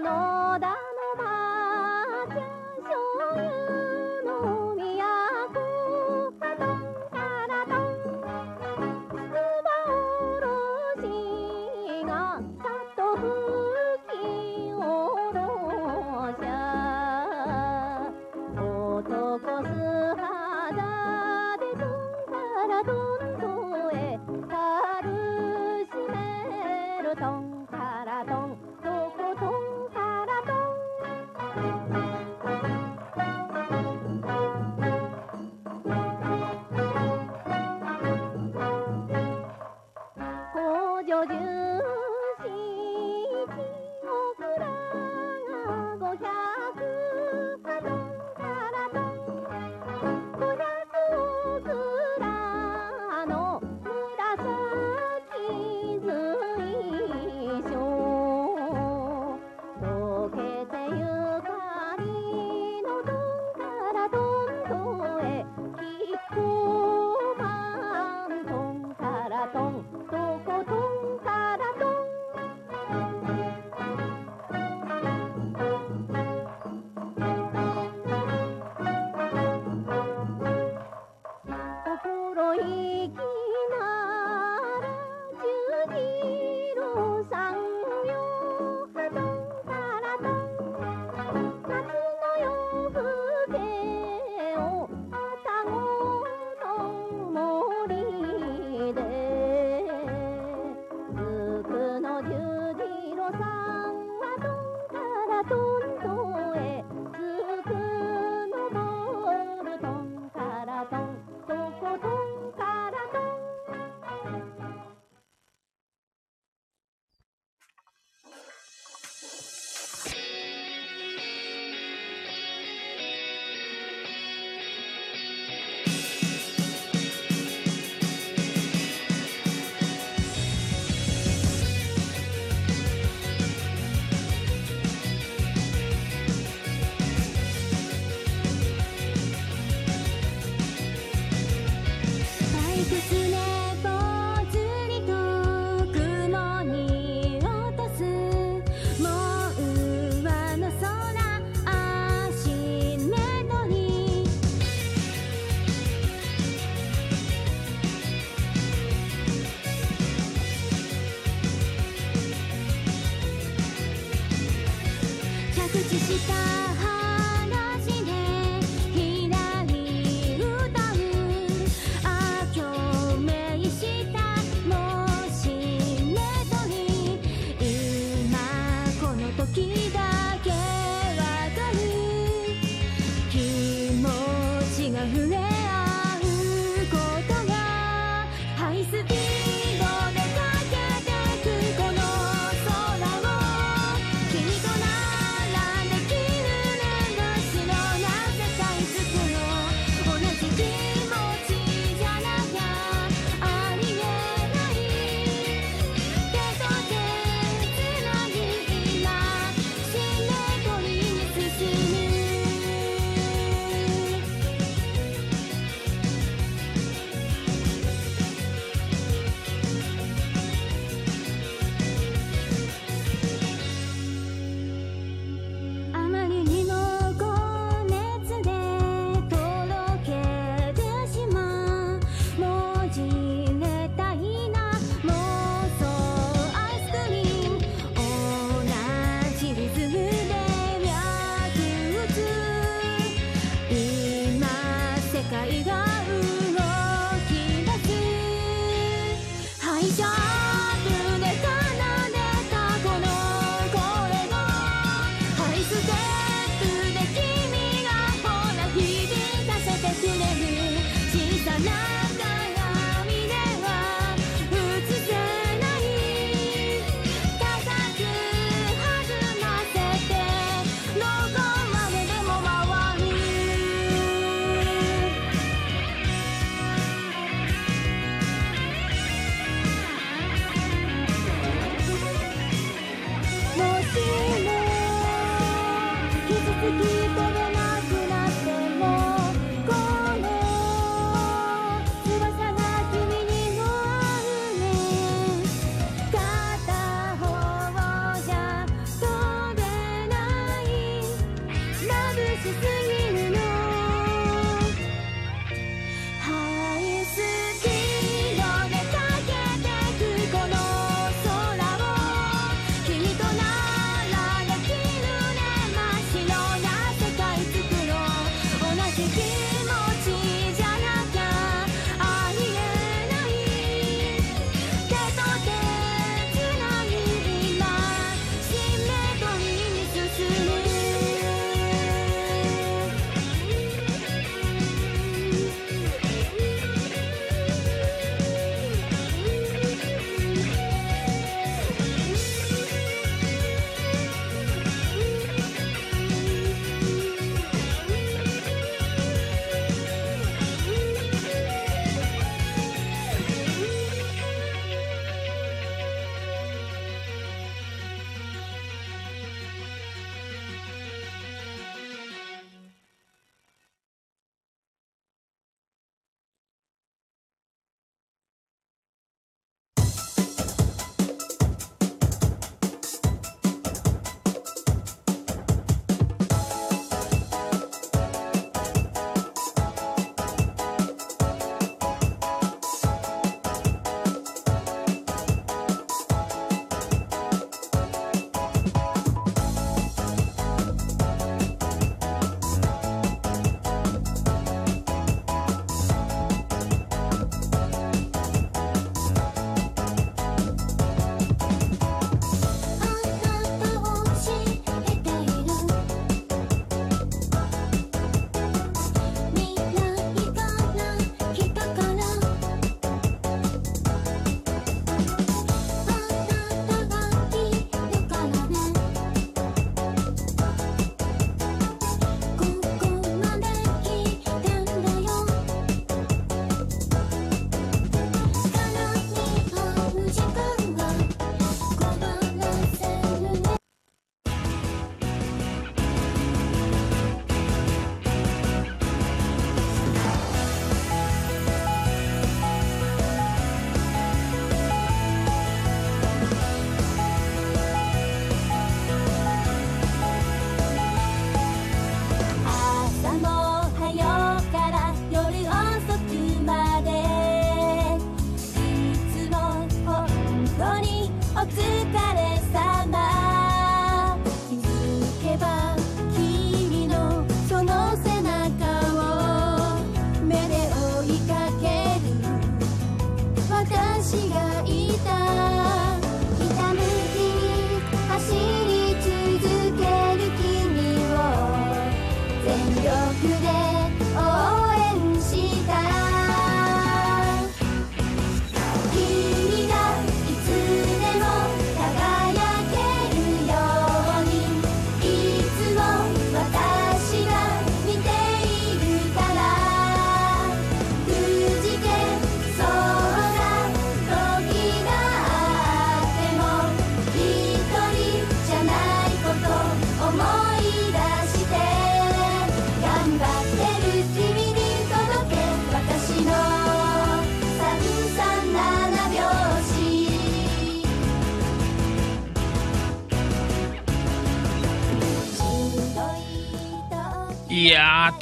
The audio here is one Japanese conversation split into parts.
のだの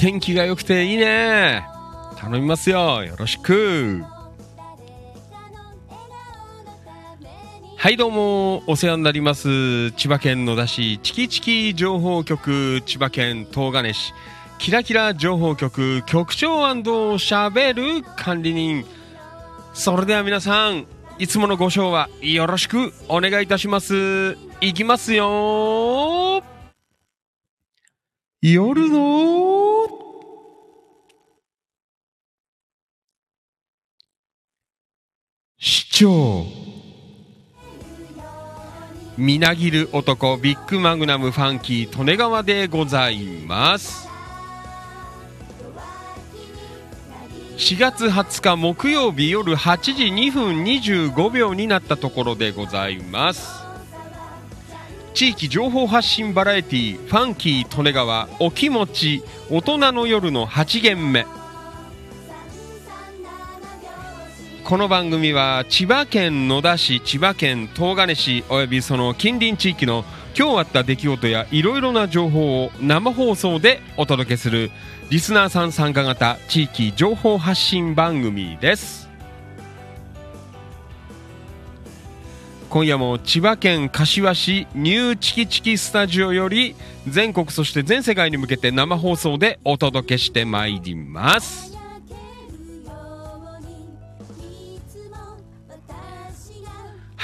天気が良くていいね。頼みますよ。よろしく。はい、どうも、お世話になります。千葉県野田市、チキチキ情報局、千葉県東金市、キラキラ情報局、局長しゃべる管理人。それでは皆さん、いつものご賞はよろしくお願いいたします。いきますよ夜のみなぎる男ビッグマグナムファンキー利根川でございます。4月20日木曜日夜8時2分25秒になったところでございます。地域情報発信バラエティファンキー利根川お気持ち大人の夜の8限目。この番組は千葉県野田市千葉県東金市およびその近隣地域の今日あった出来事やいろいろな情報を生放送でお届けするリスナーさん参加型地域情報発信番組です。今夜も千葉県柏市ニューチキチキスタジオより全国そして全世界に向けて生放送でお届けしてまいります。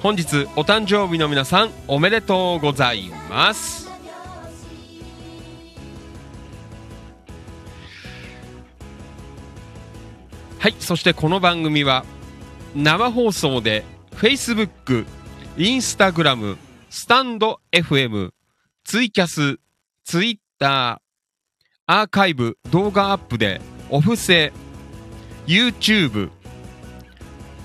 本日お誕生日の皆さんおめでとうございます。はいそしてこの番組は生放送で Facebook、Instagram、スタンド FM、ツイキャス、ツイッター、アーカイブ、動画アップで、お布施、YouTube、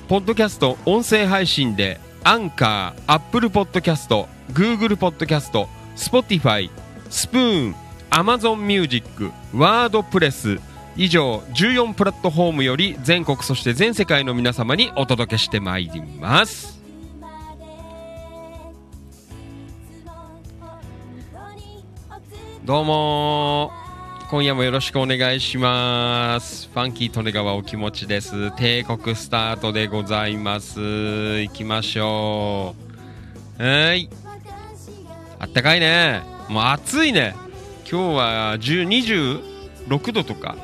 ポッドキャスト、音声配信で、アンカー、アップルポッドキャスト、グーグルポッドキャスト、スポティファイ、スプーン、アマゾンミュージック、ワードプレス、以上14プラットフォームより全国そして全世界の皆様にお届けしてまいります。どうも今夜もよろしくお願いします。ファンキー利根川お気持ちです。帝国スタートでございます。行きましょう。はい。あったかいね。もう暑いね。今日は26度とか。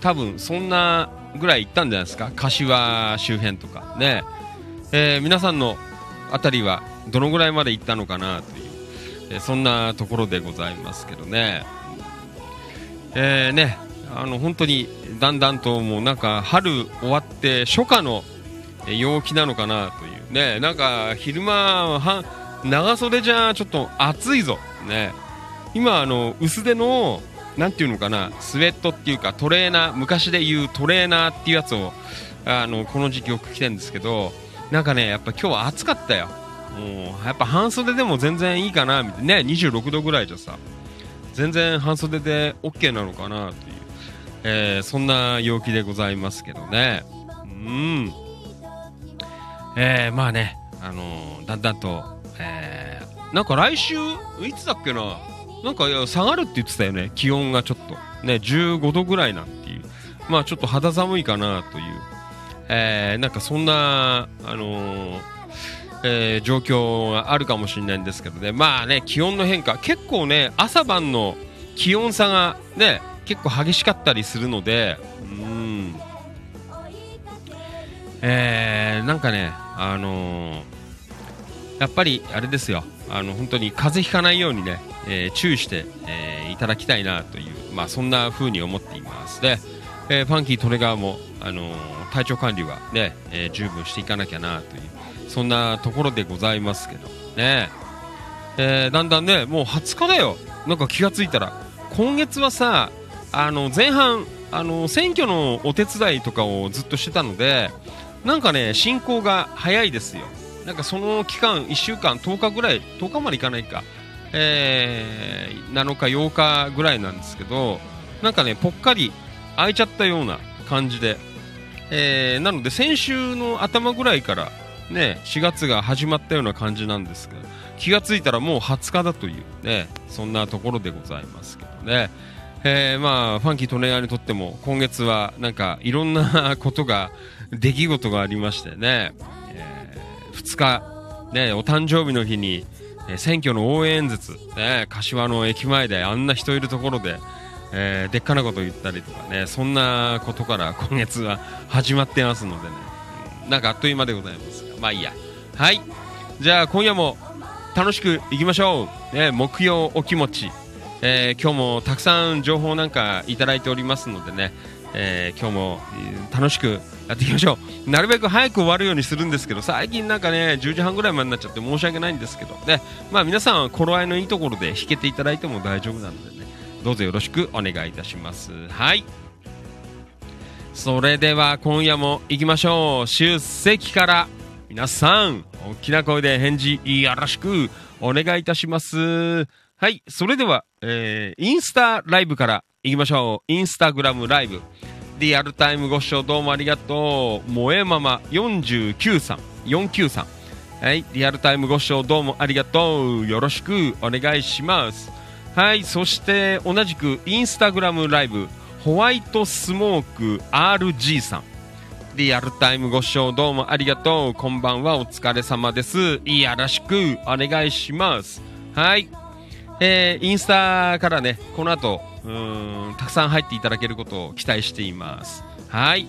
多分そんなぐらい行ったんじゃないですか。柏周辺とか。ね、えー、皆さんの辺りはどのぐらいまで行ったのかなという、えー、そんなところでございますけどね。えー、ねあの本当にだんだんともうなんか春終わって初夏の陽気なのかなというね。なんか昼間は長袖じゃちょっと暑いぞ。ね。今あの薄手のなんていうのかなスウェットっていうかトレーナー昔で言うトレーナーっていうやつをあのこの時期よく着てるんですけどなんかねやっぱ今日は暑かったよ。もうやっぱ半袖でも全然いいかなみたいな。ね26度ぐらいじゃさ。全然半袖で OK なのかなという、えー、そんな陽気でございますけどね。うん。えー、まあねあのー、だんだんと、えー、なんか来週いつだっけな？なんか下がるって言ってたよね。気温がちょっと。ね15度ぐらいなんていう。まあちょっと肌寒いかなという、えー、なんかそんなあのー、えー、状況があるかもしれないんですけどね。まあね気温の変化。結構ね朝晩の気温差がね結構激しかったりするのでうん。えー、なんかねあのー、やっぱりあれですよ。あの本当に風邪ひかないようにねえー、注意して、えー、いただきたいなという、まあ、そんな風に思っていますで、えー、ファンキー・トレガーも、あの体調管理はね、え十分していかなきゃなという。そんなところでございますけどね、えだんだんねもう20日だよ。なんか気がついたら。今月はさあの前半あの選挙のお手伝いとかをずっとしてたのでなんかね進行が早いですよ。なんかその期間1週間10日ぐらい10日までいかないか。えー、7日、8日ぐらいなんですけど、なんかね、ぽっかり開いちゃったような感じで、えー、なので先週の頭ぐらいからね、4月が始まったような感じなんですけど、気がついたらもう20日だというね、そんなところでございますけどね。えー、まあ、ファンキー・トネガーにとっても今月はなんかいろんなことが、出来事がありましてね、えー、2日、ね、お誕生日の日に、えー、選挙の応援演説、ね、柏の駅前であんな人いるところで、えー、でっかなこと言ったりとかね、そんなことから今月は始まってますのでね、なんかあっという間でございます、まあいいや。はい。じゃあ今夜も楽しくいきましょう。ね、木曜お気持ち。えー、今日もたくさん情報なんかいただいておりますのでね、えー、今日も楽しくやっていきましょうなるべく早く終わるようにするんですけど最近なんかね10時半ぐらいまでになっちゃって申し訳ないんですけどねまあ皆さんは頃合いのいいところで弾けていただいても大丈夫なのでね、どうぞよろしくお願いいたします。はい。それでは今夜も行きましょう。出席から皆さん、大きな声で返事よろしくお願いいたします。はい。それでは、えー、インスタライブから行きましょう。インスタグラムライブ。リアルタイムご視聴どうもありがとう。萌えママ49さん、49さん。はい。リアルタイムご視聴どうもありがとう。よろしくお願いします。はい。そして、同じくインスタグラムライブ、ホワイトスモーク RG さん。リアルタイムご視聴どうもありがとう。こんばんは。お疲れ様です。よろしくお願いします。はい。えー、インスタからね、この後、うん、たくさん入っていただけることを期待しています。はい。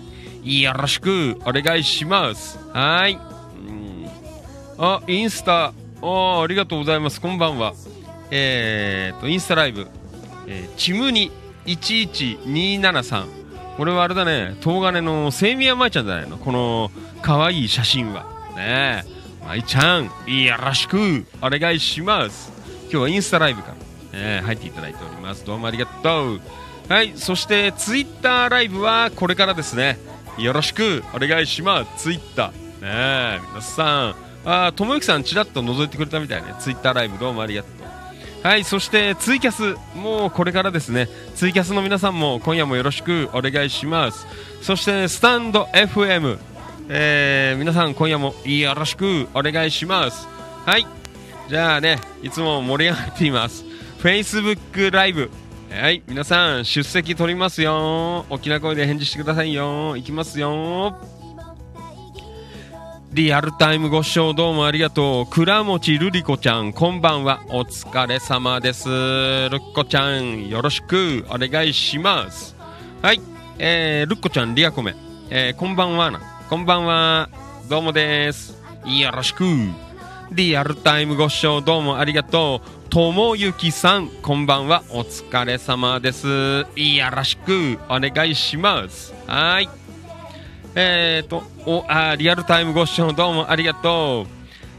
よろしくお願いします。はい。うんあ、インスタ、あありがとうございます。こんばんは。えーと、インスタライブ、えー、ちむに11273。これはあれだね、東金のセミヤマイちゃんじゃないの？この、可愛い写真は。ねえ。マイちゃん、よろしくお願いします。今日はインスタライブから、ね、入っていただいております。どうもありがとう。はい、そしてツイッターライブはこれからですね。よろしくお願いします。ツイッター。ねえ、皆さん。あ、ともゆきさんちらっと覗いてくれたみたいね。ツイッターライブどうもありがとう。はい、そしてツイキャス、もうこれからですね。ツイキャスの皆さんも今夜もよろしくお願いします。そしてスタンド FM、えー、皆さん今夜もよろしくお願いします。はい、じゃあね、いつも盛り上がっています。Facebook ライブ。はい、皆さん出席取りますよ。大きな声で返事してくださいよ。いきますよ。リアルタイムご視聴どうもありがとう。倉持るりこちゃん、こんばんは。お疲れ様です。るっこちゃん、よろしくお願いします。はい。えー、るっこちゃん、リアコメ。えー、こんばんはな。こんばんは。どうもです。よろしく。リアルタイムご視聴どうもありがとう。ともゆきさん、こんばんは。お疲れ様です。よろしくお願いします。はい。えーと、お、あ、リアルタイムご視聴どうもありがと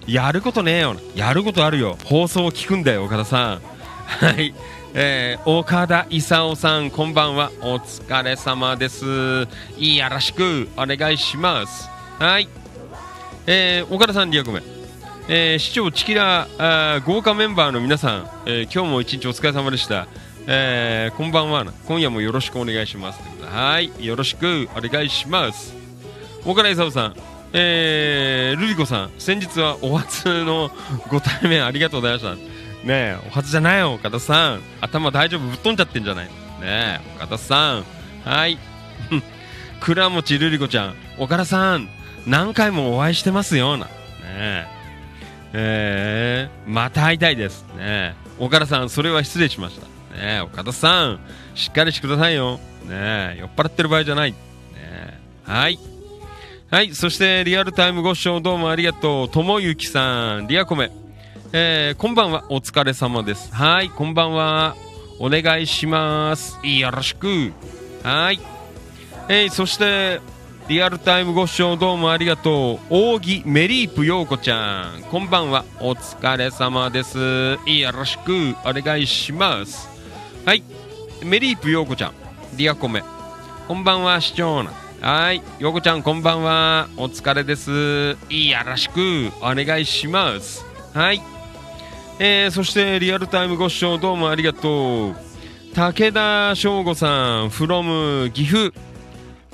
う。やることねえよ。やることあるよ。放送を聞くんだよ、岡田さん。はい。えー、岡田勲さん、こんばんは。お疲れ様です。よろしくお願いします。はい。えー、岡田さん、リアコメ。えー、市長チキラー豪華メンバーの皆さん、えー今日も一日お疲れ様でした。えーこんばんは。今夜もよろしくお願いします。はい。よろしくお願いします。岡田勲さん、えー、ルリコさん、先日はお初のご対面ありがとうございました。ねえ、お初じゃないよ、岡田さん。頭大丈夫、ぶっ飛んじゃってんじゃないねえ、岡田さん。はい。倉持ルリコちゃん、岡田さん、何回もお会いしてますよ、な。ねえ。えー、また会いたいです。ね。岡田さん、それは失礼しました。ね、岡田さん、しっかりしてくださいよ。ね、酔っ払ってる場合じゃない。ね。はい。はい、そしてリアルタイムご視聴どうもありがとう。ともゆきさん、リアコメ。えー、こんばんは、お疲れ様です。はい、こんばんは。お願いします。よろしく。はい。えー、そして、リアルタイムご視聴どうもありがとう。扇メリープようこちゃん。こんばんは。お疲れ様です。よろしくお願いします。はい。メリープようこちゃん。リアコメ。こんばんは、市長な。はい。ようこちゃん、こんばんは。お疲れです。よろしくお願いします。はい。えー、そして、リアルタイムご視聴どうもありがとう。武田翔吾さん、from 岐阜。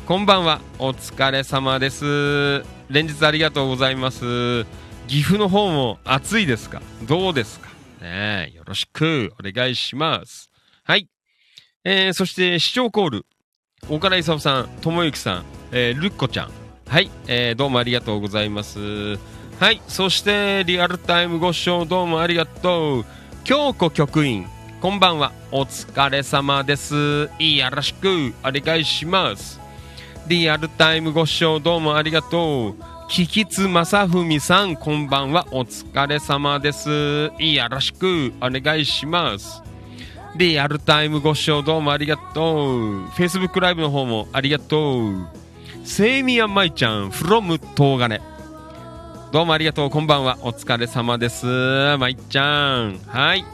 こんばんは。お疲れ様です。連日ありがとうございます。岐阜の方も暑いですか？どうですか？ねえよろしくお願いします。はい。えー、そして、視聴コール。岡田勲さん、ともゆきさん、えー、るっこちゃん。はい。えー、どうもありがとうございます。はい。そして、リアルタイムご視聴どうもありがとう。京子局員。こんばんは。お疲れ様です。いよろしくお願いします。リアルタイムご視聴どうもありがとう。キキツ正文さん、こんばんは。お疲れ様です。いよろしくお願いします。リアルタイムご視聴どうもありがとう。Facebook ライブの方もありがとう。セイミヤマイちゃん、from 東金。どうもありがとう。こんばんは。お疲れ様です。まいちゃん。はい。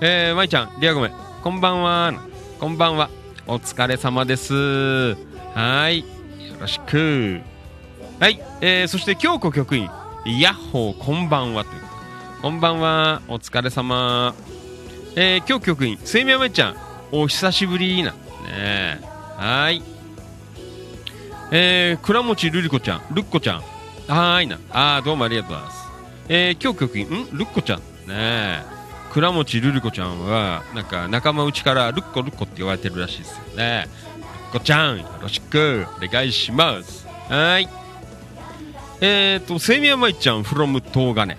えー、まいちゃん、リアゴメ。こんばんは。こんばんは。お疲れ様です。はい。よろしく。はい。えー、そして、京子局員、ヤッホー、こんばんは。こんばんは。お疲れ様。えー、京子局員、せいみやまいちゃん、お久しぶりな。ねえ。はい。えー、倉持るりこちゃん、るっこちゃん。はーいな。あー、どうもありがとうございます。えー、京子局員、んるっこちゃん。ねえ。倉持るりこちゃんは、なんか仲間内からルッコルッコって言われてるらしいですよね。ルッコちゃん、よろしくお願いします。はい。えーと、セミヤマイちゃん、from 東金。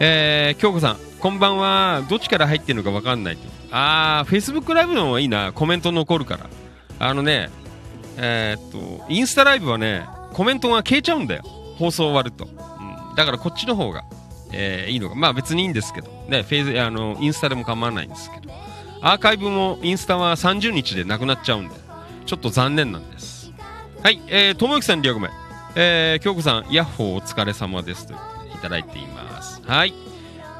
えー、京子さん、こんばんは。どっちから入ってるのかわかんないって。あー、Facebook ライブの方がいいな。コメント残るから。あのね、えーっと、インスタライブはね、コメントが消えちゃうんだよ。放送終わると。うん、だからこっちの方が、えーいいのか。まあ別にいいんですけど。ね、フェイズ、あの、インスタでも構わないんですけど。アーカイブもインスタは30日でなくなっちゃうんで、ちょっと残念なんです。はい、えー、ともゆきさん、リアゴメ。えー、京子さん、ヤッホーお疲れ様です。ということでいただいています。はい。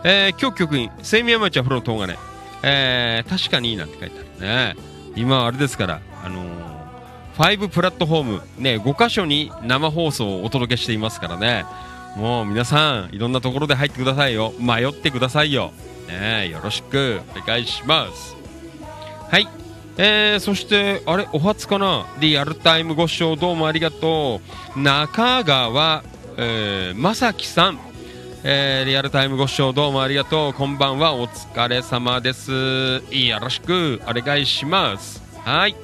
えー、今日局員、セミヤマイちゃん、フロントがね、えー、確かにいいなんて書いてあるね。今はあれですから、あのー、5プラットフォーム、ね、5箇所に生放送をお届けしていますからね。もう皆さん、いろんなところで入ってくださいよ。迷ってくださいよ。ね、よろしくお願いします。はい。えー、そして、あれ、お初かな？リアルタイムご視聴どうもありがとう。中川、えー、まさきさん。えー、リアルタイムご視聴どうもありがとう。こんばんは。お疲れ様です。よろしくお願いします。はい。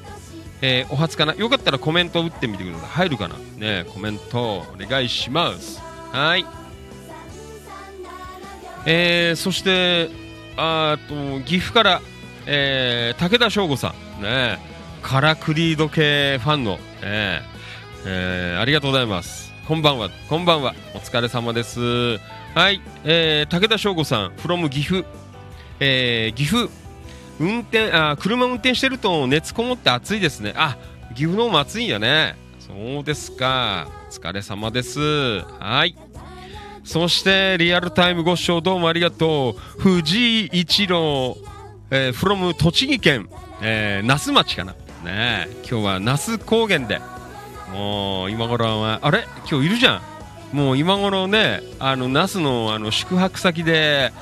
えー、お初かなよかったらコメント打ってみてください。入るかなねコメントお願いします。はい。えー、そして、あと、岐阜から、えー、武田翔吾さん。ねカラクリ時計ファンの、ねえー、ありがとうございます。こんばんは、こんばんは。お疲れ様です。はい。えー、武田翔吾さん、from 岐阜。えー、岐阜。運転、あ、車運転してると熱こもって暑いですね。あ、岐阜の方も暑いんやね。そうですか。お疲れ様です。はい。そして、リアルタイムご視聴どうもありがとう。藤井一郎、えー、from 栃木県、えー、那須町かな。ねえ今日は那須高原で、もう今頃は、あれ？今日いるじゃん。もう今頃ね、あの、那須のあの宿泊先で、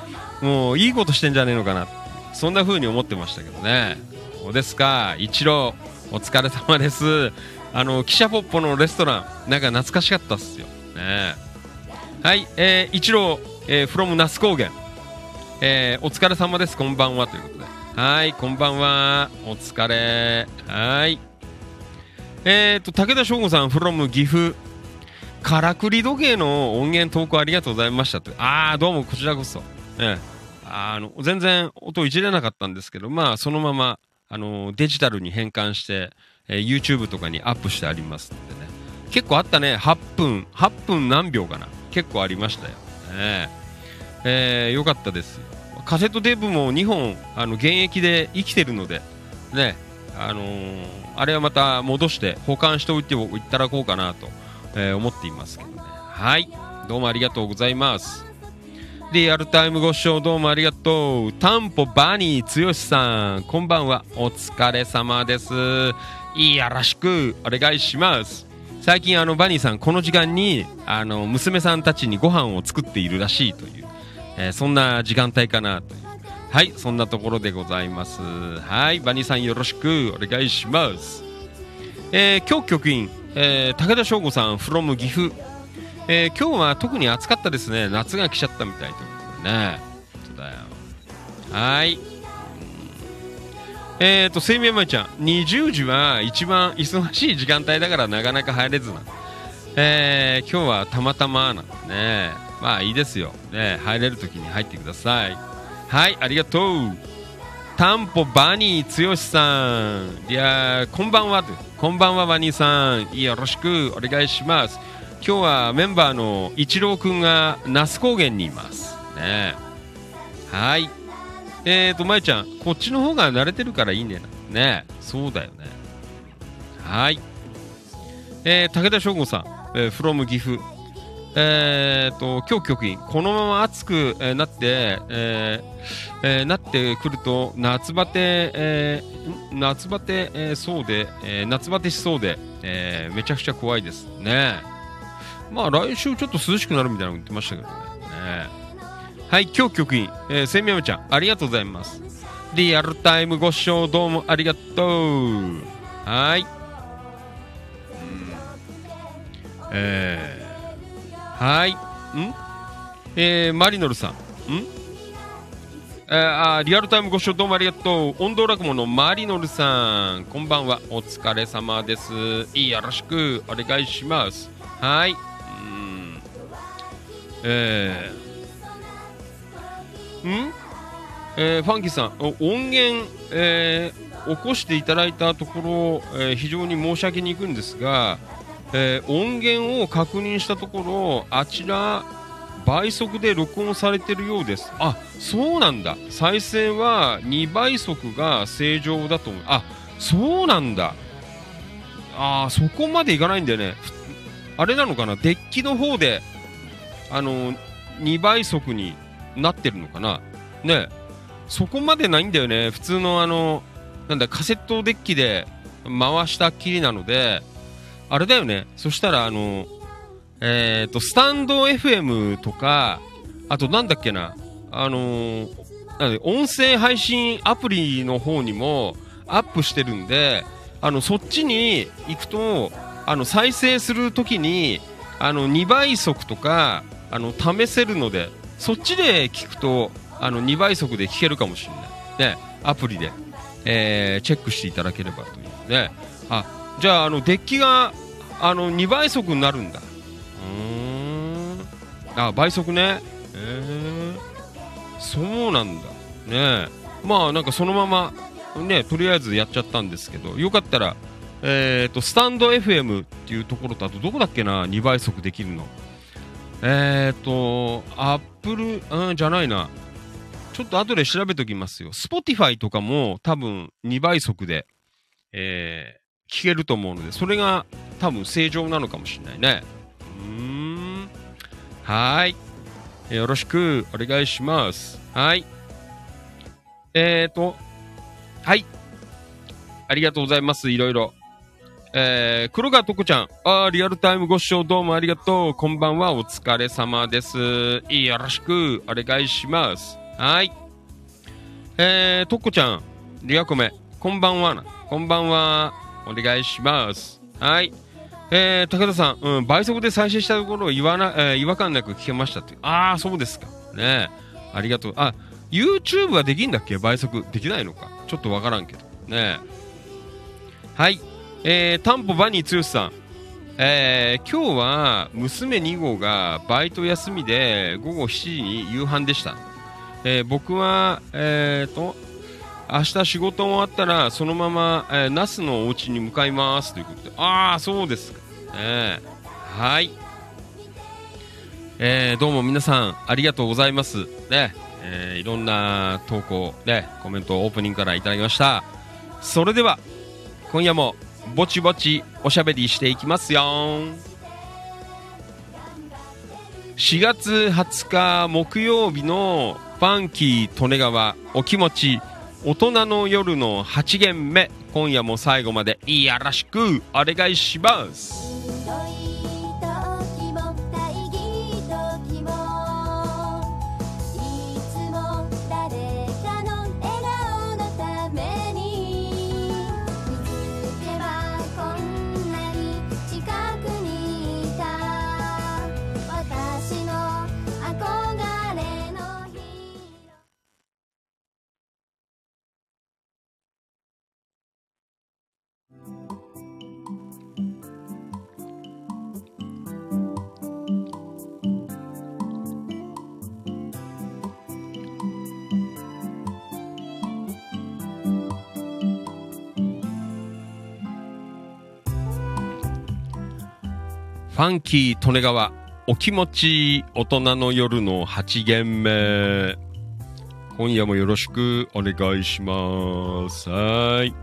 もういいことしてんじゃねえのかな。そんな風に思ってましたけどね。そうですか。一郎、お疲れ様です。あの、記者ポッポのレストラン、なんか懐かしかったっすよ。ねはい、えー、一郎、えー、from 那須高原。えー、お疲れ様です。こんばんは。ということで。はい、こんばんは。お疲れ。はい。えーと、武田翔吾さん、from 岐阜。からくり時計の音源投稿ありがとうございましたと。あー、どうもこちらこそ。ええあの、全然音いじれなかったんですけど、まあ、そのまま、あの、デジタルに変換して、えー YouTube とかにアップしてありますのでね。結構あったね。8分、8分何秒かな。結構ありましたよ。ねえーよかったです。カセットテープも2本、あの、現役で生きてるので、ね、あのーあれはまた戻して保管しておいていただこうかなと、えー思っていますけどね。はい。どうもありがとうございます。リアルタイムご視聴どうもありがとう。タンポバニー剛さん、こんばんは。お疲れ様です。よろしくお願いします。最近あのバニーさんこの時間にあの娘さんたちにご飯を作っているらしいという、えーそんな時間帯かなというはいそんなところでございますはいバニーさんよろしくお願いしますえー、今日局員、えー武田翔吾さん from 岐阜えー今日は特に暑かったですね夏が来ちゃったみたいということでねそうだよはいえーと、セイミヤマイちゃん、20時は一番忙しい時間帯だからなかなか入れずな。えー、今日はたまたまなんでね。まあいいですよ。ね、入れるときに入ってください。はい、ありがとう。タンポバニー剛さん。いやー、こんばんは。こんばんは、ワニさん。よろしくお願いします。今日はメンバーの一郎くんが那須高原にいます。ね。はい。えーと、まいちゃん、こっちの方が慣れてるからいいね。ねそうだよね。はい。えー、武田翔吾さん、えー、from 岐阜。えー、と、今日局員、このまま暑く、えーなって、えーえーなってくると、夏バテ、えー夏バテ、えーそうで、えー夏バテしそうで、えーめちゃくちゃ怖いですね。まあ、来週ちょっと涼しくなるみたいなの言ってましたけどね。ねはい、今日局員、えー、せんみやめちゃん、ありがとうございます。リアルタイムご視聴どうもありがとう。はい。うんえーはい。ん？えー、マリノルさん。ん？えー、あリアルタイムご視聴どうもありがとう。音頭落語のマリノルさん。こんばんは。お疲れ様です。よろしくお願いします。はい。うん。えー、ん？えー、ファンキーさん、お音源、えー起こしていただいたところ、えー非常に申し上げに行くんですが、えー音源を確認したところあちら倍速で録音されてるようです。あそうなんだ。再生は2倍速が正常だと思う。あそうなんだ。あーそこまでいかないんだよね。あれなのかな？デッキの方であの2倍速になってるのかな？ねそこまでないんだよね。普通のあのなんだカセットデッキで回したっきりなのであれだよね。そしたら、あの、えっ、と、スタンド FM とか、あとなんだっけな、あのーなんで音声配信アプリの方にもアップしてるんで、あの、そっちに行くと、あの、再生するときに、あの、2倍速とか、あの、試せるので、そっちで聞くと、あの、2倍速で聞けるかもしれない。ね、アプリで、えーチェックしていただければというね。あ、じゃあ、あの、デッキが、あの、2倍速になるんだ。うーん。あ、倍速ね。えー、そうなんだ。ねえ。まあ、なんかそのまま、ね、とりあえずやっちゃったんですけど、よかったら、えっ、と、スタンド FM っていうところと、あとどこだっけな、2倍速できるの。えっ、と、アップル、うん、じゃないな。ちょっと後で調べときますよ。Spotify とかも多分2倍速で、えー聞けると思うので、それが多分正常なのかもしれないね。うーん。はい。よろしくお願いします。はい。えーと、はい。ありがとうございます。いろいろ。えー、黒川とこちゃん。あーリアルタイムご視聴どうもありがとう。こんばんは。お疲れ様です。よろしくお願いします。はい。えー、とこちゃん。リアコメ。こんばんは。こんばんは。お願いします。はい。えー、武田さん、うん、倍速で再生したところを違和な、えー違和感なく聞けましたって。ああ、そうですか。ねえありがとう。あ、YouTube はできんだっけ？倍速。できないのか。ちょっとわからんけど。ねえはい。えー、タンポバニー剛さん。えー、今日は娘2号がバイト休みで午後7時に夕飯でした。えー僕は、えーと、明日仕事終わったらそのまま、えー、那須のお家に向かいますということで。ああ、そうですか。ねえはい。えーどうも皆さんありがとうございます。ね、えーいろんな投稿、ね、コメントオープニングからいただきました。それでは、今夜もぼちぼちおしゃべりしていきますよ。4月20日木曜日のファンキー利根川お気持ち大人の夜の8限目。今夜も最後までよろしくお願いします。ファンキー利根川お気持ち大人の夜の8限目。今夜もよろしくお願いします。はい。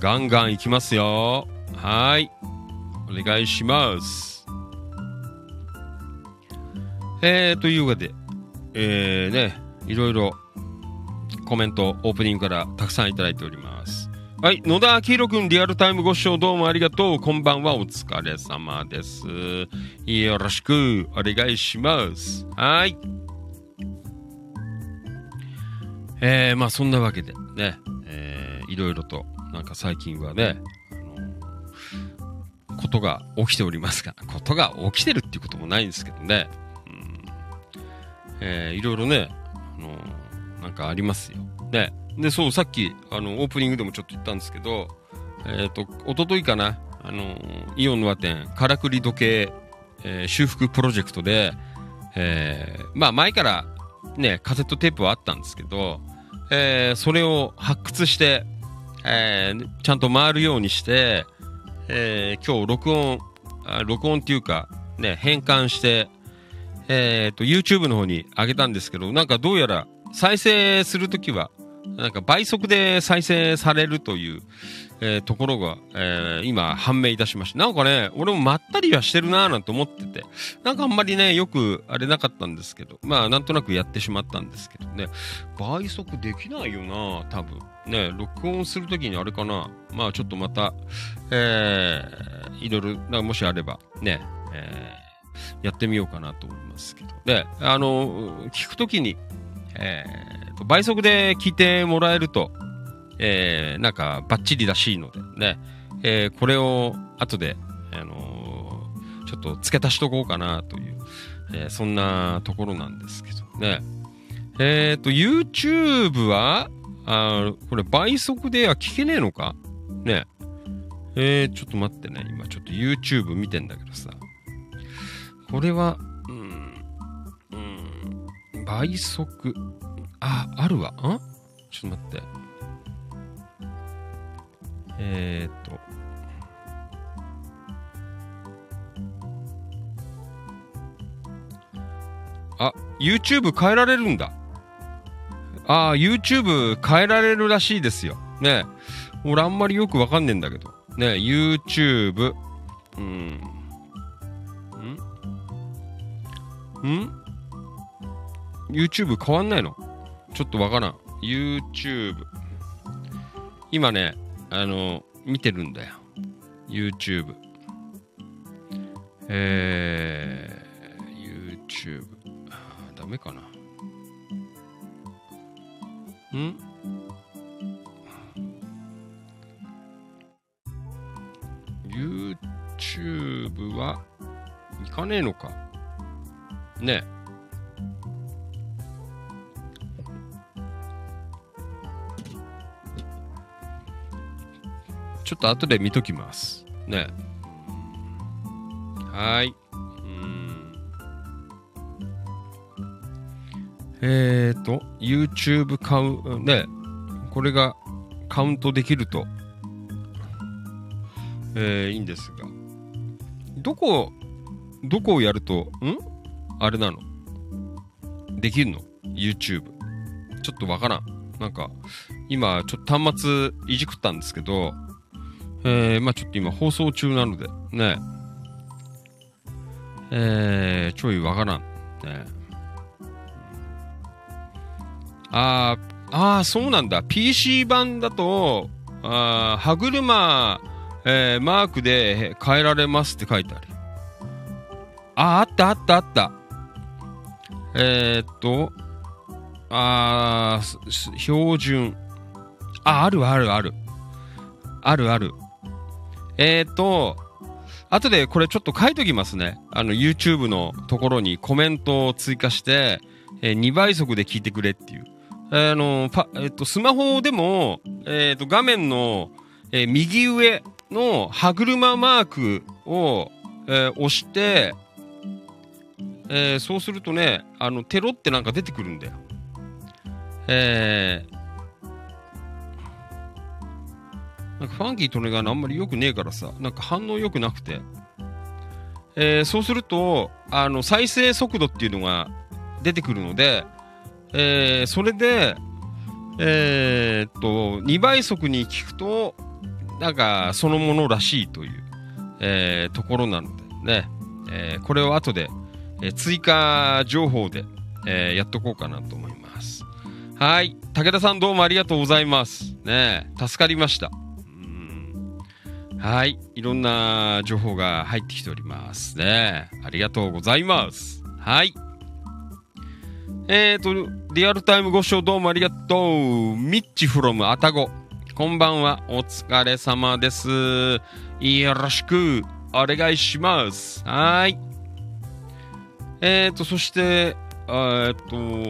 ガンガンいきますよ。はい。お願いします。えー、というわけで、えー、ね、いろいろコメント、オープニングからたくさんいただいております。はい、野田明宏くん、リアルタイムご視聴どうもありがとう。こんばんは、お疲れ様です。よろしくお願いします。はい。えー、まあそんなわけでね、えー、いろいろと、なんか最近はね、あのことが起きておりますが、ことが起きてるっていうこともないんですけどね、うんえー、いろいろね、あのなんかありますよ。ね。で、そう、さっき、あの、オープニングでもちょっと言ったんですけど、えっ、と、一昨日かな、あの、イオンの和店、からくり時計、えー修復プロジェクトで、えーまあ前からね、カセットテープはあったんですけど、えーそれを発掘して、えーちゃんと回るようにして、えー今日録音、あ録音っていうか、ね、変換して、えっ、と、YouTube の方に上げたんですけど、なんかどうやら再生するときは、なんか倍速で再生されるという、えーところが、えー今判明いたしました。なんかね、俺もまったりはしてるなぁなんて思ってて、なんかあんまりね、よくあれなかったんですけど、まあなんとなくやってしまったんですけどね、倍速できないよな多分。ね、録音するときにあれかな、まあちょっとまた、えーいろいろ、なもしあれば、ね、えーやってみようかなと思いますけど。で、あの、聞くときに、えー倍速で聞いてもらえると、えーなんかバッチリらしいのでね、えーこれを後で、あのーちょっと付け足しとこうかなという、えーそんなところなんですけどね。えっ、と、YouTube は、あこれ倍速では聞けねえのか？ね。えー、ちょっと待ってね。今ちょっと YouTube 見てんだけどさ。これは、うん、うん、倍速。あ、あるわ。ん？ちょっと待って。えーっと。あ、YouTube 変えられるんだ。あー YouTube 変えられるらしいですよ。ね俺あんまりよくわかんねえんだけど。ね YouTube。うん。ん？ん ?YouTube 変わんないの？ちょっとわからん。YouTube。今ね、あの、見てるんだよ。YouTube。えー、YouTube。ダメかな。ん ?YouTube はいかねえのか。ねちょっと後で見ときます。ねはい。うんえーと、YouTube カウン、ねこれがカウントできると、えーいいんですが、どこ、どこをやると、ん？あれなの？できるの ?YouTube。ちょっとわからん。なんか、今、ちょっと端末いじくったんですけど、えー、まあちょっと今放送中なので、ね。えー、ちょいわからん。ね。あー、あー、そうなんだ。PC 版だと、あー歯車、えー、マークで変えられますって書いてある。あ、あったあったあった。えー、っと、あー標準。あ、あるあるある。あるある。えー、っと、後でこれちょっと書いときますね。あの、YouTube のところにコメントを追加して、えー2倍速で聞いてくれっていう。あの、パえーっと、スマホでも、えーと、画面の、え右上の歯車マークを、え押して、えそうするとね、あの、テロってなんか出てくるんだよ。えなんかファンキーとねがあんまり良くねえからさ、なんか反応良くなくて。えーそうすると、あの、再生速度っていうのが出てくるので、えーそれで、えーっと、2倍速に聞くと、なんか、そのものらしいという、えところなのでね、えこれを後で、え追加情報で、えやっとこうかなと思います。はい。武田さんどうもありがとうございます。ね助かりました。はい。いろんな情報が入ってきておりますね。ありがとうございます。はい。えーと、リアルタイムご視聴どうもありがとう。ミッチフロムアタゴ。こんばんは。お疲れ様です。よろしくお願いします。はい。えーと、そして、えー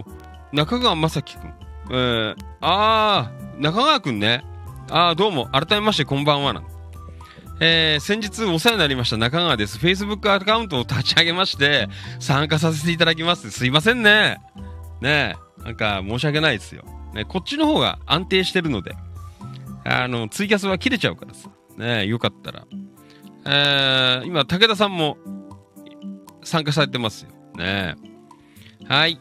と、中川正樹くん。えー、あー、中川くんね。あー、どうも。改めまして、こんばんはなん。えー、先日お世話になりました中川です。Facebook アカウントを立ち上げまして、参加させていただきます。すいませんね。ねえ、なんか申し訳ないですよ。ね、こっちの方が安定してるので、あの、ツイキャスは切れちゃうからさ。ねえ、よかったら。えー、今、武田さんも参加されてますよ。ねえ。はい。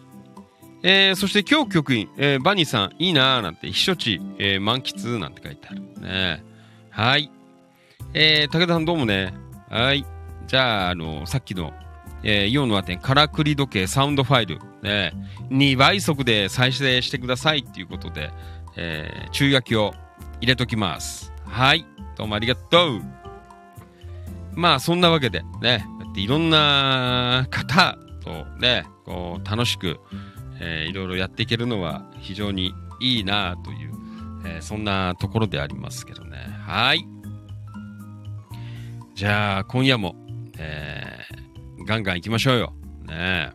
えー、そして今日局員、えー、バニーさん、いいなーなんて、避暑地、えー、満喫なんて書いてある。ね。はい。えー、武田さんどうもね。はい。じゃあ、あの、さっきの、えー、イオンのアテン、からくり時計サウンドファイル、ね、2倍速で再生してくださいっていうことで、えー、注意書きを入れときます。はい。どうもありがとう。まあ、そんなわけで、ね、いろんな方とね、こう、楽しく、えー、いろいろやっていけるのは非常にいいなという、えーそんなところでありますけどね。はい。じゃあ、今夜も、えー、ガンガン行きましょうよ。ね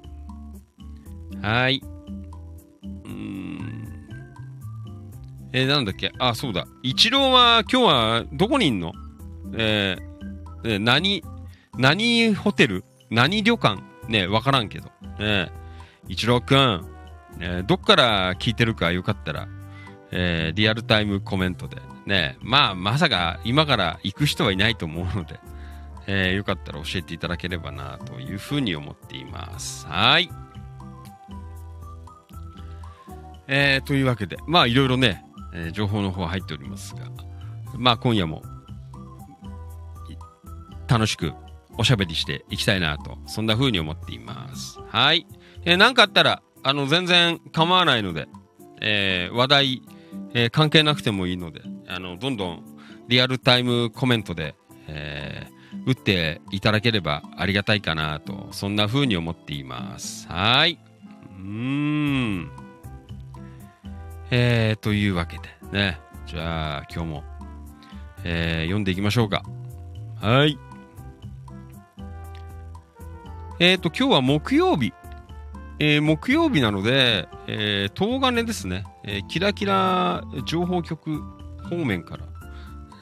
え。はい。うーん。えー、なんだっけ？あ、そうだ。一郎は今日はどこにいんの？えー、え何、何ホテル？何旅館？ねわからんけど。ね一郎くん、えーどっから聞いてるかよかったら、えーリアルタイムコメントで。ねまあ、まさか今から行く人はいないと思うので、えーよかったら教えていただければなというふうに思っています。はい。えーというわけで、まあいろいろね、えー情報の方は入っておりますが、まあ今夜も楽しくおしゃべりしていきたいなと、そんな風に思っています。はい。えーかあったら、あの、全然構わないので、えー話題、えー関係なくてもいいので、あの、どんどんリアルタイムコメントで、えー打っていただければありがたいかなと、そんな風に思っています。はい。うーん。えー、というわけでね。じゃあ、今日も、えー読んでいきましょうか。はい。えーと、今日は木曜日。えー木曜日なので、えー、東金ですね。えーキラキラ情報局方面から、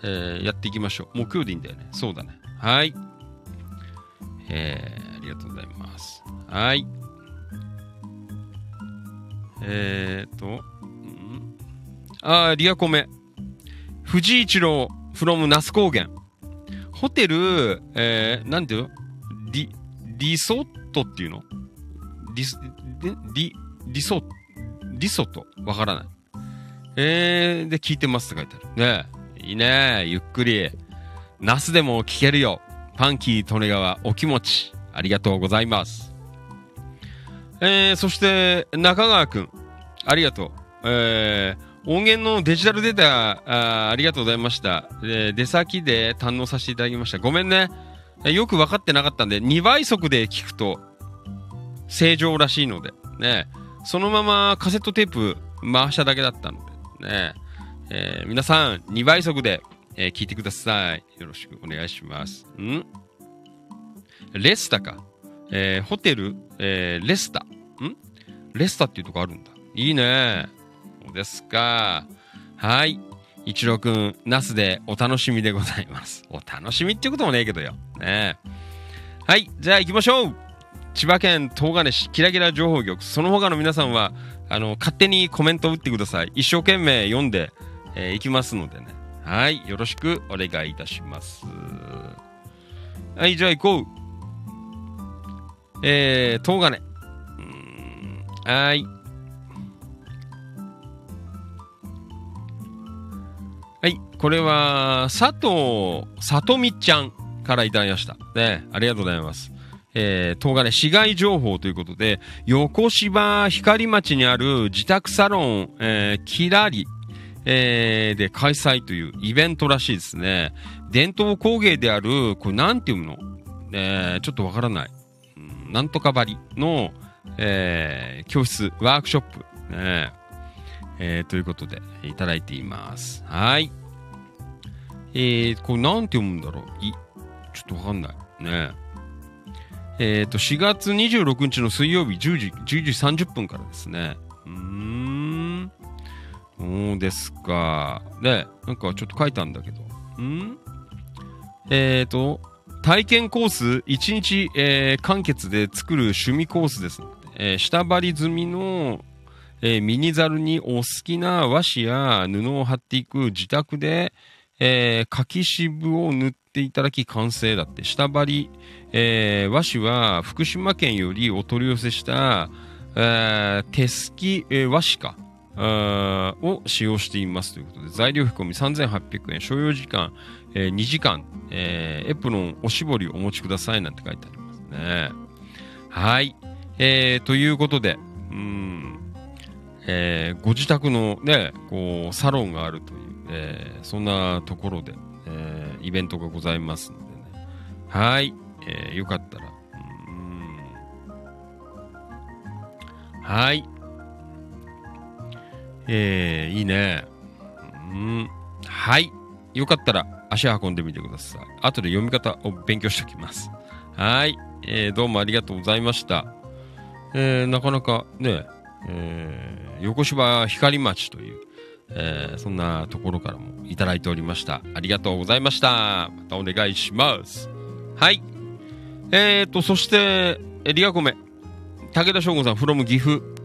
えーやっていきましょう。木曜でいいんだよね。そうだね。はい。えー、ありがとうございます。はい。えーと、んあー、リアコメ。藤井一郎、from 那須高原。ホテル、えー、なんていうの？リ、リソットっていうの？リ、リ、リソ、リソット？わからない。えー、で、聞いてますって書いてある。ねえ。いいねゆっくり。ナスでも聞けるよ。パンキー利根川お気持ち。ありがとうございます。えー、そして、中川くん。ありがとう。えー、音源のデジタルデータ、あありがとうございました。えー出先で堪能させていただきました。ごめんね。よく分かってなかったんで、2倍速で聞くと、正常らしいので、ね。そのままカセットテープ回しただけだったので、ね。えー皆さん、2倍速で、えー聞いてください。よろしくお願いします。ん？レスタか。えーホテル、えーレスタ。ん？レスタっていうとこあるんだ。いいね。そうですか。はい。一郎くん、ナスでお楽しみでございます。お楽しみっていうこともねえけどよ。ねはい。じゃあ行きましょう千葉県東金市キラキラ情報局。その他の皆さんは、あの、勝手にコメントを打ってください。一生懸命読んで、えーいきますのでね。はい。よろしくお願いいたします。はい。じゃあ行こう。えー、東金。うーんはい。はい。これは、佐藤さとみちゃんからいただきました。ね。ありがとうございます。えー、東金市街情報ということで、横芝光町にある自宅サロン、えー、キラリ、えー、で開催というイベントらしいですね。伝統工芸である、これなんていうの？えー、ちょっとわからない。うん、なんとかばりの、えー、教室、ワークショップ、ねえー、ということで、いただいています。はい。えー、これなんて読むんだろう？い、ちょっとわかんない。ねえっ、ー、と、4月26日の水曜日10時、10時30分からですね。うん。そうですか。で、なんかちょっと書いたんだけど。ん？えっ、ー、と、体験コース1日、えー、完結で作る趣味コースです。えー、下張り済みの、えー、ミニザルにお好きな和紙や布を貼っていく自宅で、えー、柿渋を塗っていただき完成だって。下張り、えー、和紙は福島県よりお取り寄せした、えー、手すき、えー、和紙か。を使用していますということで、材料費込み3800円、所要時間、えー、2時間、えー、エプロンおしぼりお持ちくださいなんて書いてありますね。はい。えー、ということで、うん、えー、ご自宅のね、こう、サロンがあるという、えー、そんなところで、えー、イベントがございますのでね。はい。えー、よかったら、うん、はい。えー、いいね。うん。はい。よかったら足運んでみてください。後で読み方を勉強しておきます。はい。えー、どうもありがとうございました。えー、なかなかね、えー、横芝光町という、えー、そんなところからもいただいておりました。ありがとうございました。またお願いします。はい。えーと、そして、えリアコメ。武田翔吾さん、from 岐阜。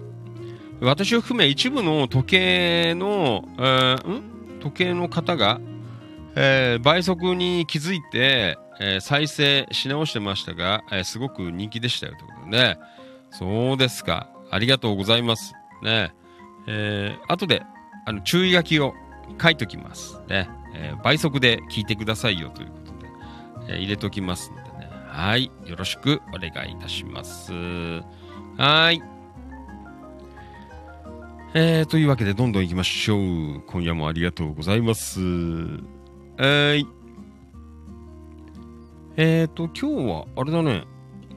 私を含め一部の時計の、えー、ん？時計の方が、えー、倍速に気づいて、えー、再生し直してましたが、え、すごく人気でしたよということでね。そうですか。ありがとうございます。ね。えー、後で、あの、注意書きを書いときます。ね。え、倍速で聞いてくださいよということで、え、入れときますんでね。はい。よろしくお願いいたします。はい。えー、というわけで、どんどん行きましょう。今夜もありがとうございます。はい。えーと、今日は、あれだね。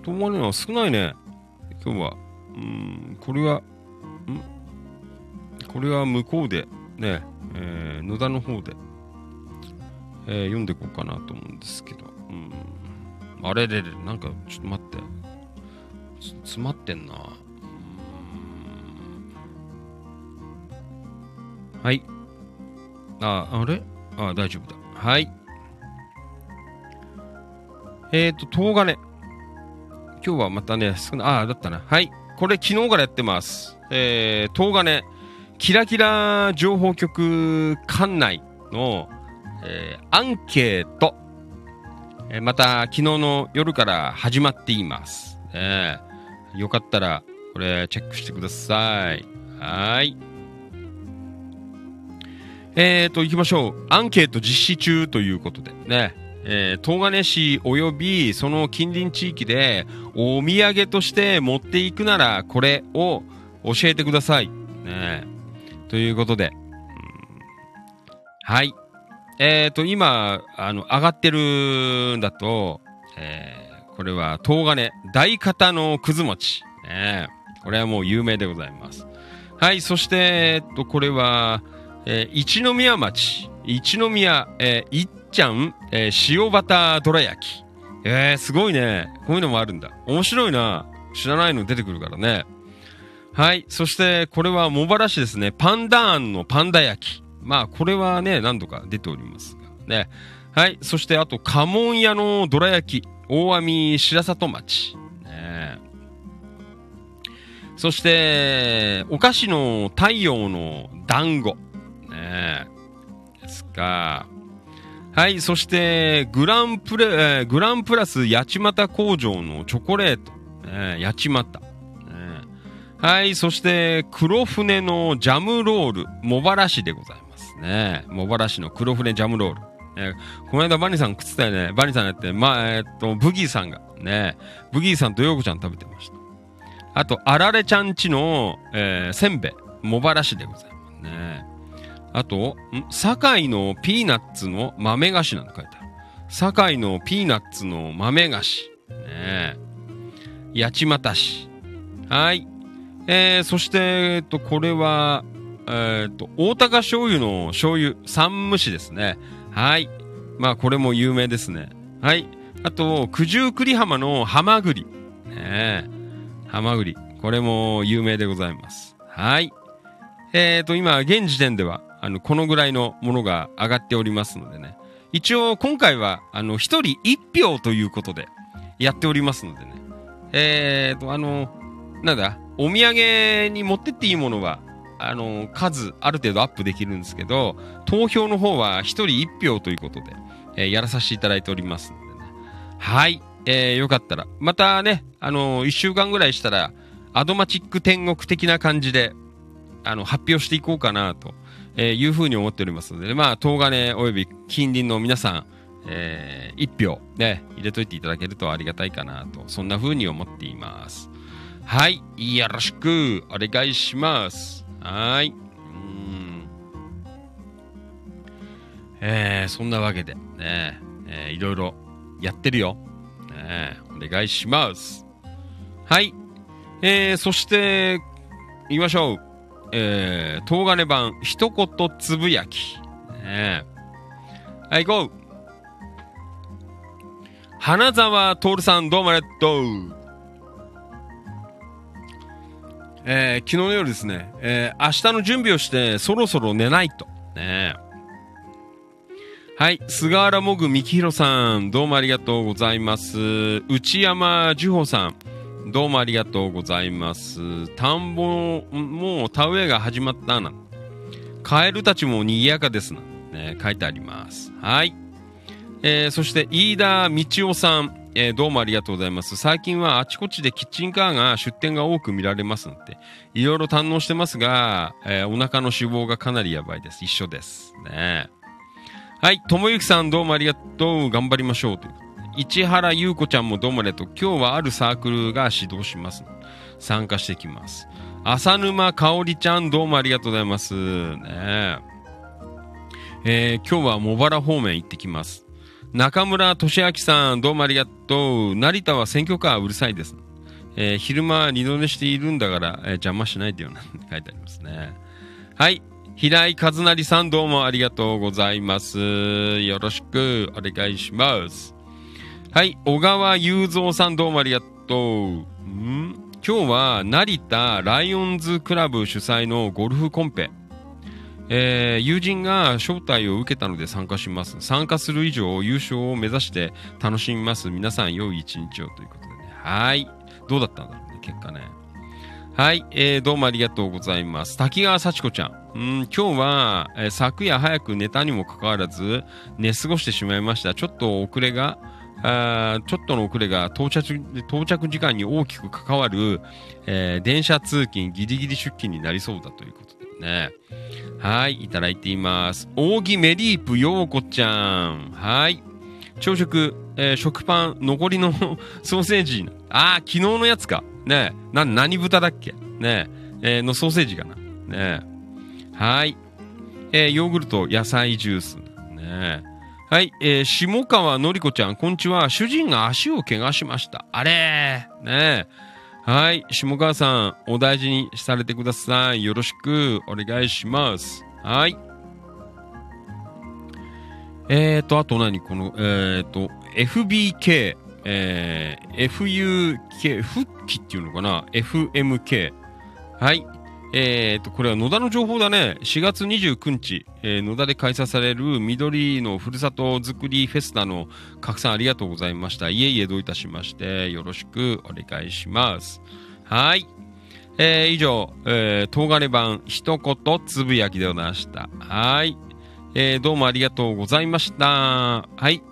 友達は少ないね。今日は。うん、これは、んこれは向こうで、ね、えー、野田の方で、えー、読んでいこうかなと思うんですけど。うん。あれれれ、なんか、ちょっと待って。詰まってんな。はい。あ、あれ？あ、大丈夫だ。はい。えっ、ー、と、東金。今日はまたね、少ない、あ、だったな。はい。これ昨日からやってます。えー、東金。キラキラ情報局館内の、えー、アンケート。えー、また昨日の夜から始まっています。えー、よかったら、これチェックしてください。はい。えーと、行きましょう。アンケート実施中ということでね。えー、東金市及びその近隣地域でお土産として持っていくならこれを教えてください。ねということで。はい。えーと、今、あの、上がってるんだと、えー、これは東金大方のくず餅。ねこれはもう有名でございます。はい。そして、えっと、これは、えー、一宮町、一宮、えー、いっちゃん、えー、塩バターどら焼き。えー、すごいね。こういうのもあるんだ。面白いな。知らないの出てくるからね。はい。そして、これは茂原市ですね。パンダーンのパンダ焼き。まあ、これはね、何度か出ておりますが。ね。はい。そして、あと、家紋屋のどら焼き。大網白里町。ね。そして、お菓子の太陽の団子。ね。ですか。はい、そして、グランプレ、えー、グランプラス八街工場のチョコレート。ね、八街。ね、はい、そして、黒船のジャムロール、茂原市でございますね。茂原市の黒船ジャムロール。えーこの間バニーさん食ってたよね。バニーさんやって、まあ、えーっと、ブギーさんが、ね、ブギーさんとヨーコちゃん食べてました。あと、あられちゃんちの、えーせんべい、茂原市でございますね。あと、堺のピーナッツの豆菓子なんて書いてある。堺のピーナッツの豆菓子。ね八街市。はい。えー、そして、えっと、これは、えーっと、大高醤油の醤油、三蒸しですね。はい。まあ、これも有名ですね。はい。あと、九十九里浜のハマグリ。ねえ。ハマグリ。これも有名でございます。はい。えーと、今、現時点では、あの、このぐらいのものが上がっておりますのでね。一応、今回は、あの、一人一票ということで、やっておりますのでね。えーと、あの、なんだ、お土産に持ってっていいものは、あの、数、ある程度アップできるんですけど、投票の方は一人一票ということで、えーやらさせていただいておりますのでね。はい。えー、よかったら。またね、あの一週間ぐらいしたら、アドマチック天国的な感じで、あの、発表していこうかな、と、えーいうふうに思っておりますので、まあ、東金および近隣の皆さん、えー、一票、ね、入れといていただけるとありがたいかな、と、そんなふうに思っています。はい。よろしく、お願いします。はい。うん。えー、そんなわけで、ね、えーいろいろやってるよ。ね、お願いします。はい。えー、そして、言いましょう。えー、東金版、一言つぶやき。ね、はい、行こう。花沢徹さん、どうもありがとう。えー、昨日の夜ですね、えー、明日の準備をして、そろそろ寝ないと。ねはい。菅原もぐみきひろさん、どうもありがとうございます。内山樹穂さん、どうもありがとうございます。田んぼ、も田植えが始まったな。カエルたちも賑やかですな。ね、書いてあります。はい。えー、そして、飯田道夫さん、えーどうもありがとうございます。最近はあちこちでキッチンカーが出店が多く見られますので、いろいろ堪能してますが、えーお腹の脂肪がかなりやばいです。一緒です。ねはい、ともゆきさんどうもありがとう。頑張りましょう。という市原優子ちゃんもどうもありがと。今日はあるサークルが指導します。参加してきます。浅沼かおりちゃんどうもありがとうございます。ねえー今日は茂原方面行ってきます。中村俊明さんどうもありがとう。成田は選挙カーうるさいです。えー昼間二度寝しているんだから、えー邪魔しないでよなんて書いてありますね。はい。平井和成さんどうもありがとうございます。よろしくお願いします。はい。小川雄三さんどうもありがとう。ん？今日は成田ライオンズクラブ主催のゴルフコンペ。えー友人が招待を受けたので参加します。参加する以上優勝を目指して楽しみます。皆さん良い一日をということでね。はい。どうだったんだろうね、結果ね。はい、えー、どうもありがとうございます。滝川幸子ちゃん。うん、今日は、えー昨夜早く寝たにもかかわらず、寝過ごしてしまいました。ちょっと遅れが、ちょっとの遅れが到着到着時間に大きく関わる、えー電車通勤ギリギリ出勤になりそうだということでね。はい、いただいています。扇メリープようこちゃん。はい。朝食、えー食パン、残りの ソーセージ。ああ、昨日のやつか。ね。な、何豚だっけ？ねえ。ーのソーセージかな。ね。はい。えーヨーグルト、野菜ジュース。ねえ。はい。えー下川のりこちゃん、こんにちは。主人が足を怪我しました。あれ。ねえ。はい。下川さん、お大事にされてください。よろしくお願いします。はい。えーと、あと何？この、えーと、FBK、えー、FUK、復帰っていうのかな ?FMK。はい。えーと、これは野田の情報だね。4月29日、えー野田で開催される緑のふるさとづくりフェスタの拡散ありがとうございました。いえいえどういたしまして、よろしくお願いします。はい。えー以上、えー、東金版一言つぶやきでございました。はい。えーどうもありがとうございました。はい。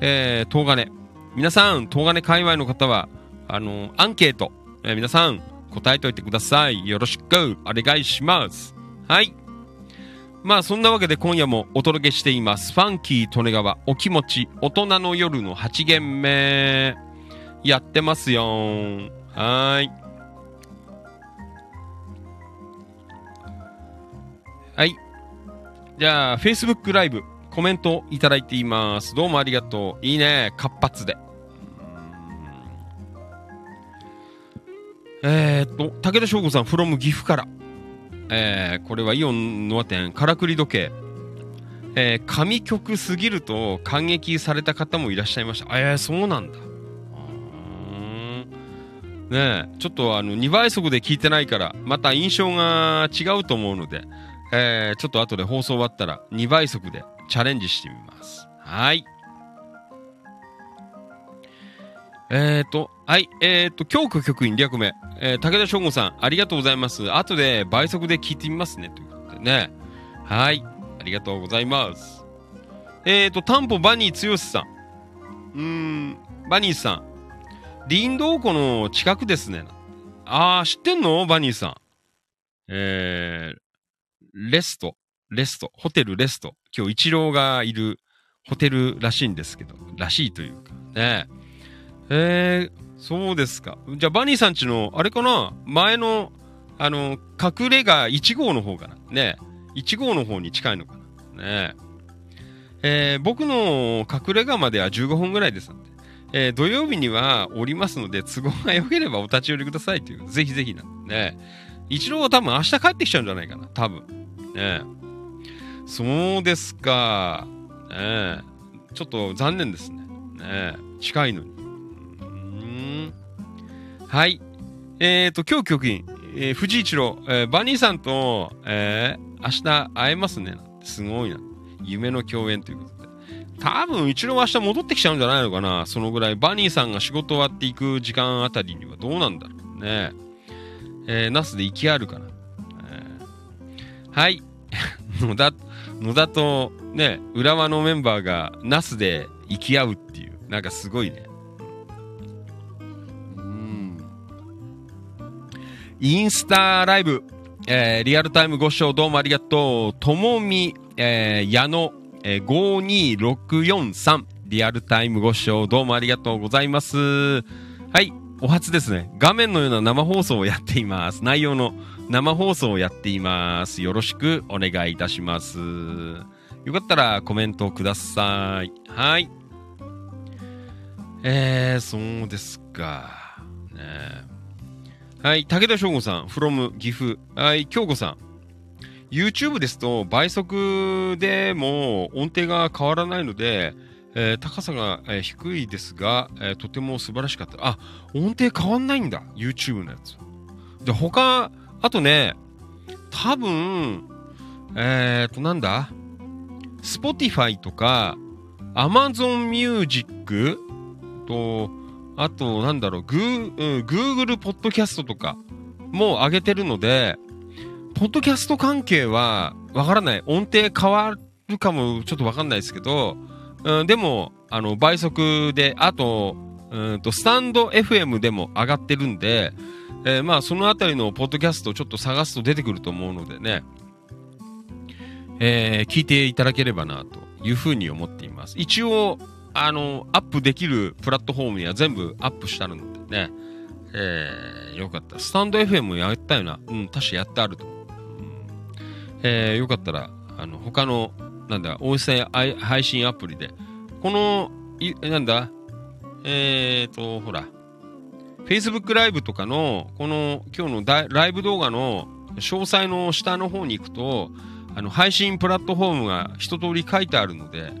えー、東金。皆さん、東金界隈の方は、あのアンケート、えー皆さん、答えといてください。よろしくお願いします。はい。まあそんなわけで今夜もお届けしています。ファンキー利根川お気持ち大人の夜の8限目やってますよはい。はい。じゃあ、Facebook ライブコメントいただいています。どうもありがとう。いいね。活発で。えー、っと、武田翔吾さん、from 岐阜から。えー、これはイオンノア店、からくり時計。えー、神曲すぎると感激された方もいらっしゃいました。えー、そうなんだ。ねえ、ちょっとあの、2倍速で聞いてないから、また印象が違うと思うので、えー、ちょっと後で放送終わったら2倍速でチャレンジしてみます。はい。えーと、はい、えーと、京子局員略名、えー、武田翔吾さん、ありがとうございます。後で倍速で聞いてみますね、ということでね。はい、ありがとうございます。えーと、タンポバニー剛さん。うーん、バニーさん。林道湖の近くですね。あー、知ってんの？バニーさん。えー、レスト、レスト、ホテルレスト。今日、一郎がいるホテルらしいんですけど、らしいというか、ね。え、そうですか。じゃあ、バニーさんちの、あれかな？前の、あの、隠れ家1号の方かな？ね。1号の方に近いのかな？ね。えー、僕の隠れ家までは15分ぐらいですので、えー、土曜日にはおりますので、都合が良ければお立ち寄りくださいという、ぜひぜひなんでね。一郎は多分明日帰ってきちゃうんじゃないかな、多分。ねそうですか。ねちょっと残念ですね。ね近いのに。はい。えっ、ー、と、今日局員、えー、藤一郎、えー、バニーさんと、えー、明日会えますね。すごいな。夢の共演ということで。多分、一郎は明日戻ってきちゃうんじゃないのかな。そのぐらい。バニーさんが仕事終わっていく時間あたりにはどうなんだろうね。えー、ナスで息あるかな。えー、はい。野田、野田とね、浦和のメンバーがナスで生き合うっていう、なんかすごいね。インスタライブ、えー、リアルタイムご視聴どうもありがとう。ともみ、えー、矢野、えー、52643、リアルタイムご視聴どうもありがとうございます。はい、お初ですね。画面のような生放送をやっています。内容の生放送をやっています。よろしくお願いいたします。よかったらコメントください。はい。えー、そうですか。ねはい、武田翔吾さん、from 岐阜。はい、京子さん。YouTube ですと倍速でも音程が変わらないので、えー、高さが、えー、低いですが、えー、とても素晴らしかった。あ、音程変わんないんだ。YouTube のやつ。で、他、あとね、多分、えっ、と、なんだ ?Spotify とか、Amazon Music と、あと、なんだろう、グー、うん、Google ポッドキャストとかも上げてるので、ポッドキャスト関係はわからない。音程変わるかもちょっとわかんないですけど、うん、でも、あの、倍速で、あと、うんと、スタンド FM でも上がってるんで、えー、まあ、そのあたりのポッドキャストをちょっと探すと出てくると思うのでね、えー、聞いていただければな、というふうに思っています。一応、あの、アップできるプラットフォームには全部アップしたのでね、えー、よかった。スタンド FM やったよな。うん、確かやってあるとう。ん、えー、よかったら、あの、他の、なんだ、音声配信アプリで、この、い、なんだ、えーと、ほら、Facebook ライブとかの、この、今日のライブ動画の詳細の下の方に行くと、あの、配信プラットフォームが一通り書いてあるので、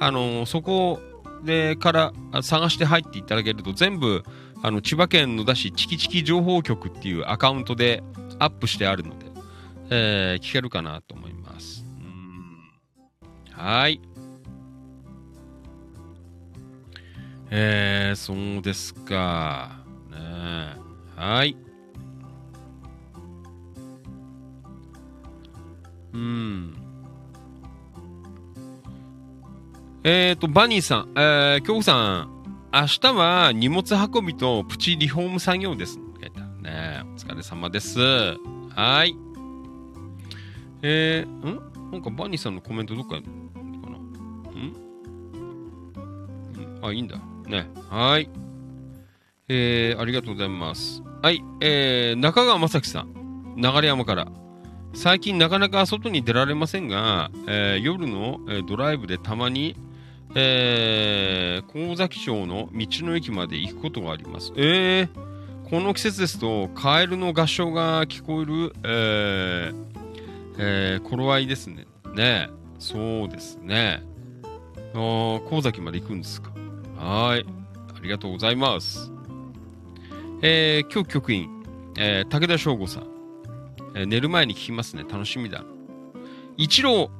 あの、そこをでから探して入っていただけると全部、あの、千葉県野田市チキチキ情報局っていうアカウントでアップしてあるので、えー、聞けるかなと思います。うんはい。えー、そうですか。ねはい。うん。えっ、ー、と、バニーさん、えー、京子さん、明日は荷物運びとプチリフォーム作業です。ね。お疲れ様です。はい。えー、ん？なんかバニーさんのコメントどっかにかな？うんあ、いいんだ。ね。はい。えー、ありがとうございます。はい。えー、中川正樹さん。流山から。最近なかなか外に出られませんが、えー、夜の、えー、ドライブでたまに、えー、神崎町の道の駅まで行くことがあります。えー、この季節ですと、カエルの合唱が聞こえる、えー、えー、頃合いですね。ねそうですね。あ神崎まで行くんですか。はい。ありがとうございます。えー、今日局員、えー、武田翔吾さん、えー、寝る前に聞きますね。楽しみだ。一郎、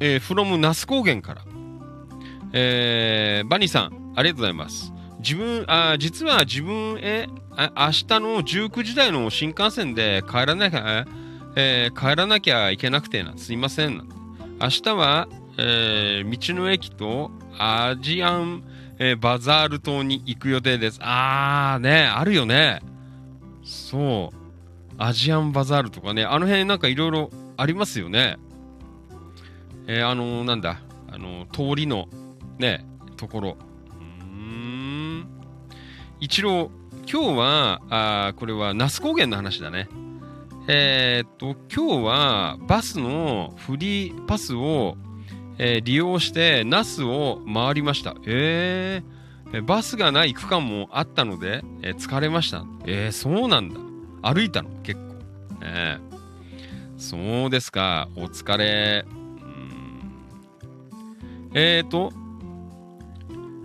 えー、from 那須高原から、えー、バニーさん、ありがとうございます。自分、あ実は自分へ、あ明日の19時台の新幹線で帰らなきゃ、えー、帰らなきゃいけなくてな、すいません。明日は、えー、道の駅とアジアン、えー、バザール島に行く予定です。あーね、あるよね。そう。アジアンバザールとかね、あの辺なんかいろいろありますよね。えー、あのー、なんだ、あのー、通りのね、ところ。うーん。一郎、今日は、あこれは那須高原の話だね。えー、っと、今日はバスのフリーパスを、えー、利用して那須を回りました。えー、バスがない区間もあったので、えー、疲れました。えー、そうなんだ。歩いたの結構。ね、そうですか。お疲れ。えーと、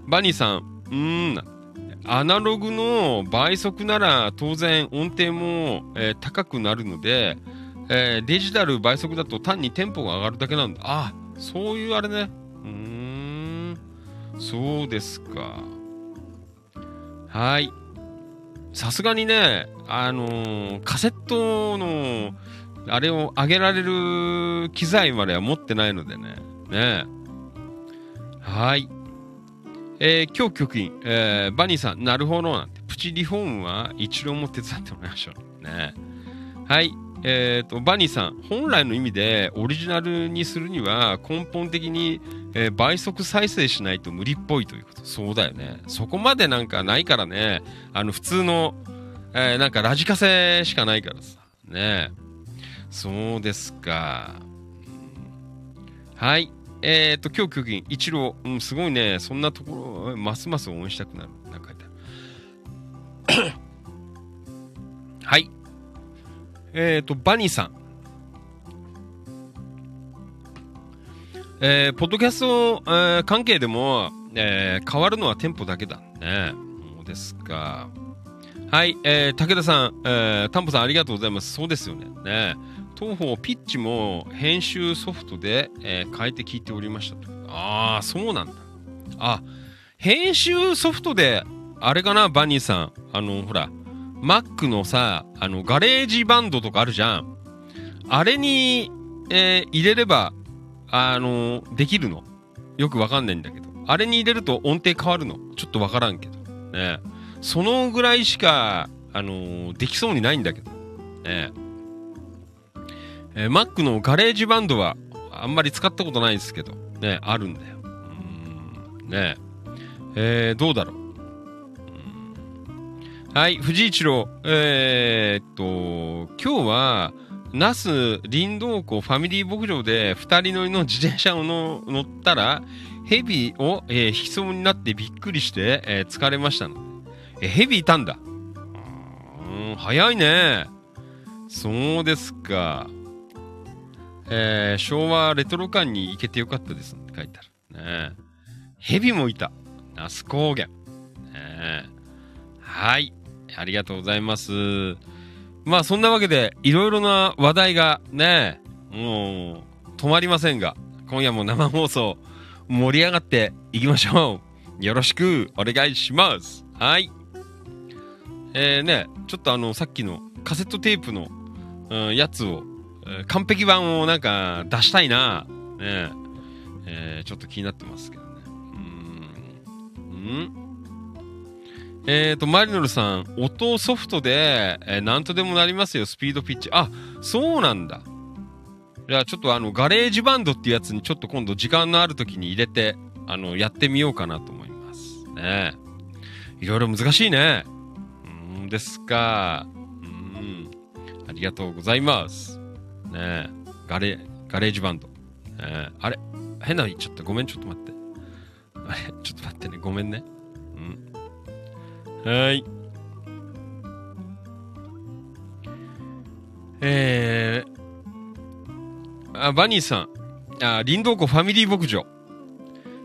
バニーさん、うーん、アナログの倍速なら当然音程も、えー、高くなるので、えー、デジタル倍速だと単にテンポが上がるだけなんだ。あ、そういうあれね。うーん、そうですか。はい。さすがにね、あのー、カセットの、あれを上げられる機材までは持ってないのでね。ねはい。えー、今日局員、えー、バニーさん、なるほどなんて、プチリフォームは一郎も手伝ってもらいましょう。ね。はい。え、ー、と、バニーさん、本来の意味でオリジナルにするには根本的に、えー、倍速再生しないと無理っぽいということ。そうだよね。そこまでなんかないからね、あの、普通の、えー、なんかラジカセしかないからさ。ねそうですか。はい。えっ、と、今日局員、一郎、うん、すごいね、そんなところ、ますます応援したくなる。なんか書いてある。はい。えっ、と、バニーさん。えー、ポッドキャスト、えー、関係でも、えー、変わるのはテンポだけだね。そうですか。はい、えー、武田さん、えー、タンポさんありがとうございます。そうですよね。ね当方ピッチも編集ソフトで、えー、変えて聞いておりましたと。ああ、そうなんだ。あ、編集ソフトで、あれかな、バニーさん。あの、ほら、Mac のさ、あの、ガレージバンドとかあるじゃん。あれに、えー、入れれば、あのできるの。よくわかんないんだけど。あれに入れると音程変わるの。ちょっとわからんけど。ね。そのぐらいしか、あのできそうにないんだけど。ね。えー、Mac のガレージバンドはあんまり使ったことないですけど、ね、あるんだよ。うん、ねえー、どうだろう。はい、藤井一郎。えー、っと、今日は、那須りんどう湖ファミリー牧場で二人乗りの自転車を乗ったら、ヘビを、えー、引きそうになってびっくりして、えー、疲れましたの。え、ヘビいたんだ。うん、早いね。そうですか。えー、昭和レトロ館に行けてよかったですって書いてある。ね蛇もいた。那須高原。ねはい。ありがとうございます。まあそんなわけで、いろいろな話題がね、もう止まりませんが、今夜も生放送盛り上がっていきましょう。よろしくお願いします。はい。えー、ね、ちょっとあの、さっきのカセットテープの、うん、やつを、完璧版をなんか出したいな。ねえー、ちょっと気になってますけどね。うん。んえっ、ー、と、マリノルさん、音ソフトで、えー、なんとでもなりますよ、スピードピッチ。あ、そうなんだ。じゃあちょっとあの、ガレージバンドっていうやつにちょっと今度時間のある時に入れて、あの、やってみようかなと思います。ねいろいろ難しいね。うん、ですか。うん。ありがとうございます。ねガレ、ガレージバンド。ねあれ？変なの言っちゃった。ごめん、ちょっと待って。あれ？ちょっと待ってね。ごめんね。うん。はい。えー、あ、バニーさん。あ、林道湖ファミリー牧場。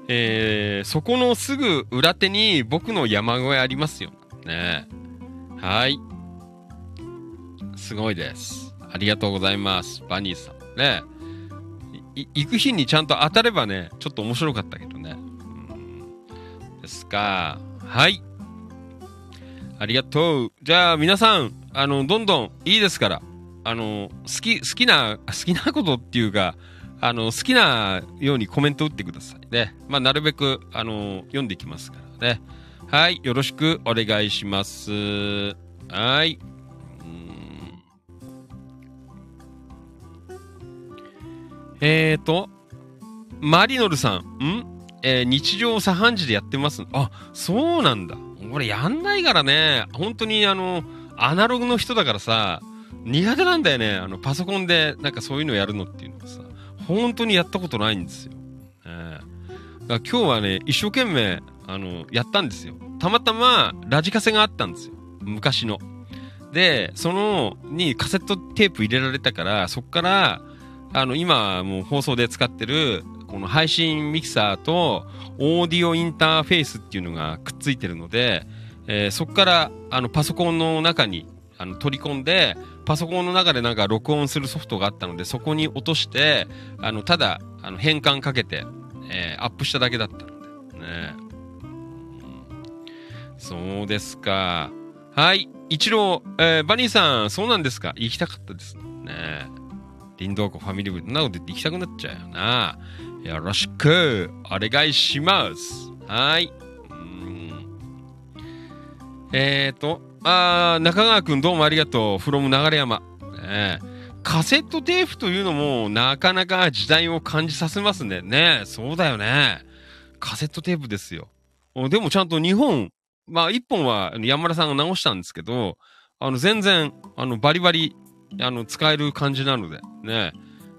えー、そこのすぐ裏手に僕の山小屋ありますよ。ねはい。すごいです。ありがとうございます。バニーさん。ね行く日にちゃんと当たればね、ちょっと面白かったけどね。うんですか。はい。ありがとう。じゃあ皆さん、あの、どんどんいいですから、あの、好き、好きな、好きなことっていうか、あの、好きなようにコメント打ってくださいね。まあ、なるべく、あの、読んでいきますからね。はい。よろしくお願いします。はい。えーと、マリノルさん、ん？えー日常茶飯事でやってます。あ、そうなんだ。俺やんないからね。本当にあの、アナログの人だからさ、苦手なんだよね。あの、パソコンでなんかそういうのやるのっていうのはさ、本当にやったことないんですよ。ええだから今日はね、一生懸命、あの、やったんですよ。たまたま、ラジカセがあったんですよ。昔の。で、その、にカセットテープ入れられたから、そっから、あの、今もう放送で使ってる、この配信ミキサーと、オーディオインターフェースっていうのがくっついてるので、えーそこから、あの、パソコンの中に、あの、取り込んで、パソコンの中でなんか録音するソフトがあったので、そこに落として、あの、ただ、あの、変換かけて、えーアップしただけだったので、ね。うんそうですか。はい。一郎、えーバニーさん、そうなんですか？行きたかったですね。林道湖ファミリー部、なこと言って行きたくなっちゃうよな。よろしく、お願いします。はい。うんえーと、あ中川くんどうもありがとう。from 流山。ねえカセットテープというのもなかなか時代を感じさせますね。ねそうだよね。カセットテープですよ。でもちゃんと2本、まあ1本は山田さんが直したんですけど、あの全然、あのバリバリ、あの使える感じなので、ね、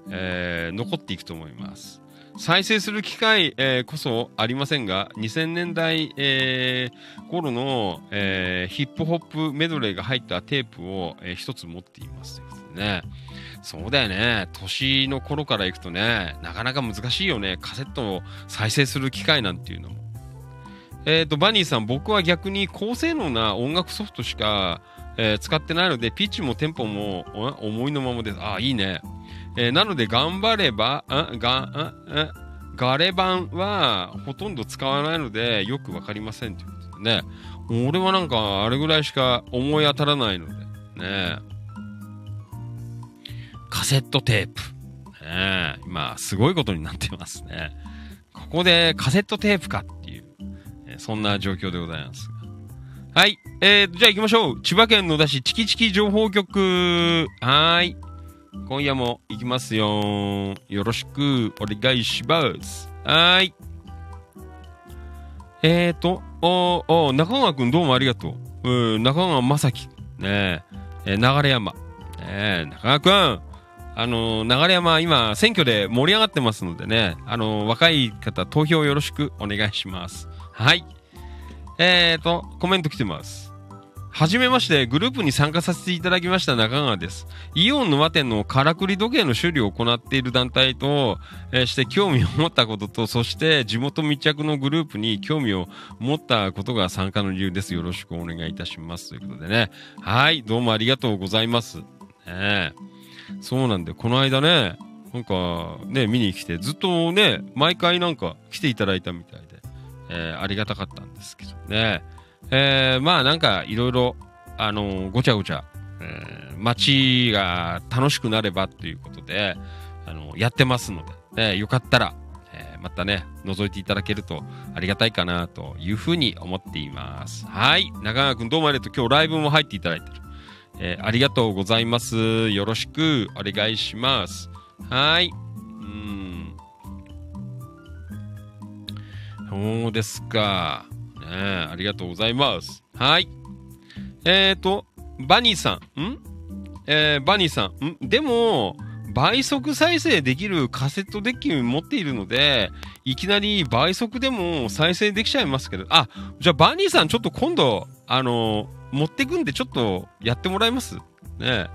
えー残っていくと思います。再生する機会、えーこそありませんが、2000年代、えー頃の、えーヒップホップメドレーが入ったテープを、えー一つ持っていますね。そうだよね。年の頃から行くとね、なかなか難しいよね。カセットを再生する機会なんていうのも。えっ、と、バニーさん、僕は逆に高性能な音楽ソフトしか、えー使ってないので、ピッチもテンポも思いのままです。ああ、いいね。えーなので、頑張れば、あ、が、あ、ガレ版はほとんど使わないので、よくわかりませんということでね。俺はなんか、あれぐらいしか思い当たらないので、ね。カセットテープ。ね今、すごいことになってますね。ここでカセットテープかっていう、そんな状況でございます。はい。えー、じゃあ行きましょう。千葉県野田市チキチキ情報局。はーい。今夜も行きますよ。よろしくお願いします。はーい。えーと、おお中川くんどうもありがとう。うん、中川正樹。ねえ、えー流山。ねえ、中川くん。あの流山今選挙で盛り上がってますのでね、あの若い方投票よろしくお願いします。はい。えーと、コメント来てます。はじめまして、グループに参加させていただきました中川です。イオン沼店のからくり時計の修理を行っている団体と、えーして興味を持ったことと、そして地元密着のグループに興味を持ったことが参加の理由です。よろしくお願いいたします。ということでね。はい、どうもありがとうございます。ねえそうなんで、この間ね、なんかね、見に来て、ずっとね、毎回なんか来ていただいたみたいで、えーありがたかったんですけどね。えーまあなんかいろいろ、あのーごちゃごちゃ、えー街が楽しくなればということで、あのやってますので、ね、よかったら、えーまたね、覗いていただけるとありがたいかなというふうに思っています。はい。中川くんどうもありがとう。今日ライブも入っていただいてる。えーありがとうございます。よろしくお願いします。はい。うん。そうですか。ねえ、ありがとうございます。はい。えーと、バニーさん。ん？えーバニーさん。ん？でも、倍速再生できるカセットデッキ持っているので、いきなり倍速でも再生できちゃいますけど、あ、じゃあバニーさんちょっと今度、あの持ってくんでちょっとやってもらえます？ねえ。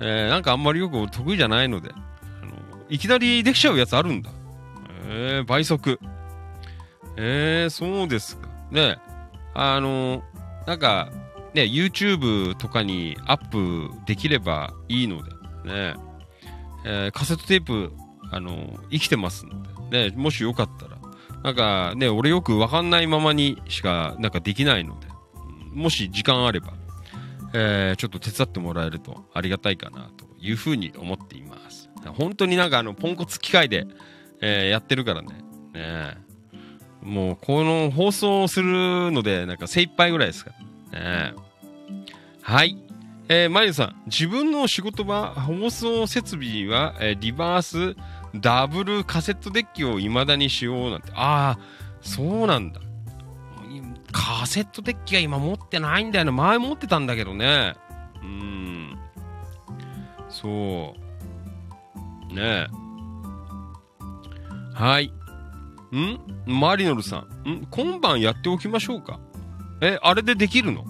えーなんかあんまりよく得意じゃないので、あのいきなりできちゃうやつあるんだ。えー、倍速。えー、そうですか。ねあのなんか、ね、YouTube とかにアップできればいいので、ねえーカセットテープ、あの生きてますので、ね、もしよかったら、なんかね、俺よくわかんないままにしか、なんかできないので、もし時間あれば、えーちょっと手伝ってもらえるとありがたいかなというふうに思っています。本当になんかあの、ポンコツ機械で、えーやってるからね。ねもう、この放送するので、なんか精一杯ぐらいですから。ねはい。えーマリオさん、自分の仕事場、放送設備は、えーリバース、ダブルカセットデッキを未だにしようなんて。ああ、そうなんだ。カセットデッキが今持ってないんだよね。前持ってたんだけどね。うん。そう。ねえ。はい。ん？マリノルさん。ん？今晩やっておきましょうか。え、あれでできるの？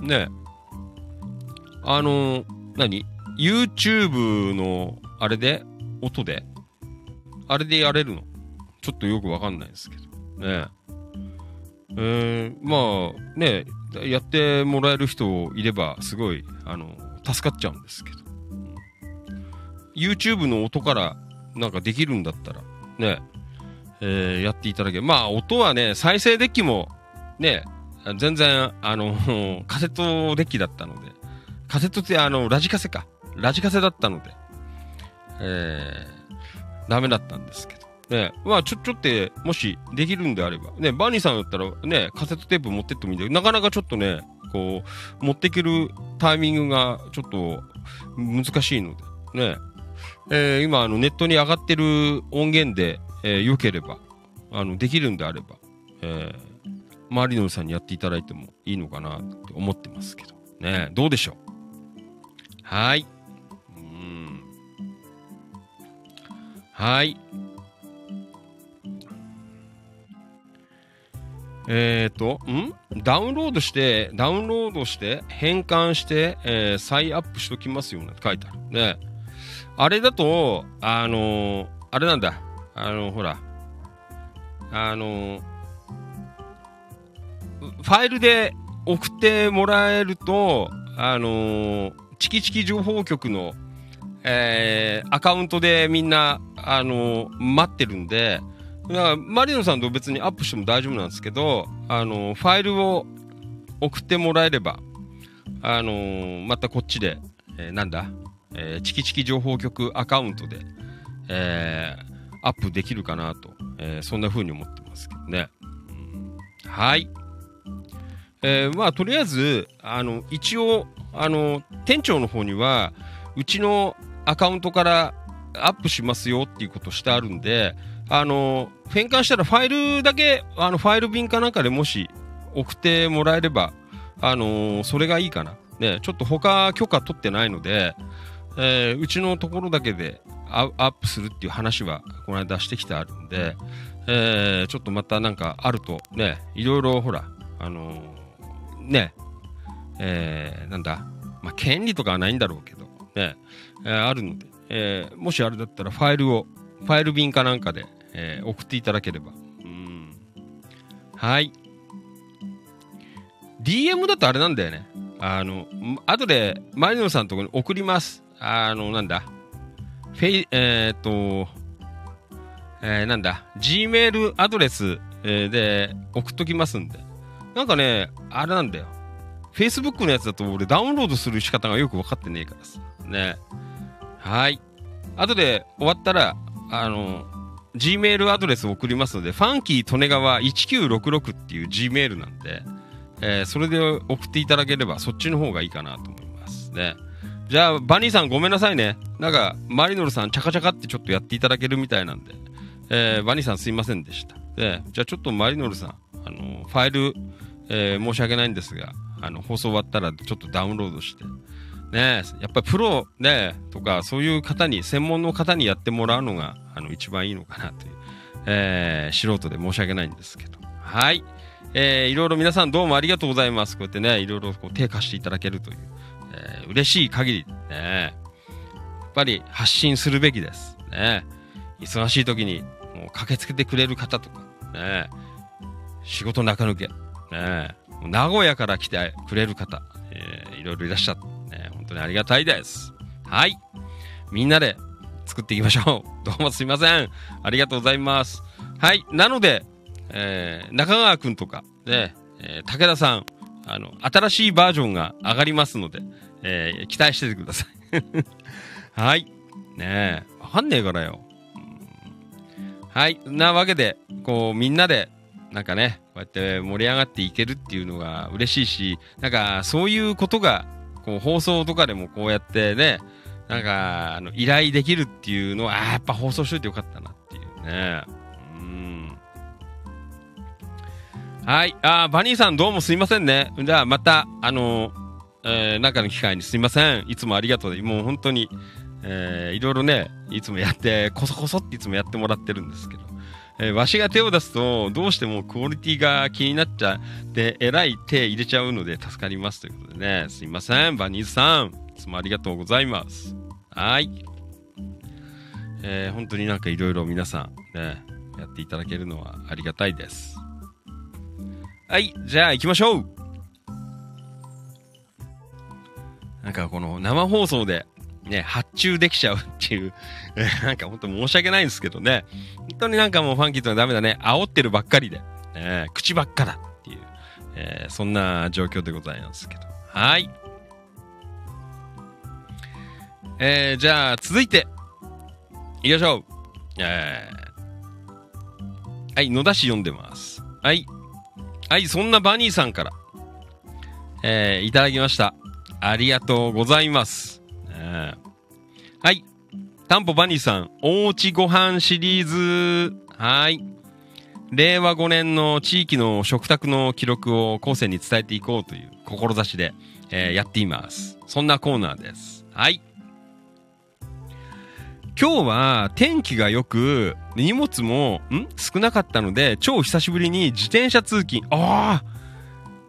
ねえ。あのー、何 ?YouTube の、あれで？音で？あれでやれるの？ちょっとよくわかんないですけど。ねえ。えー、まあ、ねやってもらえる人いれば、すごい、あの、助かっちゃうんですけど。YouTube の音から、なんかできるんだったら、ね、ええーやっていただけまあ、音はね、再生デッキも、ね、全然、あの、カセットデッキだったので、カセットって、あの、ラジカセか。ラジカセだったので、えー、ダメだったんですけど。ね、まあ、ちょ、ちょって、もしできるんであれば、ね、バーニーさんだったら、ね、カセットテープ持ってってもいいんだけど、なかなかちょっとね、こう、持っていけるタイミングがちょっと難しいので、ね、えー今、あの、ネットに上がってる音源で、えー良ければ、あの、できるんであれば、えー、マリノルさんにやっていただいてもいいのかなって思ってますけど、ね、どうでしょう？はい。うん。はい。えっ、ー、と、ん？ダウンロードして、ダウンロードして、変換して、えー再アップしときますよねって書いてある。ね。あれだと、あのーあれなんだ。あのほら。あのファイルで送ってもらえると、あのチキチキ情報局の、えーアカウントでみんな、あの待ってるんで、だからマリノさんと別にアップしても大丈夫なんですけど、あのファイルを送ってもらえれば、あのまたこっちで、えーなんだ、えーチキチキ情報局アカウントで、えーアップできるかなと、えーそんな風に思ってますけどね。はい。えーまあ、とりあえず、あの、一応、あの、店長の方には、うちのアカウントからアップしますよっていうことしてあるんで、あの、変換したらファイルだけ、あの、ファイル便かなんかでもし送ってもらえれば、あのそれがいいかな。ね、ちょっと他許可取ってないので、えーうちのところだけでアップするっていう話はこの間してきてあるんで、えーちょっとまたなんかあるとね、いろいろほら、あのーね、えーなんだ、まあ、権利とかはないんだろうけど、ね、えーあるので、えーもしあれだったらファイルを、ファイル便かなんかで、えー送っていただければ。うん。はい。DM だとあれなんだよね。あの、後でマリノさんのとこに送ります。あの、なんだ。フェイ、えーっと、えーなんだ。Gmail アドレス、で送っときますんで。なんかね、あれなんだよ。Facebook のやつだと俺ダウンロードする仕方がよく分かってねえからさ。ね。はい。後で終わったら、あの、Gmail アドレスを送りますので、ファンキー利根川1966っていう Gmail なんで、えーそれで送っていただければそっちの方がいいかなと思いますね。じゃあ、バニーさんごめんなさいね。なんか、マリノルさん、チャカチャカってちょっとやっていただけるみたいなんで、えー、バニーさんすいませんでした。で、じゃあちょっとマリノルさん、あの、ファイル、えー、申し訳ないんですが、あの、放送終わったらちょっとダウンロードして、ねやっぱりプロね、とか、そういう方に、専門の方にやってもらうのが、あの、一番いいのかなという、えー、素人で申し訳ないんですけど。はい。えー、いろいろ皆さんどうもありがとうございます。こうやってね、いろいろこう手貸していただけるという、えー、嬉しい限り、ね、やっぱり発信するべきです。ね、忙しい時に、もう駆けつけてくれる方とか、ね、仕事中抜け、ね、名古屋から来てくれる方、えー、いろいろいらっしゃって、ね、本当にありがたいです。はい。みんなで作っていきましょう。どうもすいません。ありがとうございます。はい。なので、えー、中川くんとか、ね、えー、武田さん、あの、新しいバージョンが上がりますので、えー、期待しててください。はい。ねえ、わかんねえからよ。はい。なわけで、こう、みんなで、なんかね、こうやって盛り上がっていけるっていうのが嬉しいし、なんか、そういうことが、こう、放送とかでもこうやってね、なんか、あの、依頼できるっていうのは、あやっぱ放送しといてよかったなっていうね。はい。あバニーさんどうもすいませんね。じゃあまた、あのー、えー、なんかの機会にすいません。いつもありがとうで。もう本当に、えー、いろいろね、いつもやって、こそこそっていつもやってもらってるんですけど、えー、わしが手を出すと、どうしてもクオリティが気になっちゃって、えらい手入れちゃうので助かりますということでね、すいません。バニーさん、いつもありがとうございます。はい。えー、本当になんかいろいろ皆さん、ね、やっていただけるのはありがたいです。はい、じゃあ行きましょうなんかこの生放送でね、発注できちゃうっていう、なんか本当申し訳ないんですけどね。本当になんかもうファンキーとはダメだね。煽ってるばっかりで、えー、口ばっかだっていう、えー、そんな状況でございますけど。はい。えー、じゃあ続いて、行きましょう。えー、はい、野田市読んでます。はい。はい、そんなバニーさんから、えー、いただきました。ありがとうございます。えー、はい。タンポバニーさん、おうちご飯シリーズ。はい。令和5年の地域の食卓の記録を後世に伝えていこうという志で、えー、やっています。そんなコーナーです。はい。今日は天気が良く、荷物も、ん？少なかったので、超久しぶりに自転車通勤。ああ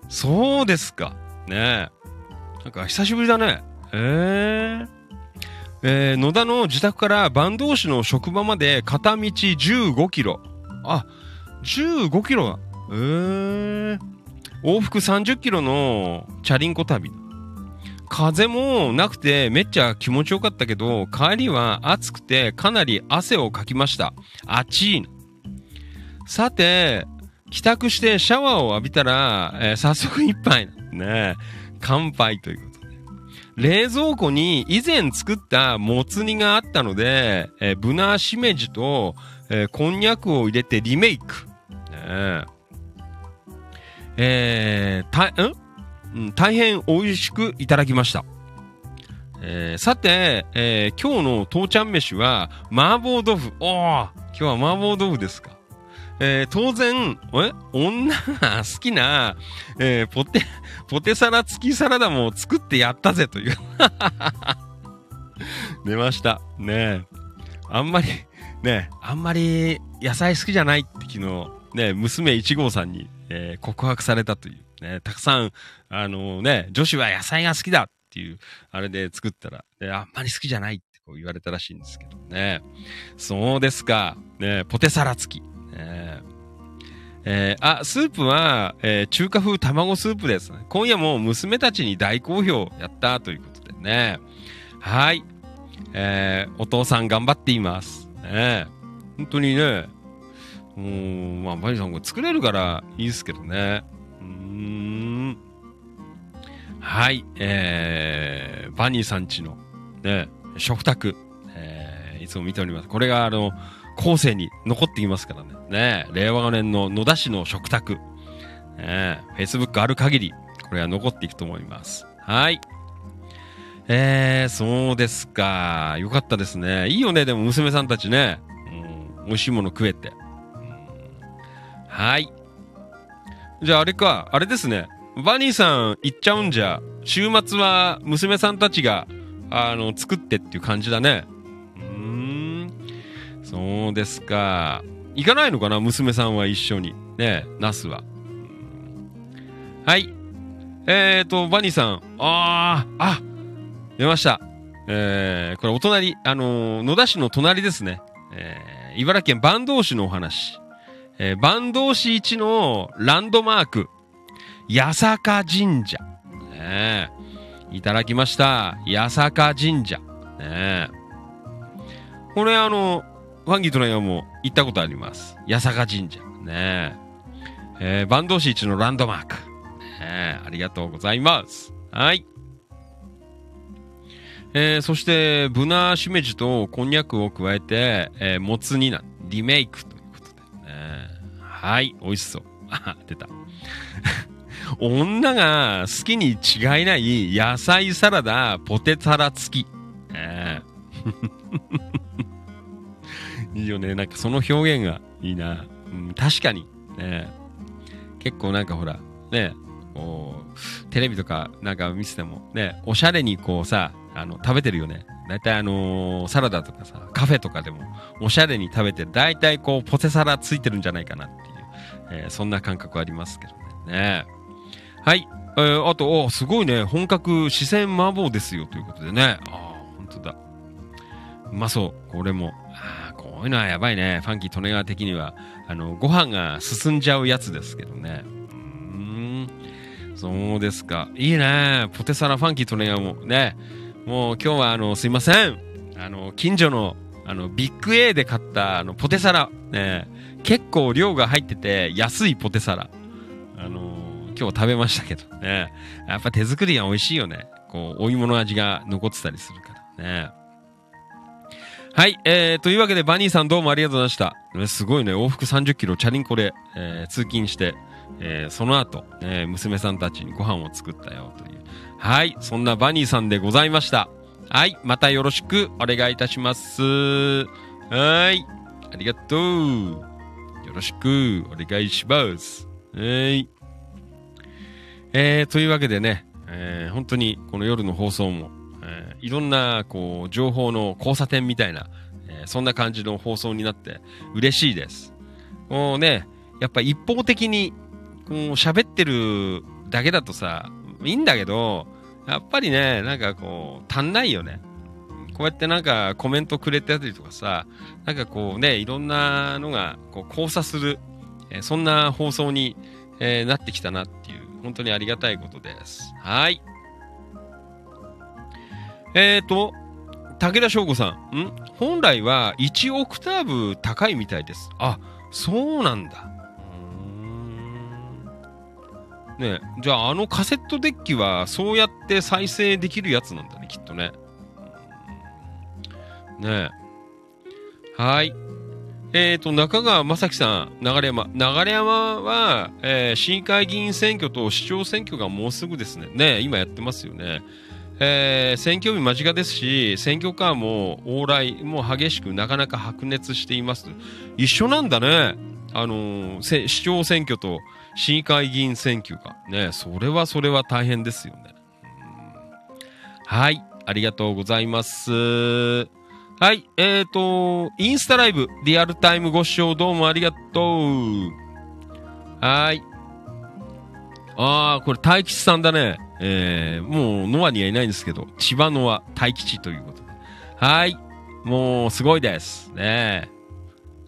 そうですか。ねえ。なんか久しぶりだね。えー、えー、野田の自宅から坂東市の職場まで片道15キロ。あ、15キロだ。えー、往復30キロのチャリンコ旅。風もなくてめっちゃ気持ちよかったけど、帰りは暑くてかなり汗をかきました。あちい。さて、帰宅してシャワーを浴びたら、えー、早速一杯ね。乾杯ということで。冷蔵庫に以前作ったもつ煮があったので、えー、ブナーしめじと、えー、こんにゃくを入れてリメイク。ねえー、た、ん？うん、大変美味しくいただきました。えー、さて、えー、今日の父ちゃん飯は麻婆豆腐。おお今日は麻婆豆腐ですか。えー、当然、え女が好きな、えー、ポテ、ポテサラ付きサラダも作ってやったぜという。出ました。ねあんまり、ねあんまり野菜好きじゃないって昨日、ね娘1号さんに、えー、告白されたという。ね、たくさん、あのね、女子は野菜が好きだっていう、あれで作ったら、あんまり好きじゃないってこう言われたらしいんですけどね。そうですか。ね、ポテサラ付き。ねえー、あ、スープは、えー、中華風卵スープです。今夜も娘たちに大好評やったということでね。はい。えー、お父さん頑張っています。ね、本当にね、もう、まあ、バニさんこれ作れるからいいですけどね。はい、えー、バニーさんちの、ね、食卓、えー、いつも見ております。これが、あの、後世に残ってきますからね。ね、令和5年の野田市の食卓。ね、Facebook ある限り、これは残っていくと思います。はい。えー、そうですか。よかったですね。いいよね、でも娘さんたちね。うん、美味しいもの食えて。はい。じゃああれか、あれですね。バニーさん行っちゃうんじゃ、週末は娘さんたちが、あの、作ってっていう感じだね。うーん。そうですか。行かないのかな娘さんは一緒に。ねナスは。はい。えーと、バニーさん。あー、あ、出ました。えー、これお隣、あのー野田市の隣ですね。えー、茨城県坂東市のお話。えー、坂東市一のランドマーク、八坂神社。ね。いただきました。八坂神社。ね。これあの、ファンギートレイヤも行ったことあります。八坂神社。ねえ。えー、坂東市一のランドマーク。ねえ。ありがとうございます。はい。えー、そして、ブナしめじとこんにゃくを加えて、えー、もつ煮な、リメイク、はい、美味しそう。あ、出た。女が好きに違いない野菜サラダ、ポテサラ付き。いいよね。なんかその表現がいいな。うん、確かに。ね結構なんかほら、ねこう、テレビとかなんか見てても、ね、おしゃれにこうさ、あの、食べてるよね。だいたいあのーサラダとかさ、カフェとかでも、おしゃれに食べて。だいたいこう、ポテサラついてるんじゃないかなって、えーそんな感覚ありますけどね。ねはい。えーあと、おすごいね、本格四川麻婆ですよということでね。ああ、本当だ。うまそう。これも。ああ、こういうのはやばいね。ファンキー・利根川的には、あの、ご飯が進んじゃうやつですけどね。うん。そうですか。いいね。ポテサラファンキー・利根川も。ね。もう今日は、あの、すいません。あの、近所の、あの、ビッグ A で買った、あの、ポテサラ。ね。結構量が入ってて、安いポテサラ。あの今日食べましたけどね。やっぱ手作りが美味しいよね。こう、お芋の味が残ってたりするからね。はい、えー、というわけでバニーさんどうもありがとうございました。ねすごいね、往復30キロチャリンコで、えー通勤して、えーその後、えー娘さんたちにご飯を作ったよという。はい、そんなバニーさんでございました。はい、またよろしくお願いいたします。はい、ありがとう。よろしくお願いします。はい。えー、というわけでね、えー本当にこの夜の放送も、えーいろんなこう情報の交差点みたいな、えーそんな感じの放送になって嬉しいです。もうね、やっぱ一方的にこう喋ってるだけだとさ、いいんだけど、やっぱりね、なんかこう、足んないよね。こうやってなんかコメントくれてたりとかさ、なんかこうね、いろんなのがこう交差する、えそんな放送に、えーなってきたなっていう、本当にありがたいことです。はい。えーと、武田翔吾さん、ん？本来は1オクターブ高いみたいです。あ、そうなんだ。ねじゃああのカセットデッキはそうやって再生できるやつなんだね、きっとね。ね。はい。えーと、中川正樹さん、流山。流山は、えー市議会議員選挙と市長選挙がもうすぐですね。ね今やってますよね。えー選挙日間近ですし、選挙カーも往来も激しくなかなか白熱しています。一緒なんだね。あのー市長選挙と市議会議員選挙が。ねそれはそれは大変ですよね。はい。ありがとうございます。はい。えーと、インスタライブ、リアルタイムご視聴どうもありがとう。はい。ああ、これ、大吉さんだね。えー、もう、ノアにはいないんですけど、千葉ノア、大吉ということで。はい。もう、すごいです。ねえ。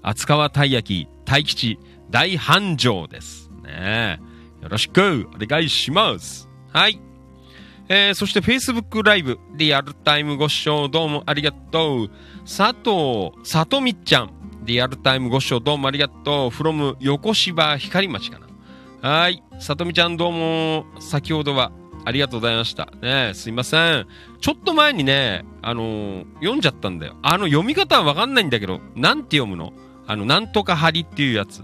厚川たい焼き、大吉、大繁盛です。ね。よろしく、お願いします。はい。えー、そして Facebook ライブ、リアルタイムご視聴どうもありがとう。佐藤、さとみちゃん、リアルタイムご視聴どうもありがとう。from 横芝光町かな。はい。さとみちゃんどうも、先ほどはありがとうございました。ねすいません。ちょっと前にね、あのー読んじゃったんだよ。あの読み方はわかんないんだけど、なんて読むの？あの、なんとか張りっていうやつ。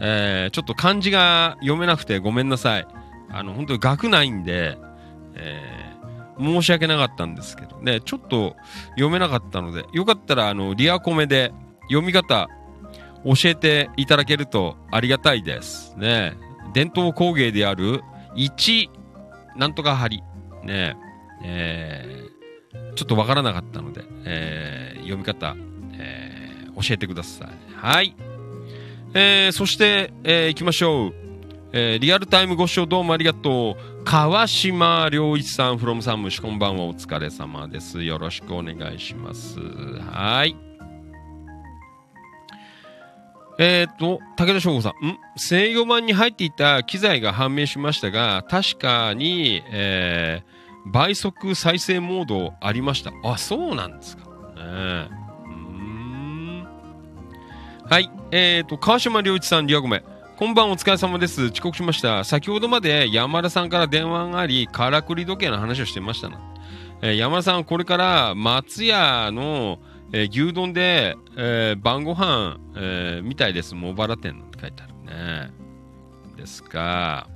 えー、ちょっと漢字が読めなくてごめんなさい。あの、本当に学ないんで、えー申し訳なかったんですけどね、ちょっと読めなかったので、よかったら、あの、リアコメで読み方教えていただけるとありがたいです。ね。伝統工芸である1なんとか針。ね。えー、ちょっとわからなかったので、えー、読み方、えー、教えてください。はい。えー、そして、えー、行きましょう。えー、リアルタイムご視聴どうもありがとう。川島良一さん、フロムサムシ、こんばんは。お疲れ様です。よろしくお願いします。はい。えっ、と、武田翔吾さん、ん？制御盤に入っていた機材が判明しましたが、確かに、えー、倍速再生モードありました。あ、そうなんですか。ね、うんはい。えっ、ー、と、川島良一さん、リアゴメ。こんばんお疲れ様です。遅刻しました。先ほどまで山田さんから電話があり、からくり時計の話をしてましたな。えー、山田さん、これから松屋の、えー、牛丼で、えー、晩ご飯、えー、みたいです。茂原店って書いてあるね。ですか。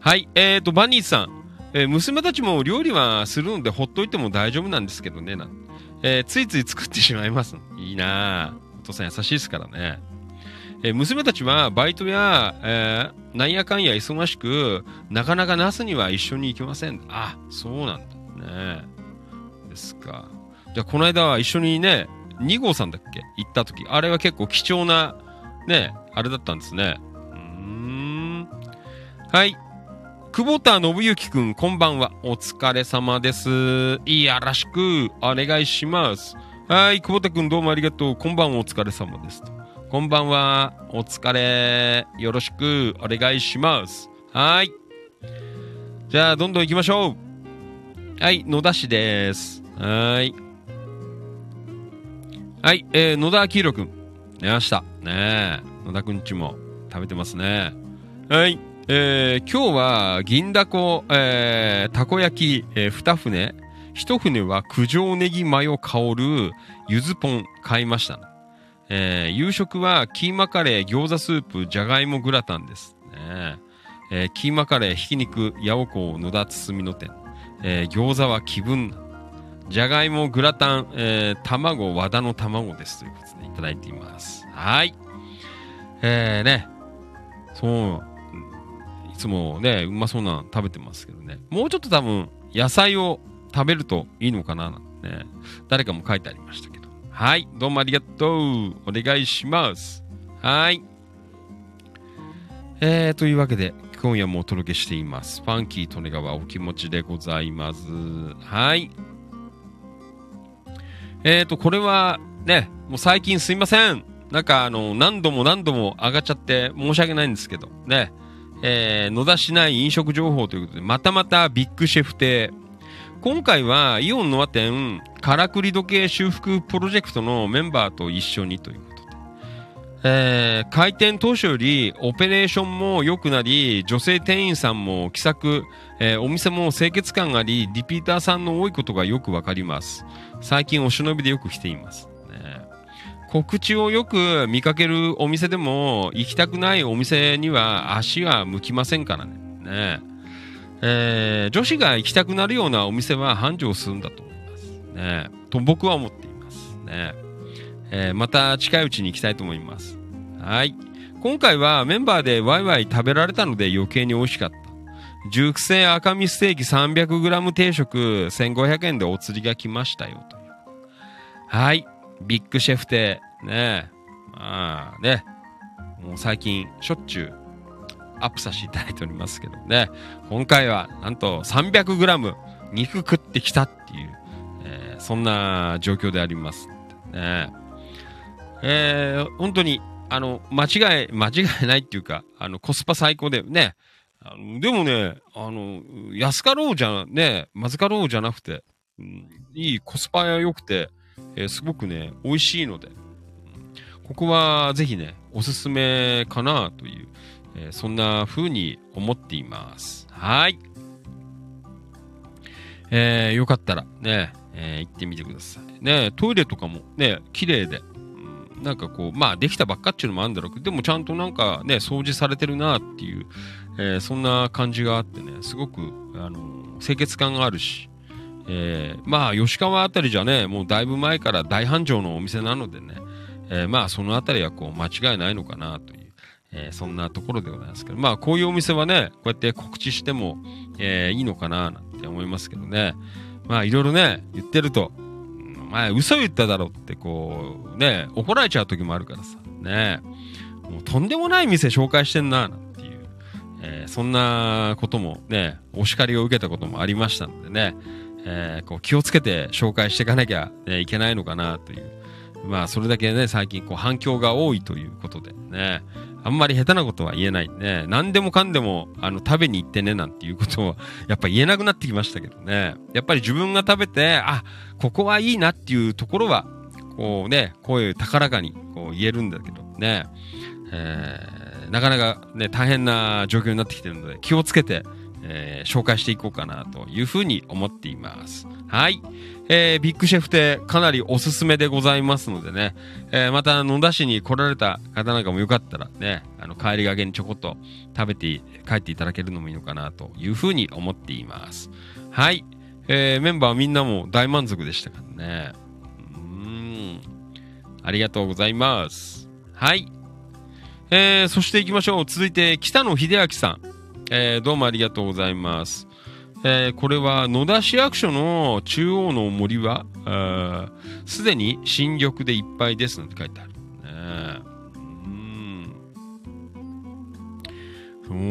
はい、えーと、バニーさん。えー、娘たちも料理はするのでほっといても大丈夫なんですけどね。なえー、ついつい作ってしまいます。いいな父さん優しいですからね。え、娘たちはバイトや、えー、なんやかんや忙しく、なかなかナスには一緒に行きません。あ、そうなんだね。ですか。じゃあ、この間は一緒にね、2号さんだっけ？行った時、あれは結構貴重な、ね、あれだったんですね。うん。はい。久保田信之くん、こんばんは。お疲れ様です。いやらしく、お願いします。はい、久保田くんどうもありがとう。こんばんは、お疲れ様です。こんばんは、お疲れ。よろしく、お願いします。はい。じゃあ、どんどん行きましょう。はい、野田市です。はい。はい、えー、野田明宏くん。寝ました。ねえ野田くんちも食べてますね。はい。えー、今日は銀だこ、えー、たこ焼き、えー、二船。一船は九条ネギマヨ香るゆずポン買いました、えー、夕食はキーマカレー、餃子スープ、じゃがいもグラタンです。ねえー、キーマカレー、ひき肉、八百子、野田包みの店。えー、餃子は気分。じゃがいも、グラタン、えー、卵、和田の卵です。ということでいただいています。はい。えー、ね。そう。いつもね、うまそうなの食べてますけどね。もうちょっと多分、野菜を食べるといいのかななんてね。誰かも書いてありましたけど。はい。どうもありがとう。お願いします。はい。えー、というわけで、今夜もお届けしています。ファンキー利根川お気持ちでございます。はい。えっ、ー、と、これはね、もう最近すいません。なんかあの、何度も何度も上がっちゃって申し訳ないんですけど、ね。えー、野田市内飲食情報ということで、またまたビッグシェフ亭。今回はイオンノア店、からくり時計修復プロジェクトのメンバーと一緒にということで。えー、開店当初よりオペレーションも良くなり、女性店員さんも気さく、えー、お店も清潔感があり、リピーターさんの多いことがよくわかります。最近お忍びでよく来ています。ね、告知をよく見かけるお店でも、行きたくないお店には足は向きませんからね。ねえー、女子が行きたくなるようなお店は繁盛するんだと思います。ねと僕は思っていますね。えー、また近いうちに行きたいと思います。はい。今回はメンバーでワイワイ食べられたので余計に美味しかった。熟成赤身ステーキ 300g 定食1500円でお釣りが来ましたよという。はい。ビッグシェフ亭。ねまあね。もう最近しょっちゅうアップさせていただいておりますけどね。今回はなんと 300g 肉食ってきたっていう、えー、そんな状況であります。ねえー、本当に、あの、間違い、間違いないっていうか、あの、コスパ最高でね、あのでもね、あの、安かろうじゃ、ね、まずかろうじゃなくて、うん、いいコスパが良くて、えー、すごくね、美味しいので、ここはぜひね、おすすめかなという、えー、そんな風に思っています。はい。えー、よかったらね、えー、行ってみてください。ね、トイレとかもね、綺麗で、うん、なんかこう、まあできたばっかっていうのもあるんだろうけど、でもちゃんとなんかね、掃除されてるなっていう、えー、そんな感じがあってね、すごく、あのー、清潔感があるし、えー、まあ、吉川あたりじゃね、もうだいぶ前から大繁盛のお店なのでね、えー、まあ、そのあたりはこう、間違いないのかなという、えー、そんなところでございますけど、まあ、こういうお店はね、こうやって告知しても、えー、いいのかな、なんて思いますけどね。まあ、いろいろね、言ってると、お前、嘘言っただろって、こう、ね、怒られちゃう時もあるからさ、ね、もうとんでもない店紹介してんな、なんていう、えー、そんなこともね、お叱りを受けたこともありましたのでね、えー、こう気をつけて紹介していかなきゃ、ね、いけないのかなという。まあ、それだけね、最近こう反響が多いということでね、あんまり下手なことは言えないね。何でもかんでも、あの、食べに行ってね、なんていうことを、やっぱ言えなくなってきましたけどね。やっぱり自分が食べて、あ、ここはいいなっていうところは、こうね、声高らかにこう言えるんだけどね、えー、なかなかね、大変な状況になってきてるので、気をつけて、えー、紹介していこうかなというふうに思っています。はい。えー、ビッグシェフ亭かなりおすすめでございますのでね、えー、また野田市に来られた方なんかもよかったらね、あの帰りがけにちょこっと食べて帰っていただけるのもいいのかなというふうに思っています。はい。えー、メンバーみんなも大満足でしたからね。うん。ありがとうございます。はい。えー、そして行きましょう。続いて、北野秀明さん。えー、どうもありがとうございます。えー、これは野田市役所の中央の森は、すでに新緑でいっぱいですなんて書いてある。ね、うん。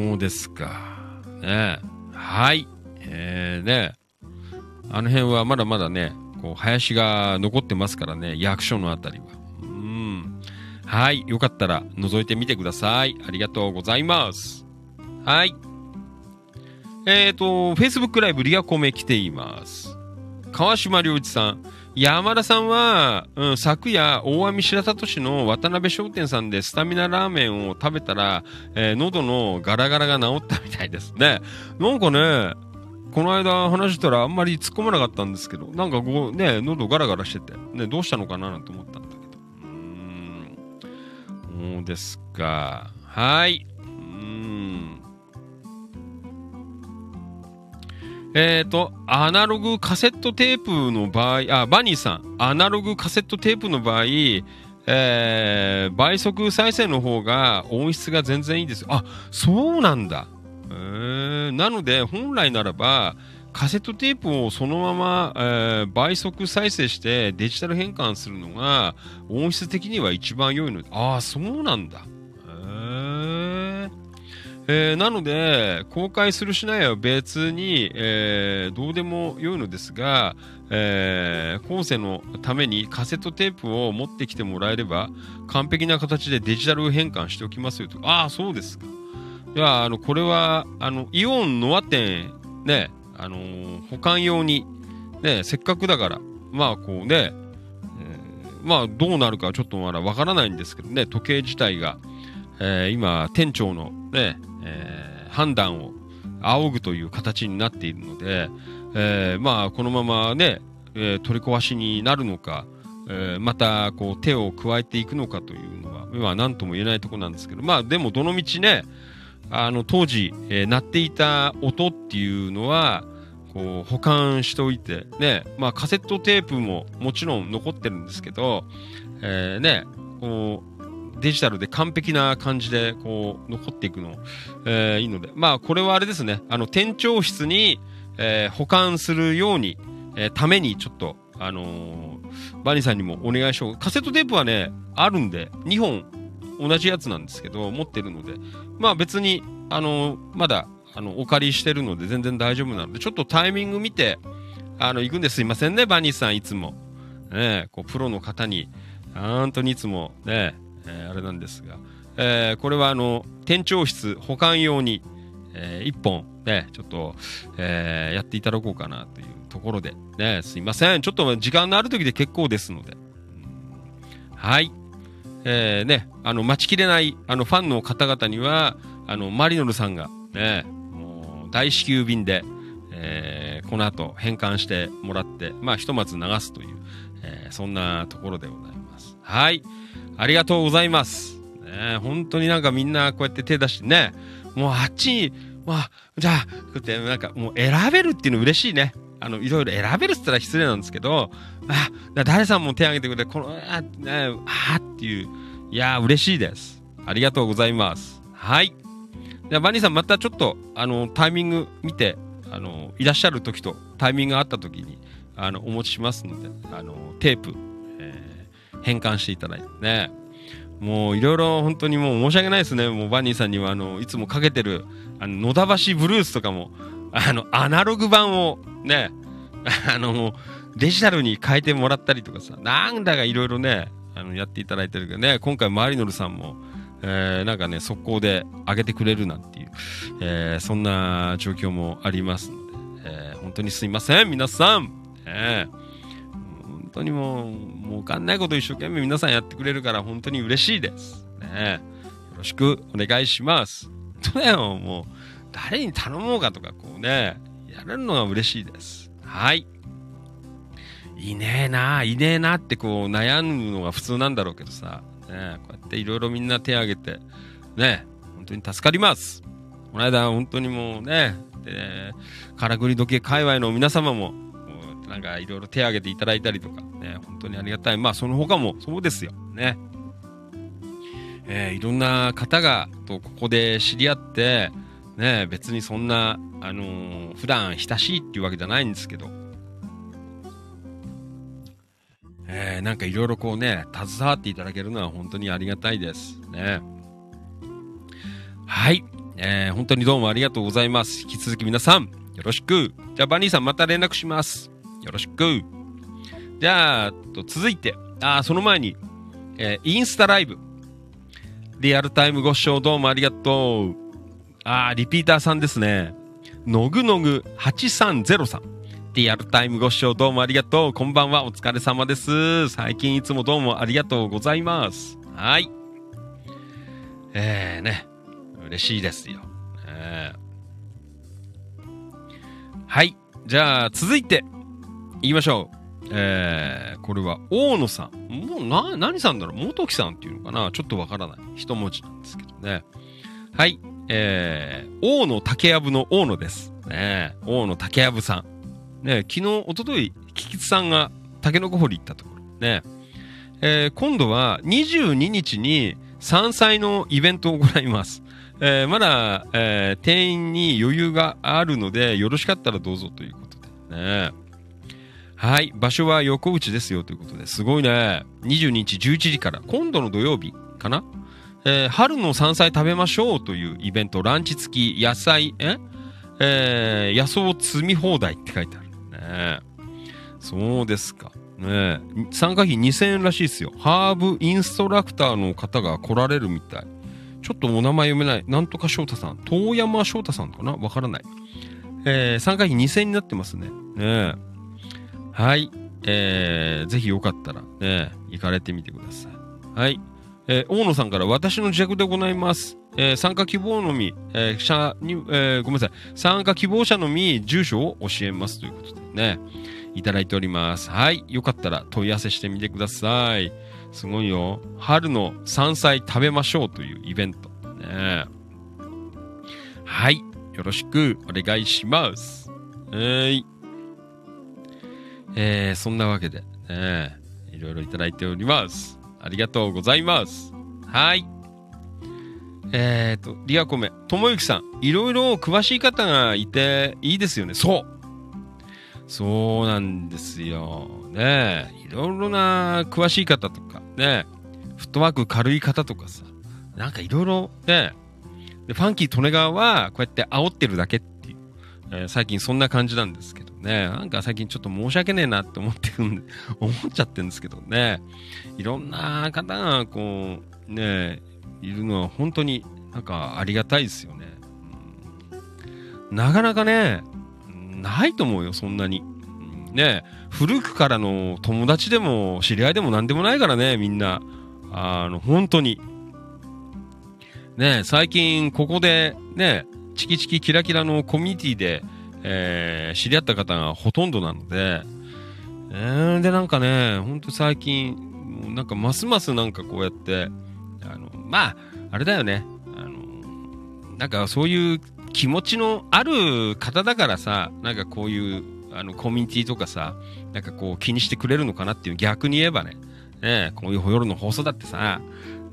そうですか。ねはい。えー、ねあの辺はまだまだね、こう、林が残ってますからね、役所のあたりは。うん。はい。よかったら覗いてみてください。ありがとうございます。はい。えっ、ー、と、Facebook ライブリアコメ来ています。川島良一さん。山田さんは、うん、昨夜、大網白里市の渡辺商店さんでスタミナラーメンを食べたら、えー、喉のガラガラが治ったみたいですね。なんかね、この間話したらあんまり突っ込まなかったんですけど、なんかこうね、喉ガラガラしてて、ね、どうしたのかななんて思ったんだけど。うーん。そうですか。はい。うーん。えっ、ー、と、アナログカセットテープの場合、あ、バニーさん、アナログカセットテープの場合、えー、倍速再生の方が音質が全然いいです。あ、そうなんだ。えー、なので、本来ならば、カセットテープをそのまま、えー、倍速再生してデジタル変換するのが音質的には一番良いので、ああ、そうなんだ。えー、えなので、公開するしないは別に、えー、どうでもよいのですが、えー、後世のためにカセットテープを持ってきてもらえれば、完璧な形でデジタル変換しておきますよと。ああ、そうですか。いや、あの、これは、あの、イオンノア店、ね、あのー、保管用に、ね、せっかくだから、まあ、こうね、えー、まあ、どうなるかちょっとまだわからないんですけどね、時計自体が、えー、今、店長のね、えー、判断を仰ぐという形になっているので、えー、まあ、このままね、えー、取り壊しになるのか、えー、またこう手を加えていくのかというのは、今は何とも言えないところなんですけど、まあでもどのみちね、あの当時、えー、鳴っていた音っていうのは、こう保管しておいて、ね、まあカセットテープももちろん残ってるんですけど、えー、ね、こう、デジタルで完璧な感じでこう残っていくの、えー、いいので、まあこれはあれですね、あの店長室に、えー、保管するように、えー、ためにちょっと、あのー、バニーさんにもお願いしよう。カセットテープはね、あるんで、2本同じやつなんですけど、持ってるので、まあ別に、あのー、まだ、あの、お借りしてるので全然大丈夫なので、ちょっとタイミング見て、あの、行くんですいませんね、バニーさんいつも。ね、こう、プロの方に、本当にいつもね、えー、あれなんですが、えー、これはあの、店長室保管用に、えー、1本、ね、ちょっと、えー、やっていただこうかなというところで、ね、すいません。ちょっと時間のある時で結構ですので。はい。えー、ね、あの、待ちきれない、あの、ファンの方々には、あの、マリノルさんが、ね、もう、大至急便で、えー、この後変換してもらって、まあ、ひとまず流すという、えー、そんなところでございます。はい。ありがとうございます。ね、本当になんかみんなこうやって手出してね、もうあっちに、まあ、じゃあ、こうやってなんかもう選べるっていうの嬉しいね。あの、いろいろ選べるって言ったら失礼なんですけど、あ、誰さんも手挙げてくれて、この、あ、ね、あっていう、いや嬉しいです。ありがとうございます。はい。じゃ、バニーさんまたちょっと、あの、タイミング見て、あの、いらっしゃる時とタイミングがあった時に、あの、お持ちしますので、あの、テープ、変換していただいてね。もういろいろ本当にもう申し訳ないですね。もうバニーさんにはあの、いつもかけてる、あの、野田橋ブルースとかも、あの、アナログ版をね、あの、デジタルに変えてもらったりとかさ、なんだかいろいろね、あの、やっていただいてるけどね、今回マリノルさんも、えー、なんかね、速攻で上げてくれるなんていう、えー、そんな状況もありますので、えー、本当にすいません、皆さん。えー当にもう、もうわかんないこと一生懸命皆さんやってくれるから本当に嬉しいです。ねよろしくお願いします。本当だよ、もう、誰に頼もうかとか、こうね、やれるのが嬉しいです。はい。いねえな、いねえなってこう悩むのが普通なんだろうけどさ、ね、こうやっていろいろみんな手を挙げて、ね、本当に助かります。この間本当にもうね、で、からくり時計界隈の皆様も、なんかいろいろ手を挙げていただいたりとか、ね、本当にありがたい。まあ、その他もそうですよ。ね。えー、いろんな方が、と、ここで知り合って、ね、別にそんな、あのー、普段親しいっていうわけじゃないんですけど、えー、なんかいろいろこうね、携わっていただけるのは本当にありがたいです。ね。はい。えー、本当にどうもありがとうございます。引き続き皆さん、よろしく。じゃあ、バニーさんまた連絡します。よろしく。じゃあ、と続いて、あ、その前に、えー、インスタライブ。リアルタイムご視聴どうもありがとう。あリピーターさんですね。のぐのぐ8303。リアルタイムご視聴どうもありがとう。こんばんは。お疲れ様です。最近いつもどうもありがとうございます。はい。えーね。嬉しいですよ。えー、はい。じゃあ、続いて、言いましょう。えー、これは大野さん。もうな、何さんだろう？元木さんっていうのかな？ちょっとわからない。一文字なんですけどね。はい。えー、大野竹やぶの大野です。ね大野竹やぶさん。ね昨日、おととい、菊池さんが竹の子掘り行ったところ。ねえー、今度は22日に山菜のイベントを行います。えー、まだ、えー、店員に余裕があるので、よろしかったらどうぞということでね。はい。場所は横内ですよということで、すごいね。22日11時から、今度の土曜日かな？えー、春の山菜食べましょうというイベント、ランチ付き野菜、え？えー、野草積み放題って書いてある。ねそうですか。ね参加費2000円らしいですよ。ハーブインストラクターの方が来られるみたい。ちょっとお名前読めない。なんとか翔太さん。遠山翔太さんかな？わからない。えー、参加費2000円になってますね。ねはい。えー、ぜひよかったらね、行かれてみてください。はい。えー、大野さんから私の自宅で行います。えー、参加希望のみ、えー、者に、えー、ごめんなさい。参加希望者のみ住所を教えますということでね、いただいております。はい。よかったら問い合わせしてみてください。すごいよ。春の山菜食べましょうというイベント。ね、はい。よろしくお願いします。はい。えー、そんなわけで、ね、いろいろいただいております。ありがとうございます。はい。えっ、ー、と、リアコメ、ともゆきさん、いろいろ詳しい方がいていいですよね。そう。そうなんですよ。ねいろいろな詳しい方とか、ねフットワーク軽い方とかさ、なんかいろいろね、でファンキー・利根川はこうやって煽ってるだけっていう、えー、最近そんな感じなんですけどね、なんか最近ちょっと申し訳ねえなって思ってるん、思っちゃってるんですけどね、いろんな方がこう、ね、いるのは本当になんかありがたいですよね。うん、なかなかね、ないと思うよ、そんなに。ね、古くからの友達でも知り合いでも何でもないからね、みんな。あの、本当に。ね、最近ここでね、チキチキキラキラのコミュニティで、えー、知り合った方がほとんどなので、えー、で、なんかね、ほんと最近、なんかますますなんかこうやって、あの、まあ、あれだよね、あの、なんかそういう気持ちのある方だからさ、なんかこういう、あの、コミュニティとかさ、なんかこう気にしてくれるのかなっていう逆に言えばね、ねこういう夜の放送だってさ、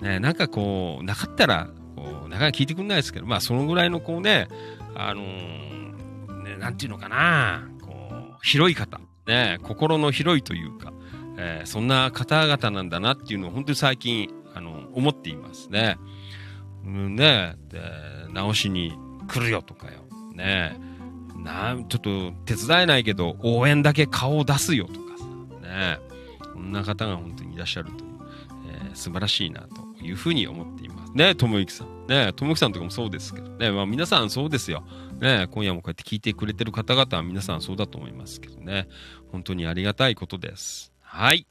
ねなんかこう、なかったら、こう、なかなか聞いてくんないですけど、まあそのぐらいのこうね、あのー、なんていうのかな、こう、広い方、ね、心の広いというか、えー、そんな方々なんだなっていうのを本当に最近、あの、思っていますね。うんね、で、直しに来るよとかよ。ねな、ちょっと手伝えないけど、応援だけ顔を出すよとかさ、ねこんな方が本当にいらっしゃるという、えー、素晴らしいなというふうに思っています。ね、ともゆきさん。ね、ともゆきさんとかもそうですけどね、まあ皆さんそうですよ。ね、今夜もこうやって聞いてくれてる方々は皆さんそうだと思いますけどね、本当にありがたいことです。はい。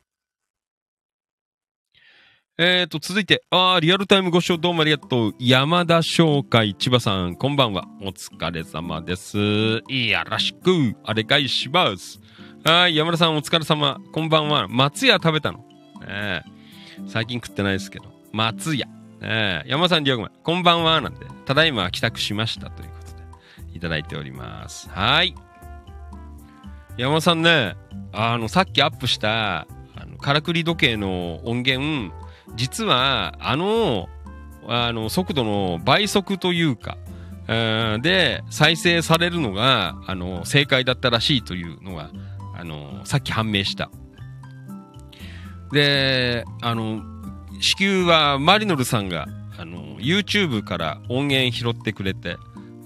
えーと、続いて、あー、リアルタイムご視聴どうもありがとう。山田商会千葉さん、こんばんは。お疲れ様です。いやらしく、あれ返します。はい、山田さんお疲れ様。こんばんは。松屋食べたの？え、最近食ってないですけど。松屋。え、山田さん、リアゴメこんばんは。なんて、ただいま帰宅しました。という、いただいております。はい。山田さんね、あの、さっきアップした、あの、からくり時計の音源、実は、あの、あの、速度の倍速というか、で、再生されるのが、あの、正解だったらしいというのが、あの、さっき判明した。で、あの、至急はマリノルさんが、あの、YouTube から音源拾ってくれて、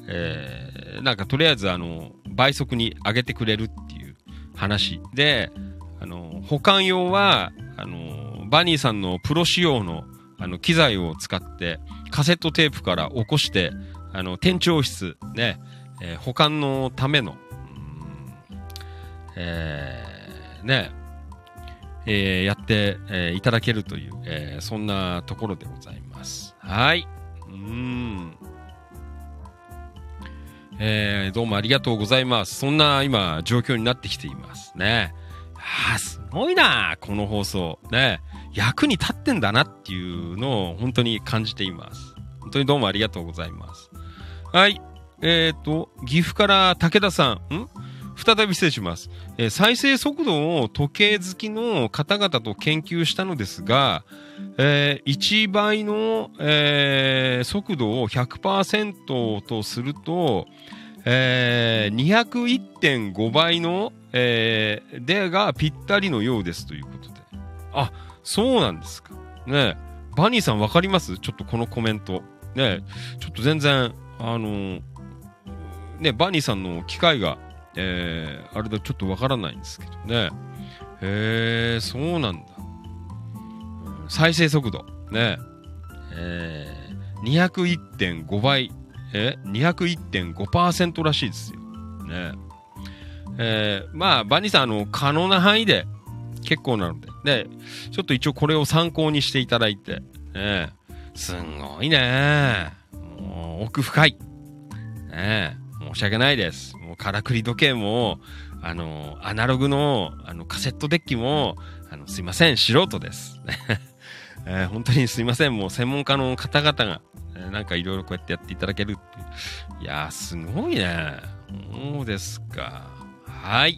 えー、なんかとりあえずあの、倍速に上げてくれるっていう話で、あの、保管用は、あの、バニーさんのプロ仕様のあの機材を使ってカセットテープから起こしてあの店長室ね、えー、保管のための、えー、ね、えー、やって、えー、いただけるという、えー、そんなところでございます。はい。うん。えー、どうもありがとうございます。そんな今状況になってきていますね。ああ、すごいな、この放送。ね。役に立ってんだなっていうのを本当に感じています。本当にどうもありがとうございます。はい。えっ、ー、と、岐阜から武田さん、ん？再び失礼します、えー、再生速度を時計好きの方々と研究したのですが、えー、1倍の、えー、速度を100%とすると、えー、201.5倍の、えー、でがぴったりのようですということで。あ、そうなんですか。ねバニーさんわかります？ちょっとこのコメント。ねちょっと全然、あの、ね、バニーさんの機械が、えー、あれだ、ちょっとわからないんですけどね。へえー、そうなんだ。再生速度。ねえー、201.5倍。え ?201.5% らしいですよ。ねえー、まあ、バニーさん、あの、可能な範囲で結構なので。で、ちょっと一応これを参考にしていただいて、ね、すんごいね。もう奥深い。ね、申し訳ないです。もうからくり時計も、あの、アナログの、あの、カセットデッキも、あの、すいません、素人です。えー、本当にすいません、もう専門家の方々が、えー、なんかいろいろこうやってやっていただけるってい。やー、すごいね。そうですか。はい。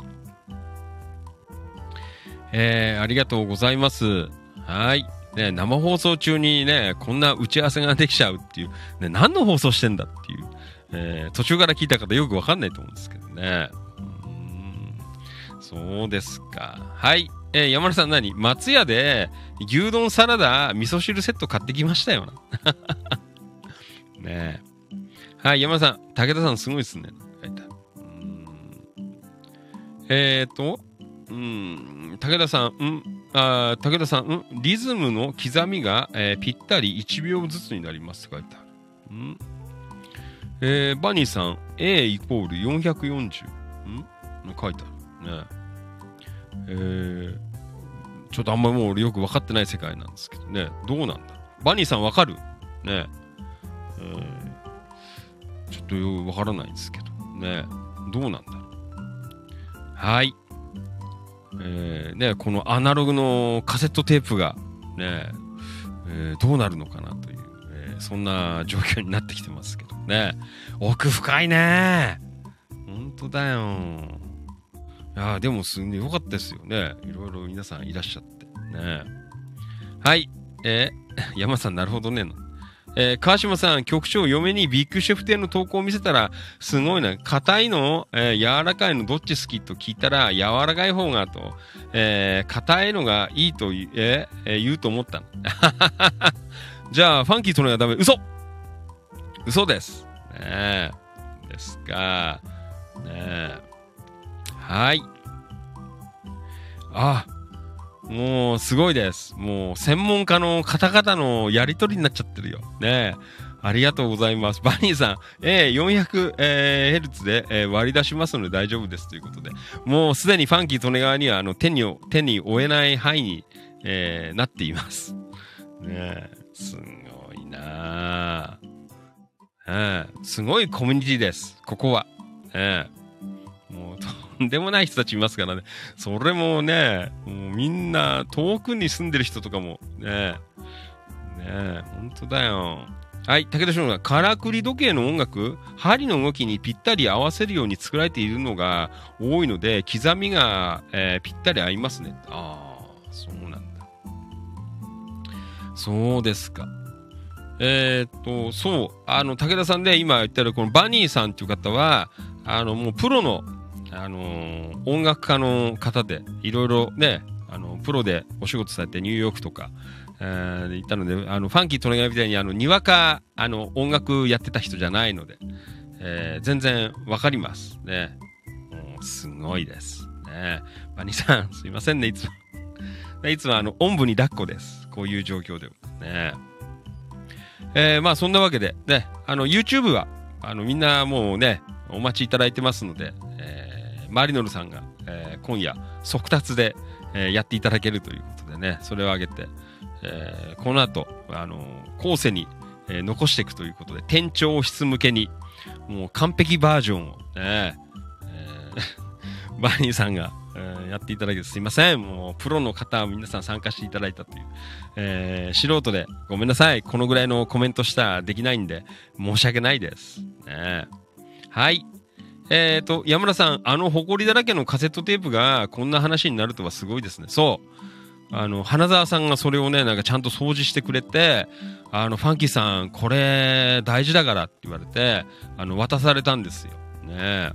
えー、ありがとうございます。はい。ね、生放送中にね、こんな打ち合わせができちゃうっていう、ね、何の放送してんだっていう、えー、途中から聞いた方よくわかんないと思うんですけどね。うん、そうですか。はい。えー、山田さん何？松屋で牛丼サラダ味噌汁セット買ってきましたよな。ねはい、山田さん、武田さんすごいですね。書いて。えっ、ー、と、うん、武田さん、うん、あ武田さん、うん、リズムの刻みが、えー、ぴったり1秒ずつになりますって書いてある。うんえー、バニーさん、A イコール440。ん？書いてあるね。えー、ちょっとあんまりもう俺よく分かってない世界なんですけどね。どうなんだ？バニーさん分かる？ね。えー、ちょっとよく分からないんですけど。ね。どうなんだろう？はい。えー、ね、このアナログのカセットテープが、ね、えー、どうなるのかなという、えー、そんな状況になってきてますけど。ね。奥深いね。本当だよ。いやでもすんげえ良かったですよね。いろいろ皆さんいらっしゃって。ね。はい。えー、山さん、なるほどね。えー、川島さん、局長、嫁にビッグシェフ店の投稿を見せたら、すごいな。硬いの？えー、柔らかいのどっち好きと聞いたら、柔らかい方がと、えー、硬いのがいいと、えー、言うと思った。じゃあ、ファンキー取るのがダメ。嘘嘘です。ねえ。ですか。ねえ。はい。あ、もうすごいです。もう専門家の方々のやりとりになっちゃってるよ。ねありがとうございます。バニーさん、えー、400、えー、ヘルツで、えー、割り出しますので大丈夫ですということで、もうすでにファンキー利根川にはあの手に手に負えない範囲に、えー、なっています。ねえすごいなぁ。すごいコミュニティです。ここは。えもうとんでもない人たちいますからね。それもね、もうみんな遠くに住んでる人とかもね、ね本当だよ。はい、武田翔が、からくり時計の音楽、針の動きにぴったり合わせるように作られているのが多いので、刻みが、えー、ぴったり合いますね。ああ、そうなんだ。そうですか。えー、っと、そう、あの、武田さんで今言ってるこのバニーさんっていう方は、あの、もうプロの、あのー、音楽家の方で、いろいろね、あの、プロでお仕事されてニューヨークとか、えー、行ったので、あの、ファンキートレガみたいに、あの、にわか、あの、音楽やってた人じゃないので、えー、全然わかります。ね。もう、すごいです。ね。バニーさん、すいませんね、いつも。いつも、あの、おんぶに抱っこです。こういう状況でも。ね。えー、まあ、そんなわけで、ね、あの、YouTube は、あの、みんなもうね、お待ちいただいてますので、えー、マリノルさんが、えー、今夜、速達で、えー、やっていただけるということでね、それを挙げて、えー、この後、あの、後世に、えー、残していくということで、店長室向けに、もう完璧バージョンをね、えー、バニーさんが、え、やっていただいてすいません。もう、プロの方、皆さん参加していただいたという、えー、素人でごめんなさい。このぐらいのコメントしたらできないんで、申し訳ないです。ね、はい。えっ、ー、と、山村さん、あの埃だらけのカセットテープがこんな話になるとはすごいですね。そう。あの、花沢さんがそれをね、なんかちゃんと掃除してくれて、あの、ファンキーさん、これ大事だからって言われて、あの、渡されたんですよ。ねえ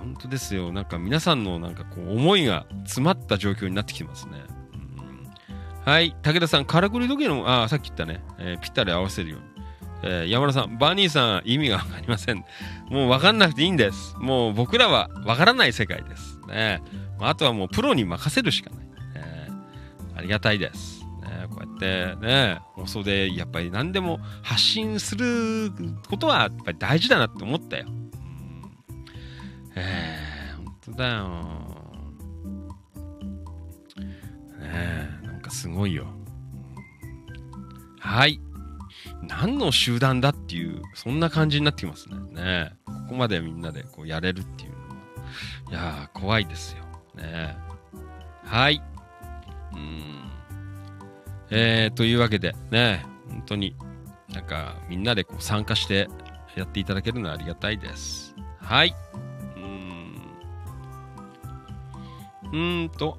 ー、本当ですよ。なんか皆さんのなんかこう、思いが詰まった状況になってきてますね。うん、はい。武田さん、からくり時計の、あ、さっき言ったね、えー、ぴったり合わせるように。えー、山田さん、バニーさん、意味がわかりません。もうわかんなくていいんです。もう僕らはわからない世界です。ね。あとはもうプロに任せるしかない。えー、ありがたいです。ね、こうやってね、放送でやっぱり何でも発信することはやっぱり大事だなって思ったよ。本当だよ。ねえなんかすごいよ。はい。何の集団だっていう、そんな感じになってきますね。ねここまでみんなでこうやれるっていうのは。いやー、怖いですよ。ねはい。うん。えー、というわけで、ね本当に、なんか、みんなでこう参加してやっていただけるのはありがたいです。はい。うん。と、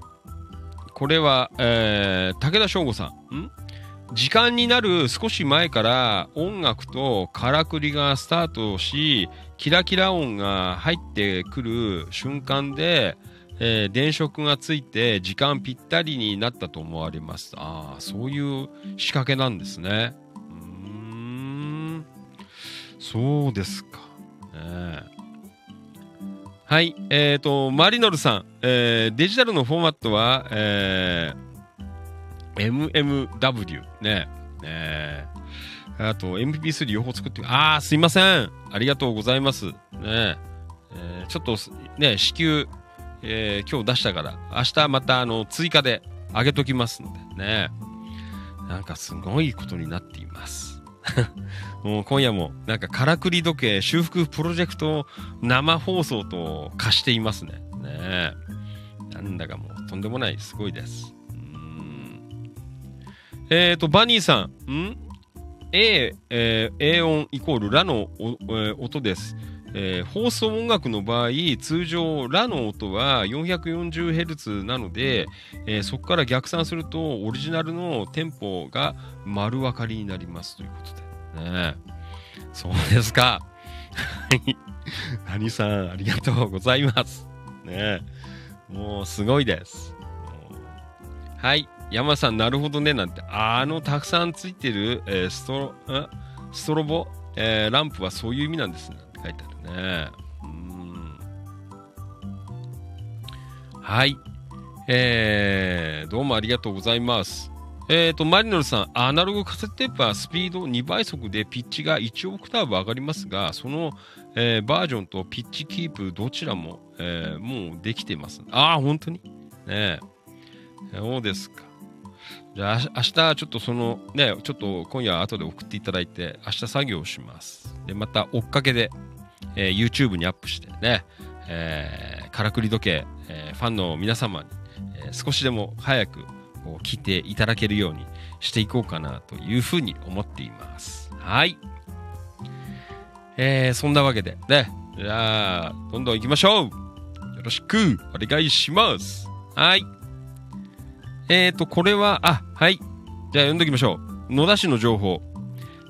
これは、えー、武田翔吾さん。ん？時間になる少し前から音楽とからくりがスタートし、キラキラ音が入ってくる瞬間で、えー、電飾がついて時間ぴったりになったと思われます。ああ、そういう仕掛けなんですね。うーん、そうですか。ね、はい、えっ、ー、と、マリノルさん、えー、デジタルのフォーマットは、えー MMW ね。ねあと MP3 両方作って、ああ、すいません。ありがとうございます。ねえー、ちょっとね、支給、えー、今日出したから、明日またあの追加で上げときますのでね。なんかすごいことになっています。もう今夜もなんかからくり時計修復プロジェクト生放送と化していますね。ねなんだかもうとんでもないすごいです。えっ、ー、と、バニーさん、ん？A、えー A 音イコールラの、えー音です。えー放送音楽の場合、通常、ラの音は 440Hz なので、えーそこから逆算すると、オリジナルのテンポが丸分かりになりますということで。ねえそうですか。はい。何さん、ありがとうございます。ねもう、すごいです。はい。山さん、なるほどね、なんて。あの、たくさんついてる、えーストロ、ストロボ、えーランプはそういう意味なんですね。って書いてあるね。うん。はい。えー、どうもありがとうございます。えーと、マリノルさん、アナログカセットテープはスピード2倍速でピッチが1オクターブ上がりますが、その、えーバージョンとピッチキープどちらも、えーもうできてます。ああ、本当に？ねえ。そうですか。じゃあ、明日ちょっとその、ね、ちょっと今夜後で送っていただいて、明日作業をします。で、また追っかけで、えー YouTube にアップしてね、えーからくり時計、えーファンの皆様に、えー少しでも早くこう聞いていただけるようにしていこうかなというふうに思っています。はい。えーそんなわけで、ね、じゃあ、どんどん行きましょうよろしくお願いします。はい。えーと、これは、あ、はい。じゃあ読んでおきましょう。野田市の情報。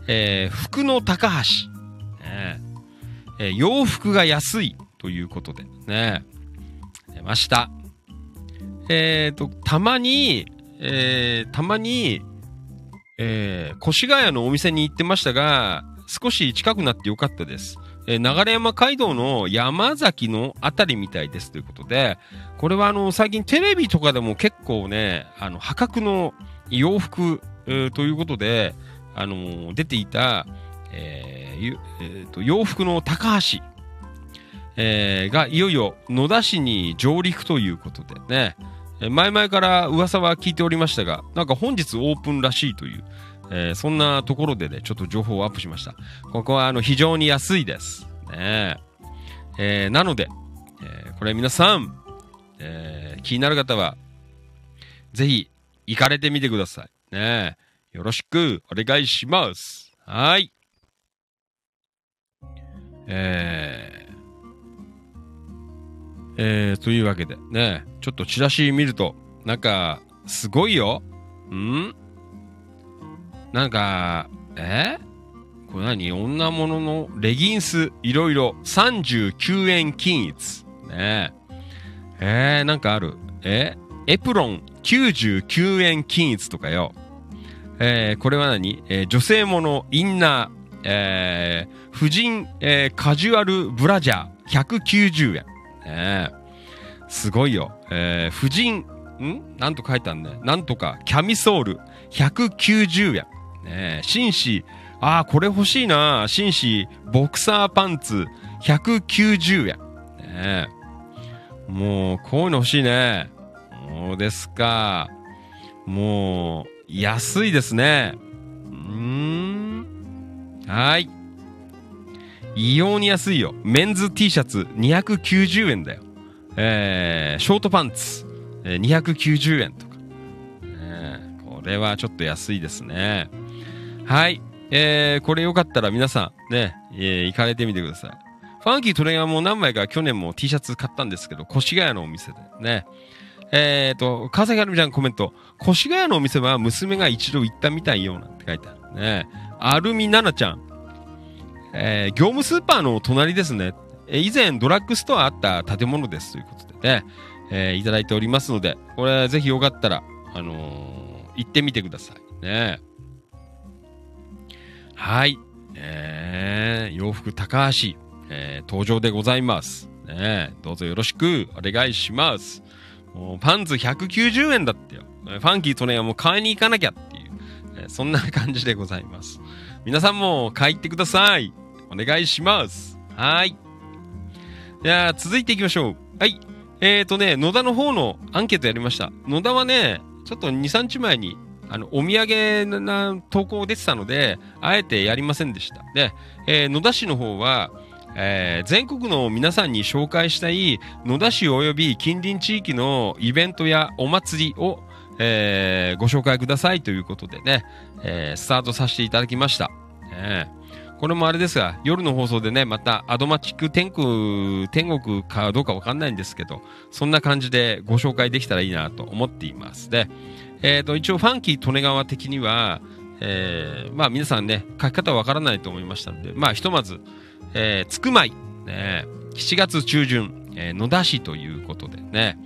えー服の高橋。ねえー洋服が安いということでね。出ました。えーと、たまに、えーたまに、えー越谷のお店に行ってましたが、少し近くなってよかったです。えー流山街道の山崎のあたりみたいですということで、これはあの、最近テレビとかでも結構ね、あの、破格の洋服、えーということで、あのー出ていた、えーえーと、洋服の高橋、えーがいよいよ野田市に上陸ということでね、前々から噂は聞いておりましたが、なんか本日オープンらしいという、えーそんなところでね、ちょっと情報をアップしました。ここはあの非常に安いです。ねえーなので、えーこれ皆さん、えー気になる方は、ぜひ行かれてみてください。ねよろしくお願いします。はい。えーえーというわけでね、ちょっとチラシ見ると、なんか、すごいよ。ん？なんか、え？これ何？女物のレギンス、いろいろ、39円均一。ねえ。えー、なんかある？え？エプロン、99円均一とかよ。えー、これは何、えー女性ものインナー、えー、婦人、えーカジュアルブラジャー、190円。ねえすごいよ。えー、婦人、ん？なんと書いてあるね。なんとか、キャミソール、190円。ねえ紳士、ああ、これ欲しいな。紳士、ボクサーパンツ、190円。ねえもう、こういうの欲しいね。そうですか。もう、安いですね。うーん。はい。異様に安いよ。メンズ T シャツ290円だよ。えー、ショートパンツ、えー290円とか。ねえこれはちょっと安いですね。はい。えー、これよかったら皆さん、ね、えー行かれてみてください。ファンキートレガーも何枚か去年も T シャツ買ったんですけど、越谷のお店でね。えーと、川崎はるみちゃんコメント。越谷のお店は娘が一度行ったみたいよなんて書いてあるね。アルミナナちゃん。えー業務スーパーの隣ですね。え以前ドラッグストアあった建物ですということでね、えーいただいておりますので、これぜひよかったら、あのー行ってみてくださいね。はい。えー洋服高橋、えー登場でございます。ね、どうぞよろしくお願いします。もうパンツ190円だってよ。ファンキートネはもう買いに行かなきゃっていう、えーそんな感じでございます。皆さんも買いってください。お願いします。はい。じゃあ、続いていきましょう。はい。えーとね、野田の方のアンケートやりました。野田はね、ちょっと2、3日前に、あの、お土産な投稿出てたので、あえてやりませんでした。で、えー野田市の方は、えー全国の皆さんに紹介したい野田市及び近隣地域のイベントやお祭りを、えーご紹介くださいということでね、えースタートさせていただきました。ねこれもあれですが、夜の放送でね、またアドマチック天国、天国かどうかわかんないんですけど、そんな感じでご紹介できたらいいなと思っています。で、えっ、と、一応ファンキー利根川的には、えーまあ皆さんね、書き方わからないと思いましたので、まあひとまず、えー、つくまい、ね、7月中旬、えー野田市ということでね、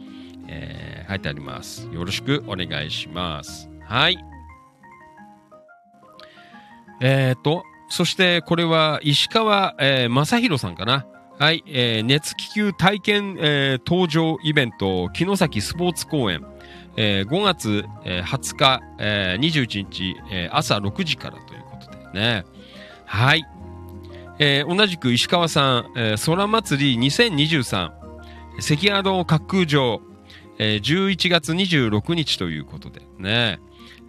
えー書いてあります。よろしくお願いします。はい。えっ、と、そしてこれは石川、えー正宏さんかな。はい、えー熱気球体験、えー登場イベント、城崎スポーツ公園、えー5月、えー20日、えー21日、えー朝6時からということでね。はい。えー同じく石川さん、えー空祭り2023、関宿滑空場、えー11月26日ということでね、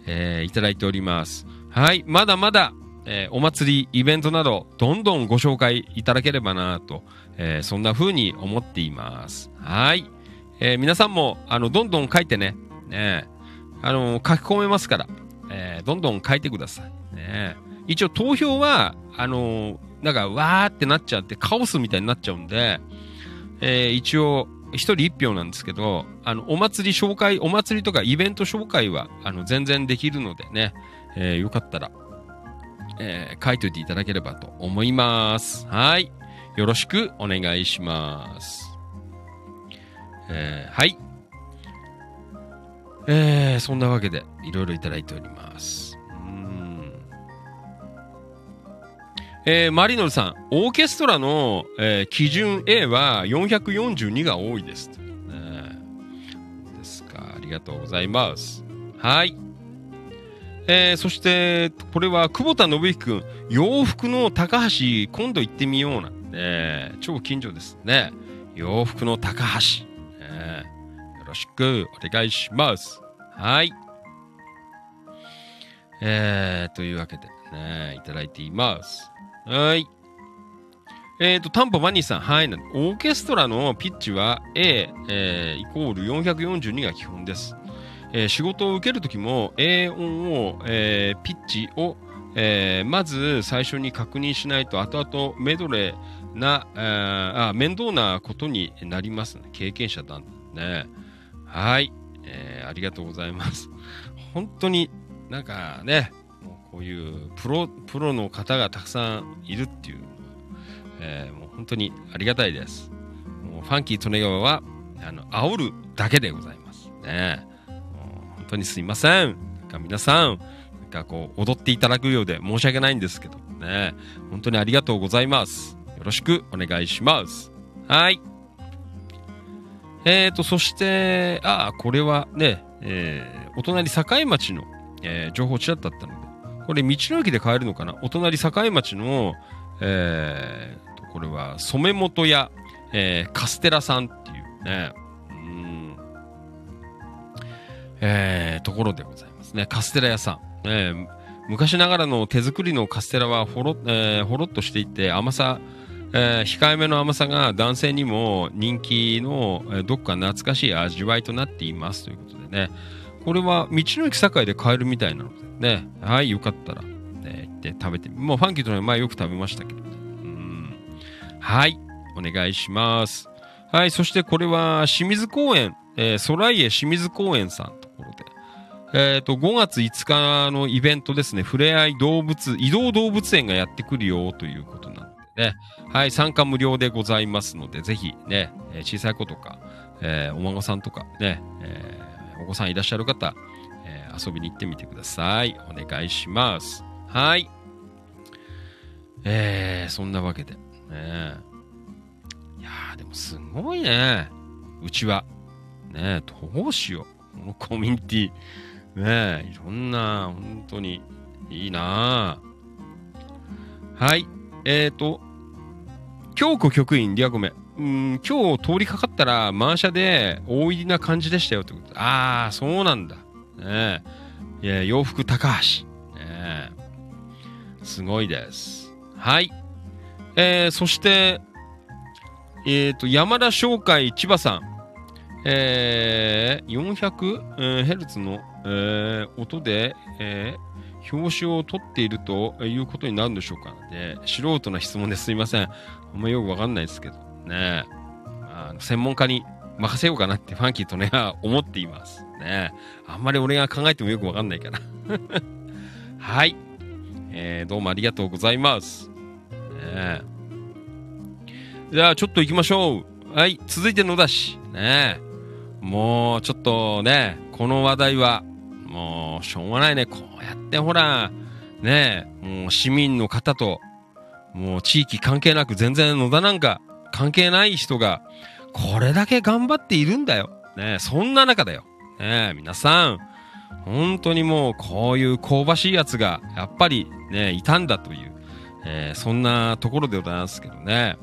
えーいただいております。はい、まだまだ、えーお祭り、イベントなど、どんどんご紹介いただければなと、えーそんな風に思っています。はい。えー皆さんも、あの、どんどん書いてね、ねあの、書き込めますから、えーどんどん書いてください。ね一応投票は、あのなんか、わーってなっちゃって、カオスみたいになっちゃうんで、えー一応、一人一票なんですけど、あの、お祭り紹介、お祭りとかイベント紹介は、あの、全然できるのでね、えーよかったら、えー書いといていただければと思います。はい。よろしくお願いします。えーはい。えーそんなわけで、いろいろいただいております。うーん。えーマリノルさん、オーケストラの、えー基準 A は442が多いです。ねですか。ありがとうございます。はい。えーそして、これは久保田信之君、洋服の高橋、今度行ってみようなんて、ね、超近所ですね。洋服の高橋。ねよろしくお願いします。はい。えー、というわけでね、いただいています。はい。えーと、タンポマニーさん、はい。オーケストラのピッチは A、えーイコール442が基本です。えー仕事を受けるときも A 音を、えーピッチを、えーまず最初に確認しないと後々メドレーな、えーあ面倒なことになりますね。経験者だね。はい、えーありがとうございます。本当になんかね、もうこういうプロ、プロの方がたくさんいるっていう、えーもう本当にありがたいです。もうファンキー利根川は、あの、煽るだけでございます。ね。もう本当にすいません。なんか皆さん、なんかこう、踊っていただくようで申し訳ないんですけどね。本当にありがとうございます。よろしくお願いします。はい。えーと、そして、ああ、これはね、えーお隣境町の、えー情報ちらったので、これ道の駅で買えるのかな？お隣境町の、えーと、これは染本屋、えーカステラさんっていうね、うん、えーところでございますね。カステラ屋さん。えー昔ながらの手作りのカステラはほろ,、えーほろっとしていて甘さ、えー控えめの甘さが男性にも人気の、どっか懐かしい味わいとなっていますということでね。これは道の駅境で買えるみたいなのでね。はい、よかったら、ね、行って食べて。もうファンキーとの前よく食べましたけどね。はい、お願いします。はい、そしてこれは清水公園、えー、ソライエ清水公園さんところで。えっ、と、5月5日のイベントですね、ふれあい動物、移動動物園がやってくるよということね。はい、参加無料でございますので、ぜひね、えー小さい子とか、えーお孫さんとかね、えーお子さんいらっしゃる方、え遊びに行ってみてください。お願いします。はい。えー、そんなわけで。ね、いやー、でもすごいね。うちは。ねどうしよう。このコミュニティ。ねいろんな、本当にいいなはい。えーと、京子局員、リアコメ。うん、今日通りかかったら、満車で大入りな感じでしたよってこと。ああ、そうなんだ。ねえ。いや、洋服高橋。ねえ。すごいです。はい。えー、そして、えっ、と、山田商会千葉さん。えで 400Hz の、えー音で、えー表紙を取っているということになるんでしょうか。で、素人な質問ですいません。あんまよくわかんないですけど。ねあの専門家に任せようかなってファンキーとね、思っています。ねあんまり俺が考えてもよくわかんないから。はい。えー、どうもありがとうございます。ねじゃあ、ちょっと行きましょう。はい。続いて野田市。ねもう、ちょっとね、この話題は、もう、しょうがないね。こうやってほら、ねもう市民の方と、もう地域関係なく全然野田なんか関係ない人が、これだけ頑張っているんだよ。ねそんな中だよ。ね皆さん、本当にもうこういう香ばしいやつが、やっぱりね、いたんだという、えーそんなところでございますけどね。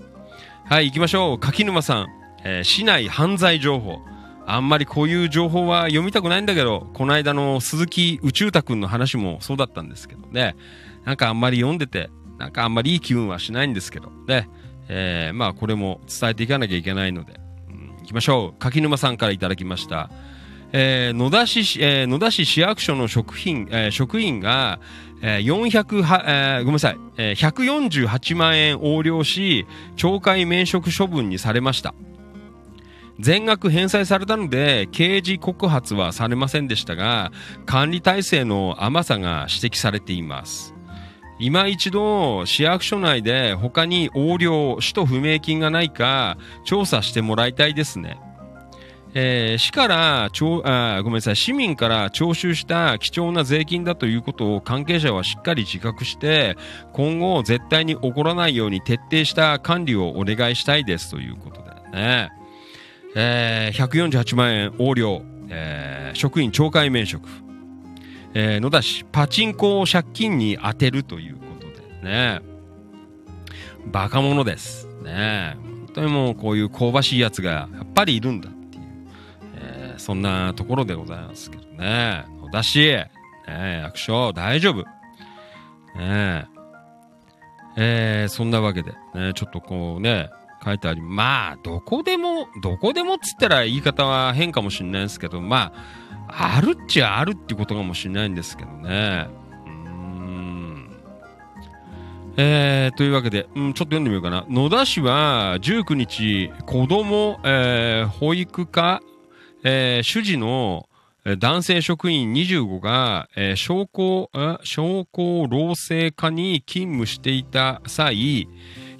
はい、行きましょう。柿沼さん、えー市内犯罪情報。あんまりこういう情報は読みたくないんだけど、この間の鈴木宇宙太くんの話もそうだったんですけどね。なんかあんまり読んでて、なんかあんまりいい気分はしないんですけど、ね。えーまあこれも伝えていかなきゃいけないので、うん行きましょう。柿沼さんからいただきました。えー野田市、えー野田市市役所の職員、えー職員が、えー400は、えーごめんなさい、えー148万円横領し、懲戒免職処分にされました。全額返済されたので、刑事告発はされませんでしたが、管理体制の甘さが指摘されています。今一度、市役所内で他に横領、使途不明金がないか調査してもらいたいですね。えー市からちょあごめんなさい市民から徴収した貴重な税金だということを関係者はしっかり自覚して今後絶対に起こらないように徹底した管理をお願いしたいですということだよね。えー148万円横領、えー職員懲戒免職、えー野田市パチンコを借金に充てるということでね。バカ者です。ね。本当にもうこういう香ばしいやつがやっぱりいるんだっていう、えーそんなところでございますけどね。野田市、ね、役所大丈夫。ね。えーそんなわけで、ね、ちょっとこうね書いてあり、まあ、どこでも、どこでもっつったら言い方は変かもしれないですけど、まあ、あるっちゃあるってことかもしれないんですけどね。うん。えー、というわけで、うん、ちょっと読んでみようかな。野田市は19日、子供、えー保育課、えー主事の男性職員25が、えー商工、あ商工労政課に勤務していた際、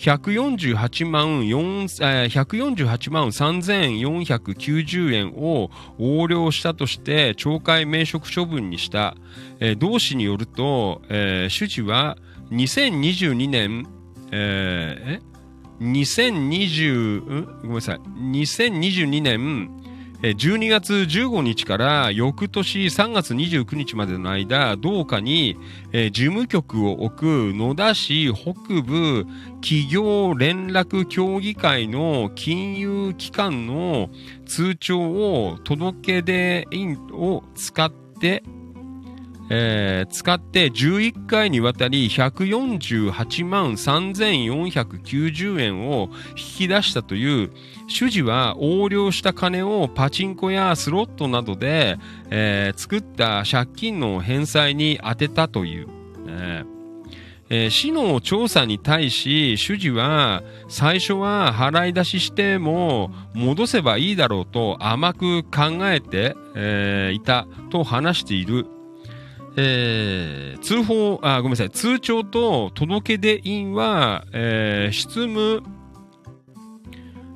148万4、えー148万3490円を横領したとして懲戒免職処分にした、えー同氏によると、えー主事は2022年、えーえ？2020、ん？ごめんなさい、2022年、12月15日から翌年3月29日までの間、同課に、事務局を置く野田市北部企業連絡協議会の金融機関の通帳を届け出印を使って、えー使って11回にわたり148万3490円を引き出したという主事は横領した金をパチンコやスロットなどで、えー作った借金の返済に充てたという、ねえー市の調査に対し主事は最初は払い出ししても戻せばいいだろうと甘く考えて、えーいたと話している。えー通報、あ、ごめんなさい、通帳と届け出印は、えー執務、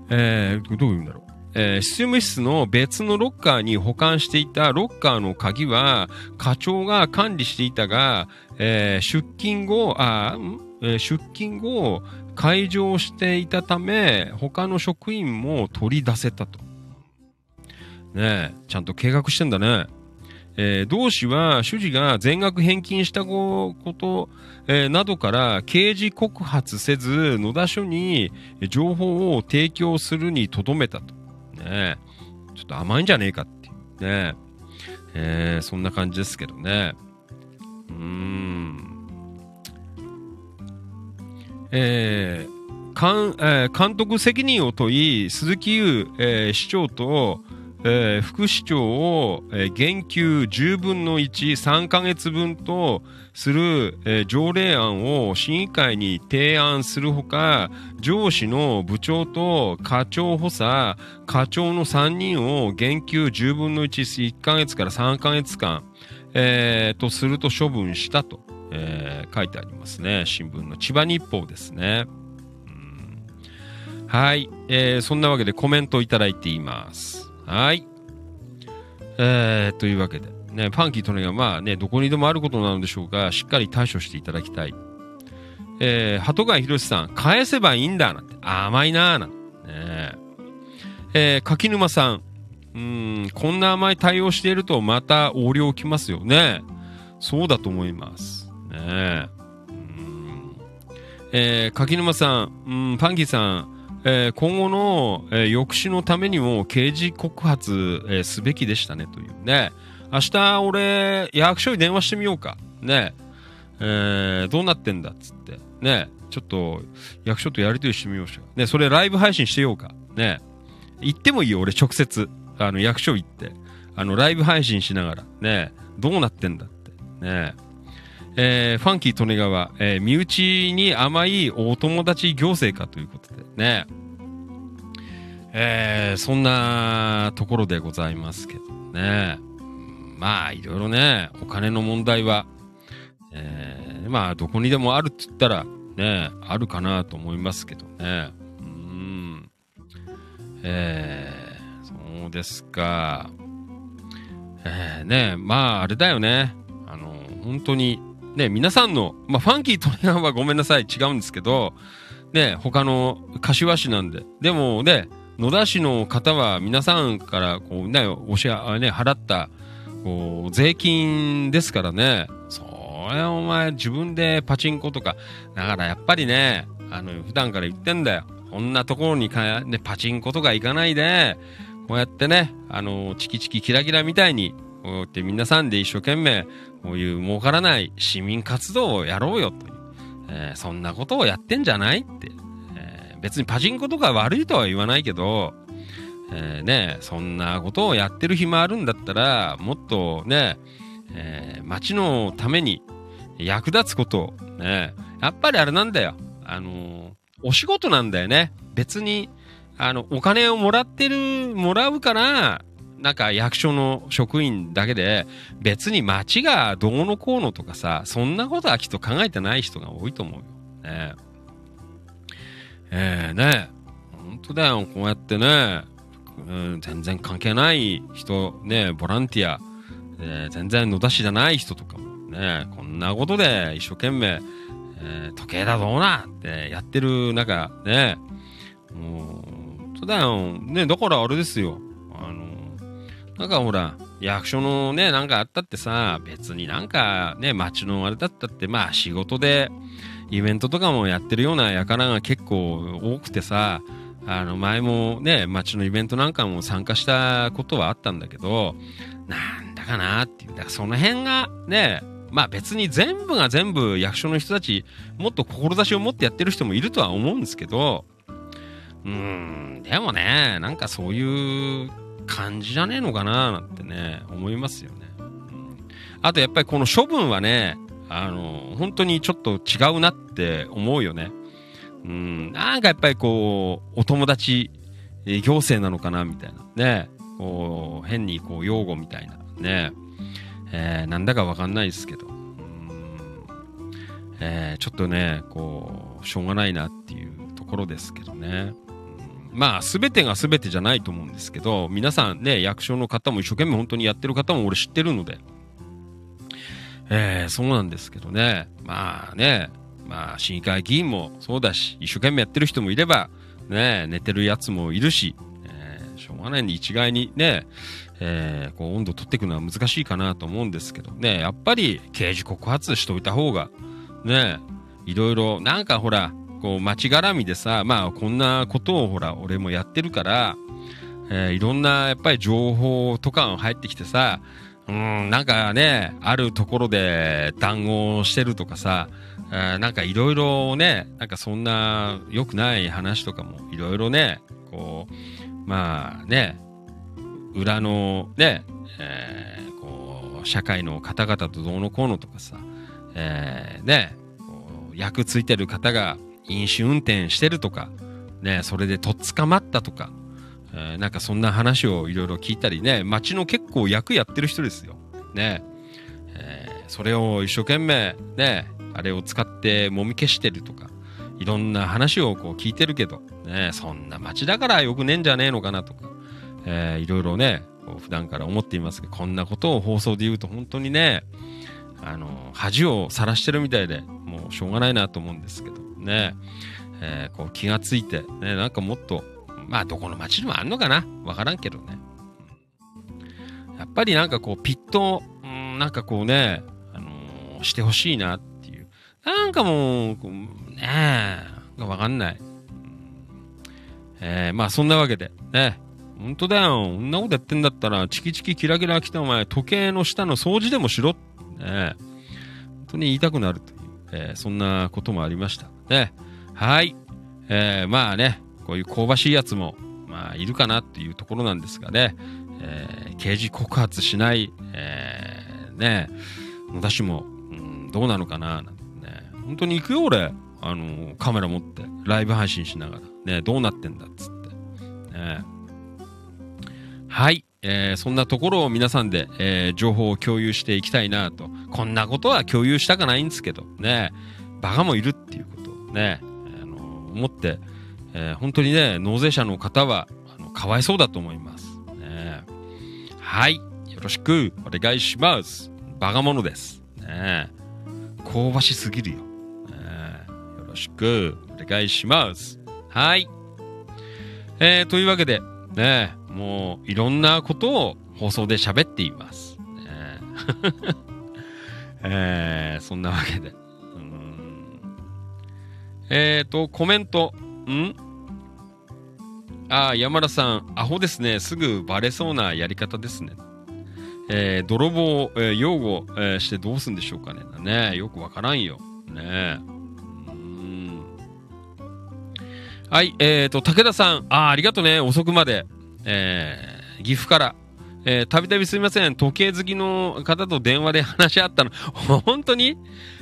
えーどういうんだろう。えー執務室の別のロッカーに保管していたロッカーの鍵は課長が管理していたが、えー出勤後、あ、ん？えー出勤後、解錠していたため、他の職員も取り出せたと。ねえ、ちゃんと計画してんだね。えー同氏は主事が全額返金したこと、えーなどから刑事告発せず野田署に情報を提供するにとどめたと。ねちょっと甘いんじゃねえかっていうねえーそんな感じですけどね。うーん。えー監えー監督責任を問い、鈴木優、えー市長と、えー副市長を、えー減給10分の1、3ヶ月分とする、えー条例案を審議会に提案するほか、上司の部長と課長補佐、課長の3人を減給10分の1、1ヶ月から3ヶ月間、えーとすると処分したと、えー書いてありますね。新聞の千葉日報ですね。はい、えーそんなわけでコメントをいただいています。はい。えー、というわけで、ね、ファンキーとねがまあね、どこにでもあることなのでしょうが、しっかり対処していただきたい。えー、鳩貝博さん、返せばいいんだ、なんて。甘いなーなんて。ねえー、柿沼さん、うん、こんな甘い対応しているとまた横領きますよね。そうだと思います。ねえ。えー、柿沼さん、うん、パンキーさん、えー今後の、えー抑止のためにも刑事告発、えーすべきでしたねというね。明日俺、役所に電話してみようか。ね。えどうなってんだっつって。ね。ちょっと、役所とやりとりしてみようしよう。ね、それライブ配信してようか。ね。行ってもいいよ、俺直接。あの、役所行って。あの、ライブ配信しながら。ね。どうなってんだって。ね。えーファンキー利根川、えー身内に甘いお友達行政かということでね。えーそんなところでございますけどね。まあ、いろいろね、お金の問題は、えーまあ、どこにでもあるって言ったら、ね、あるかなと思いますけどね。うん。えーそうですか。えーね、まあ、あれだよね。あの、本当に、ね、皆さんの、まあ、ファンキートレーナーはごめんなさい、違うんですけど、ね、他の柏市なんで。でもね、野田市の方は皆さんから、こうね、おしあ、ね、払った、こう、税金ですからね。それお前自分でパチンコとか、だからやっぱりね、あの、普段から言ってんだよ。こんなところにか、ね、パチンコとか行かないで、こうやってね、あの、チキチキキラキラみたいに、こうやって皆さんで一生懸命、こういう儲からない市民活動をやろうよと、えーそんなことをやってんじゃないって、えー別にパチンコとか悪いとは言わないけど、えーね、そんなことをやってる暇あるんだったら、もっとね、えー街のために役立つことを、ね、やっぱりあれなんだよ。あのーお仕事なんだよね。別に、あの、お金をもらってる、もらうから、なんか役所の職員だけで、別に町がどうのこうのとかさ、そんなことはきっと考えてない人が多いと思うよ。ね。えー、ね。本当だよ、こうやってね、うん、全然関係ない人、ね、ボランティア、えー全然野田市じゃない人とかもね、こんなことで一生懸命、えー時計だどうなってやってる中、ね、もう、本当だよ、ね、だからあれですよ、なんかほら、役所のね、なんかあったってさ、別になんかね、町のあれだったって、まあ仕事で、イベントとかもやってるような輩が結構多くてさ、あの前もね、町のイベントなんかも参加したことはあったんだけど、なんだかなっていう。だからその辺がね、まあ別に全部が全部役所の人たち、もっと志を持ってやってる人もいるとは思うんですけど、うん、でもね、なんかそういう感じじゃねえのかななんてね、思いますよね。うんあとやっぱりこの処分はね、あの、本当にちょっと違うなって思うよね。うん、なんかやっぱりこう、お友達、行政なのかなみたいな。ね。こう、変にこう、擁護みたいな。ね。えーなんだかわかんないですけど。えーちょっとね、こう、しょうがないなっていうところですけどね。まあ、すべてがすべてじゃないと思うんですけど、皆さんね、役所の方も一生懸命本当にやってる方も俺知ってるので、えーそうなんですけどね。まあね、まあ、市議会議員もそうだし、一生懸命やってる人もいれば、ね、寝てるやつもいるし、えーしょうがないに一概にね、えーこう温度取っていくのは難しいかなと思うんですけどね、やっぱり刑事告発しといた方が、ね、いろいろ、なんかほら、こう街絡みでさ、まあこんなことをほら、俺もやってるから、えーいろんなやっぱり情報とかが入ってきてさ、うん、なんかね、あるところで談合してるとかさ、えなんかいろいろね、なんかそんな良くない話とかもいろいろね、こう、まあね、裏のね、えー、こう、社会の方々とどうのこうのとかさ、えー、ね、こう役ついてる方が飲酒運転してるとか、ね、それでとっ捕まったとか、えー、なんかそんな話をいろいろ聞いたりね、街の結構役やってる人ですよ。ね、えー、それを一生懸命、ね、あれを使ってもみ消してるとか、いろんな話をこう聞いてるけど、ね、そんな街だからよくねえんじゃねえのかなとか、えー、いろいろね、こう普段から思っていますけど、こんなことを放送で言うと本当にね、あの、恥をさらしてるみたいで、もうしょうがないなと思うんですけどね、えー、こう気がついて、ね、なんかもっと、まあどこの街にもあんのかな？わからんけどね。やっぱりなんかこうピット、うん、なんかこうね、あのー、してほしいなっていう。なんかもう、ねえ、わかんない。えー、まあそんなわけで、ね。本当だよ。こんなことやってんだったら、チキチキキラキラ来たお前、時計の下の掃除でもしろ。ね。本当に言いたくなると、えー、そんなこともありました。ね。はい。えー、まあね、こういう香ばしいやつも、まあ、いるかなっていうところなんですがね。えー、刑事告発しない、えー、ね、野田氏も、うん、どうなのかな、なんてね。本当に行くよ、俺。あのカメラ持って、ライブ配信しながら。ね、どうなってんだっつって。ね。はい。えー、そんなところを皆さんで、えー、情報を共有していきたいなと。こんなことは共有したかないんですけど、ね。バカもいるっていうことをね、あの思って、えー、本当にね、納税者の方は、あの、かわいそうだと思います。ね。はい。よろしくお願いします。バカ者です。ね。香ばしすぎるよ。ね、よろしくお願いします。はい。えー、というわけで、ね、もういろんなことを放送で喋っています。ね、えー、そんなわけで。えっ、ー、と、コメント。ん？ああ、山田さん、アホですね。すぐバレそうなやり方ですね。えー、泥棒、えー、擁護、えー、してどうすんでしょうかね。ねよくわからんよ。ねはい、えっ、ー、と、武田さん、ああ、ありがとね。遅くまで。えー、岐阜から、えー、たびたびすみません。時計好きの方と電話で話し合ったの。本当に？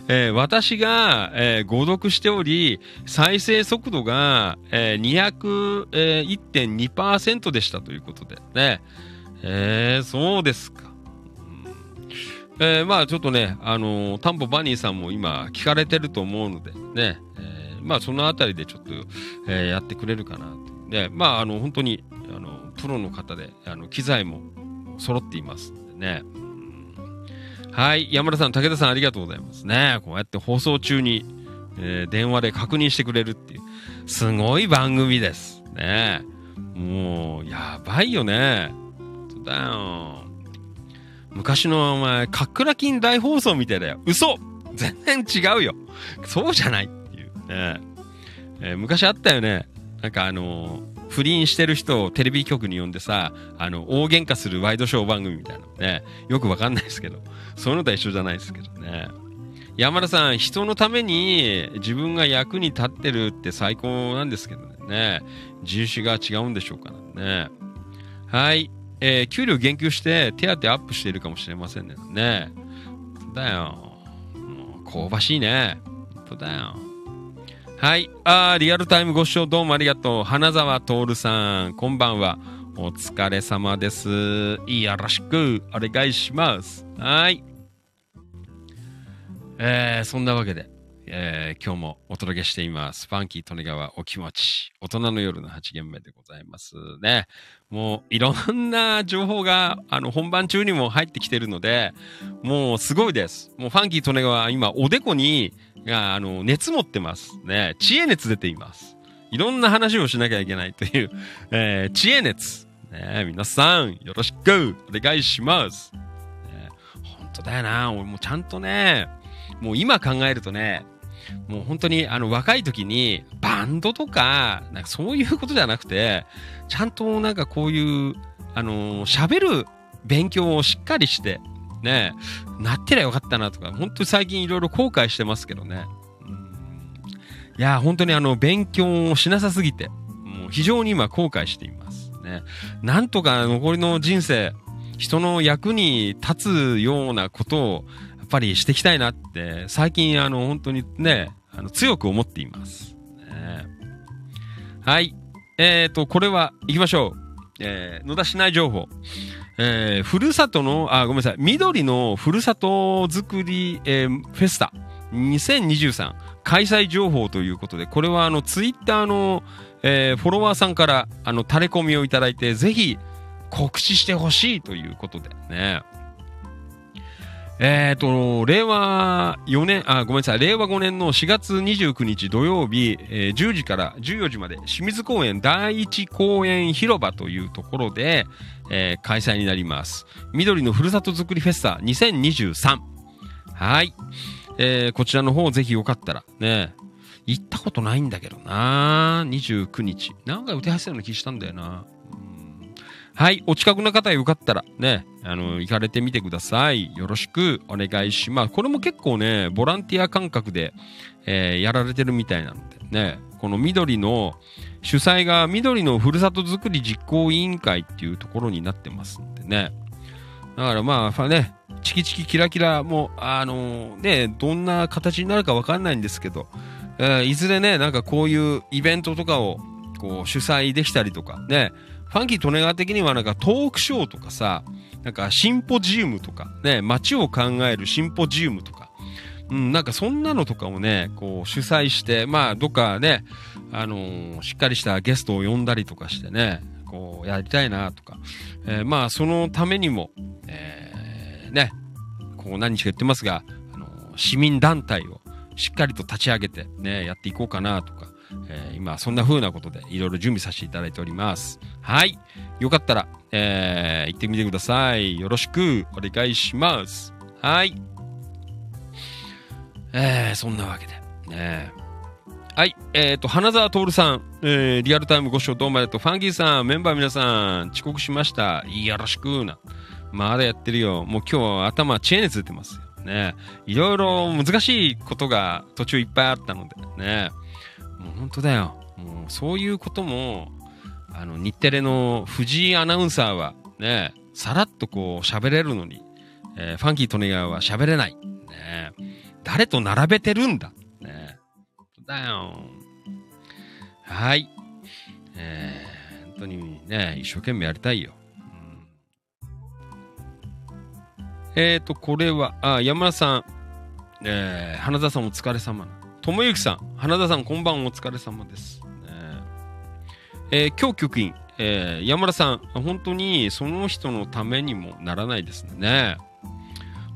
えー、私が、えー、誤読しており、再生速度が、えー、201.2%でしたということでね。えー、そうですか。えー、まあちょっとね、あのー、タンポバニーさんも今聞かれてると思うのでね、えー、まあそのあたりでちょっと、えー、やってくれるかなと。で、まああの本当に、プロの方で、あの、機材も揃っていますんでね。はい。山田さん、武田さん、ありがとうございますね。こうやって放送中に、えー、電話で確認してくれるっていう、すごい番組です。ね。もう、やばいよね。だよ。昔のお前、かっくら金大放送みたいだよ。嘘全然違うよ。そうじゃないっていうね。えー、昔あったよね。なんかあのー不倫してる人をテレビ局に呼んでさ、あの、大喧嘩するワイドショー番組みたいなね、よくわかんないですけど、そういうのとは一緒じゃないですけどね。山田さん、人のために自分が役に立ってるって最高なんですけどね。人種が違うんでしょうかね。はい。えー、給料言及して手当アップしているかもしれませんね。ね。だよ。香ばしいね。本当だよ。はい。あリアルタイムご視聴どうもありがとう。花沢徹さん、こんばんは。お疲れ様です。よろしくお願いします。はい。えー、そんなわけで、えー、今日もお届けしています。ファンキー利根川お気持ち。大人の夜の8限目でございますね。もういろんな情報があの本番中にも入ってきてるので、もうすごいです。もうファンキー利根川今おでこにが、あの、熱持ってます。ね。知恵熱出ています。いろんな話をしなきゃいけないという、えー、知恵熱。ね、皆さん、よろしくお願いします。ね、本当だよな。俺もちゃんとね、もう今考えるとね、もう本当にあの若い時にバンドとか、なんかそういうことじゃなくて、ちゃんとなんかこういう、あの喋る勉強をしっかりして、ね、なってりゃよかったなとか、本当に最近いろいろ後悔してますけどね。いや、本当にあの、勉強をしなさすぎて、もう非常に今後悔しています。ね。なんとか残りの人生、人の役に立つようなことを、っぱりしていきたいなって、最近あの、本当にね、あの、強く思っています。ね、はい。えっ、ー、と、これは、行きましょう。えー、野田市内情報。えー、ふるさとの、あ、ごめんなさい、緑のふるさと作り、えー、フェスタ2023開催情報ということで、これはあの、ツイッターの、えー、フォロワーさんから、あの、垂れ込みをいただいて、ぜひ、告知してほしいということでね。えっ、ー、と、令和4年、あ、ごめんなさい、令和5年の4月29日土曜日、えー、10時から14時まで、清水公園第一公園広場というところで、えー、開催になります。緑のふるさとづくりフェスタ2023。はい。えー、こちらの方ぜひよかったら、ね、行ったことないんだけどな29日。なんか打てはせるような気したんだよな。はい、お近くの方よかったらね、あの、行かれてみてください。よろしくお願いします。これも結構ね、ボランティア感覚で、えー、やられてるみたいなのでね、この緑の、主催が緑のふるさとづくり実行委員会っていうところになってますんでね。だからまあ、ね、チキチキキラキラも、あのー、ね、どんな形になるかわかんないんですけど、えー、いずれね、なんかこういうイベントとかを、こう、主催できたりとか、ね、ファンキー利根川的にはなんかトークショーとかさ、なんかシンポジウムとか、ね、街を考えるシンポジウムとか、うん、なんかそんなのとかをね、こう主催して、まあどっかね、あのー、しっかりしたゲストを呼んだりとかしてね、こうやりたいなとか、えー、まあそのためにも、えー、ね、こう何日か言ってますが、あの、市民団体をしっかりと立ち上げてね、やっていこうかなとか、えー、今そんな風なことでいろいろ準備させていただいております。はい。よかったら、えー、行ってみてください。よろしくお願いします。はい。えー、そんなわけで。ねはい。えっ、ー、と、花沢徹さん、えー、リアルタイムご視聴どうもありがとう。ファンキーさん、メンバー皆さん、遅刻しました。よろしくな。まだやってるよ。もう今日は頭、知恵熱出てますよ。ね。いろいろ難しいことが途中いっぱいあったので、ね。もう本当だよ。もうそういうことも、あの、日テレの藤井アナウンサーはね、さらっとこう喋れるのに、えー、ファンキー・トネガーは喋れない。ね、誰と並べてるんだ。ね、だよ。はい。えー、本当にね、一生懸命やりたいよ。うん、えっ、ー、と、これは、あ、山田さん、えー、花田さんお疲れ様。ともゆきさん、花田さんこんばんお疲れ様です。えー、今日局員、えー、山田さん、本当にその人のためにもならないですね。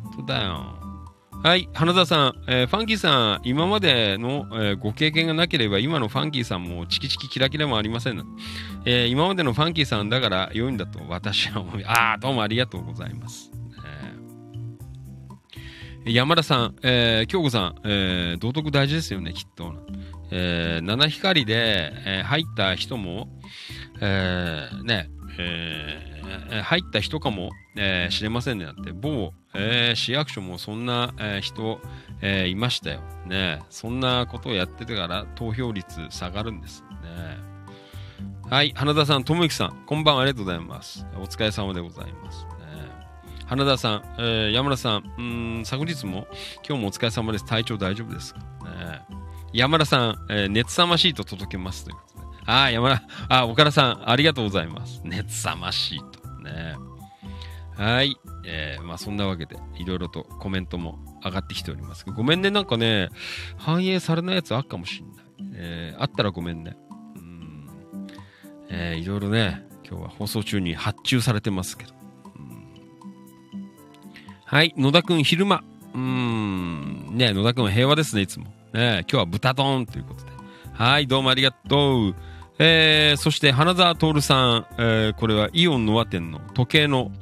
本当だよ。はい、花田さん、えー、ファンキーさん、今までの、えー、ご経験がなければ、今のファンキーさんもチキチキキラキラもありません、えー、今までのファンキーさんだから良いんだと私は思い、ああ、どうもありがとうございます。山田さん、えー、京子さん、えー、道徳大事ですよね、きっと。えー、七光で、えー、入った人も、えー、ね、えー、入った人かも、えー、知れませんね。だって、某、えー、市役所もそんな、えー、人、えー、いましたよ。ね。そんなことをやっててから投票率下がるんですね。はい。花田さん、ともゆきさん、こんばんはありがとうございます。お疲れ様でございます。花田さん、えー、山田さん、うん、昨日も、今日もお疲れ様です。体調大丈夫ですか、ね、山田さん、えー、熱さましいと届けますということで。ああ、山田、あ、岡田さん、ありがとうございます。熱さましいと。ね。はい。えー、まあそんなわけで、いろいろとコメントも上がってきておりますごめんね、なんかね、反映されないやつあっかもしんない。えー、あったらごめんね。うん。えー、いろいろね、今日は放送中に発注されてますけど。はい、野田くん昼間。うーん、ね野田くん平和ですね、いつも。ね今日は豚丼ということで。はい、どうもありがとう。えー、そして花沢徹さん、えー、これはイオンノア店の時計の、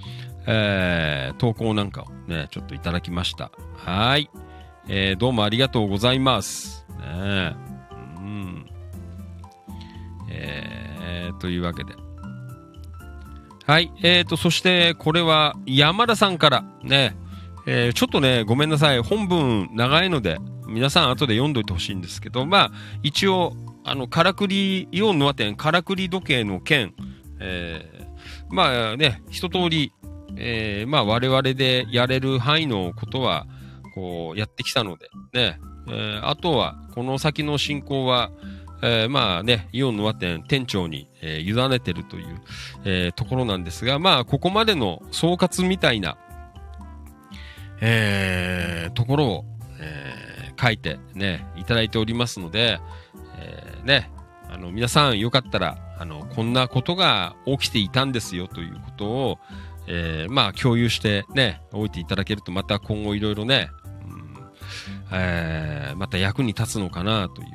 えー、投稿なんかをね、ちょっといただきました。はい。えー、どうもありがとうございます。ねうん。えー、というわけで。はい。えーと、そしてこれは山田さんからね、えー、ちょっとね、ごめんなさい。本文長いので、皆さん後で読んどいてほしいんですけど、まあ、一応、あの、からくり、イオンの和店、からくり時計の件えー、まあね、一通り、えー、まあ我々でやれる範囲のことは、こう、やってきたので、ね、えー、あとは、この先の進行は、えー、まあね、イオンの和店店長に、えー、委ねてるという、えー、ところなんですが、まあ、ここまでの総括みたいな、えー、ところを、えー、書いてね、いただいておりますので、えー、ね、あの、皆さんよかったら、あの、こんなことが起きていたんですよということを、えー、まあ、共有してね、置いていただけると、また今後いろいろね、うん、えー、また役に立つのかなという、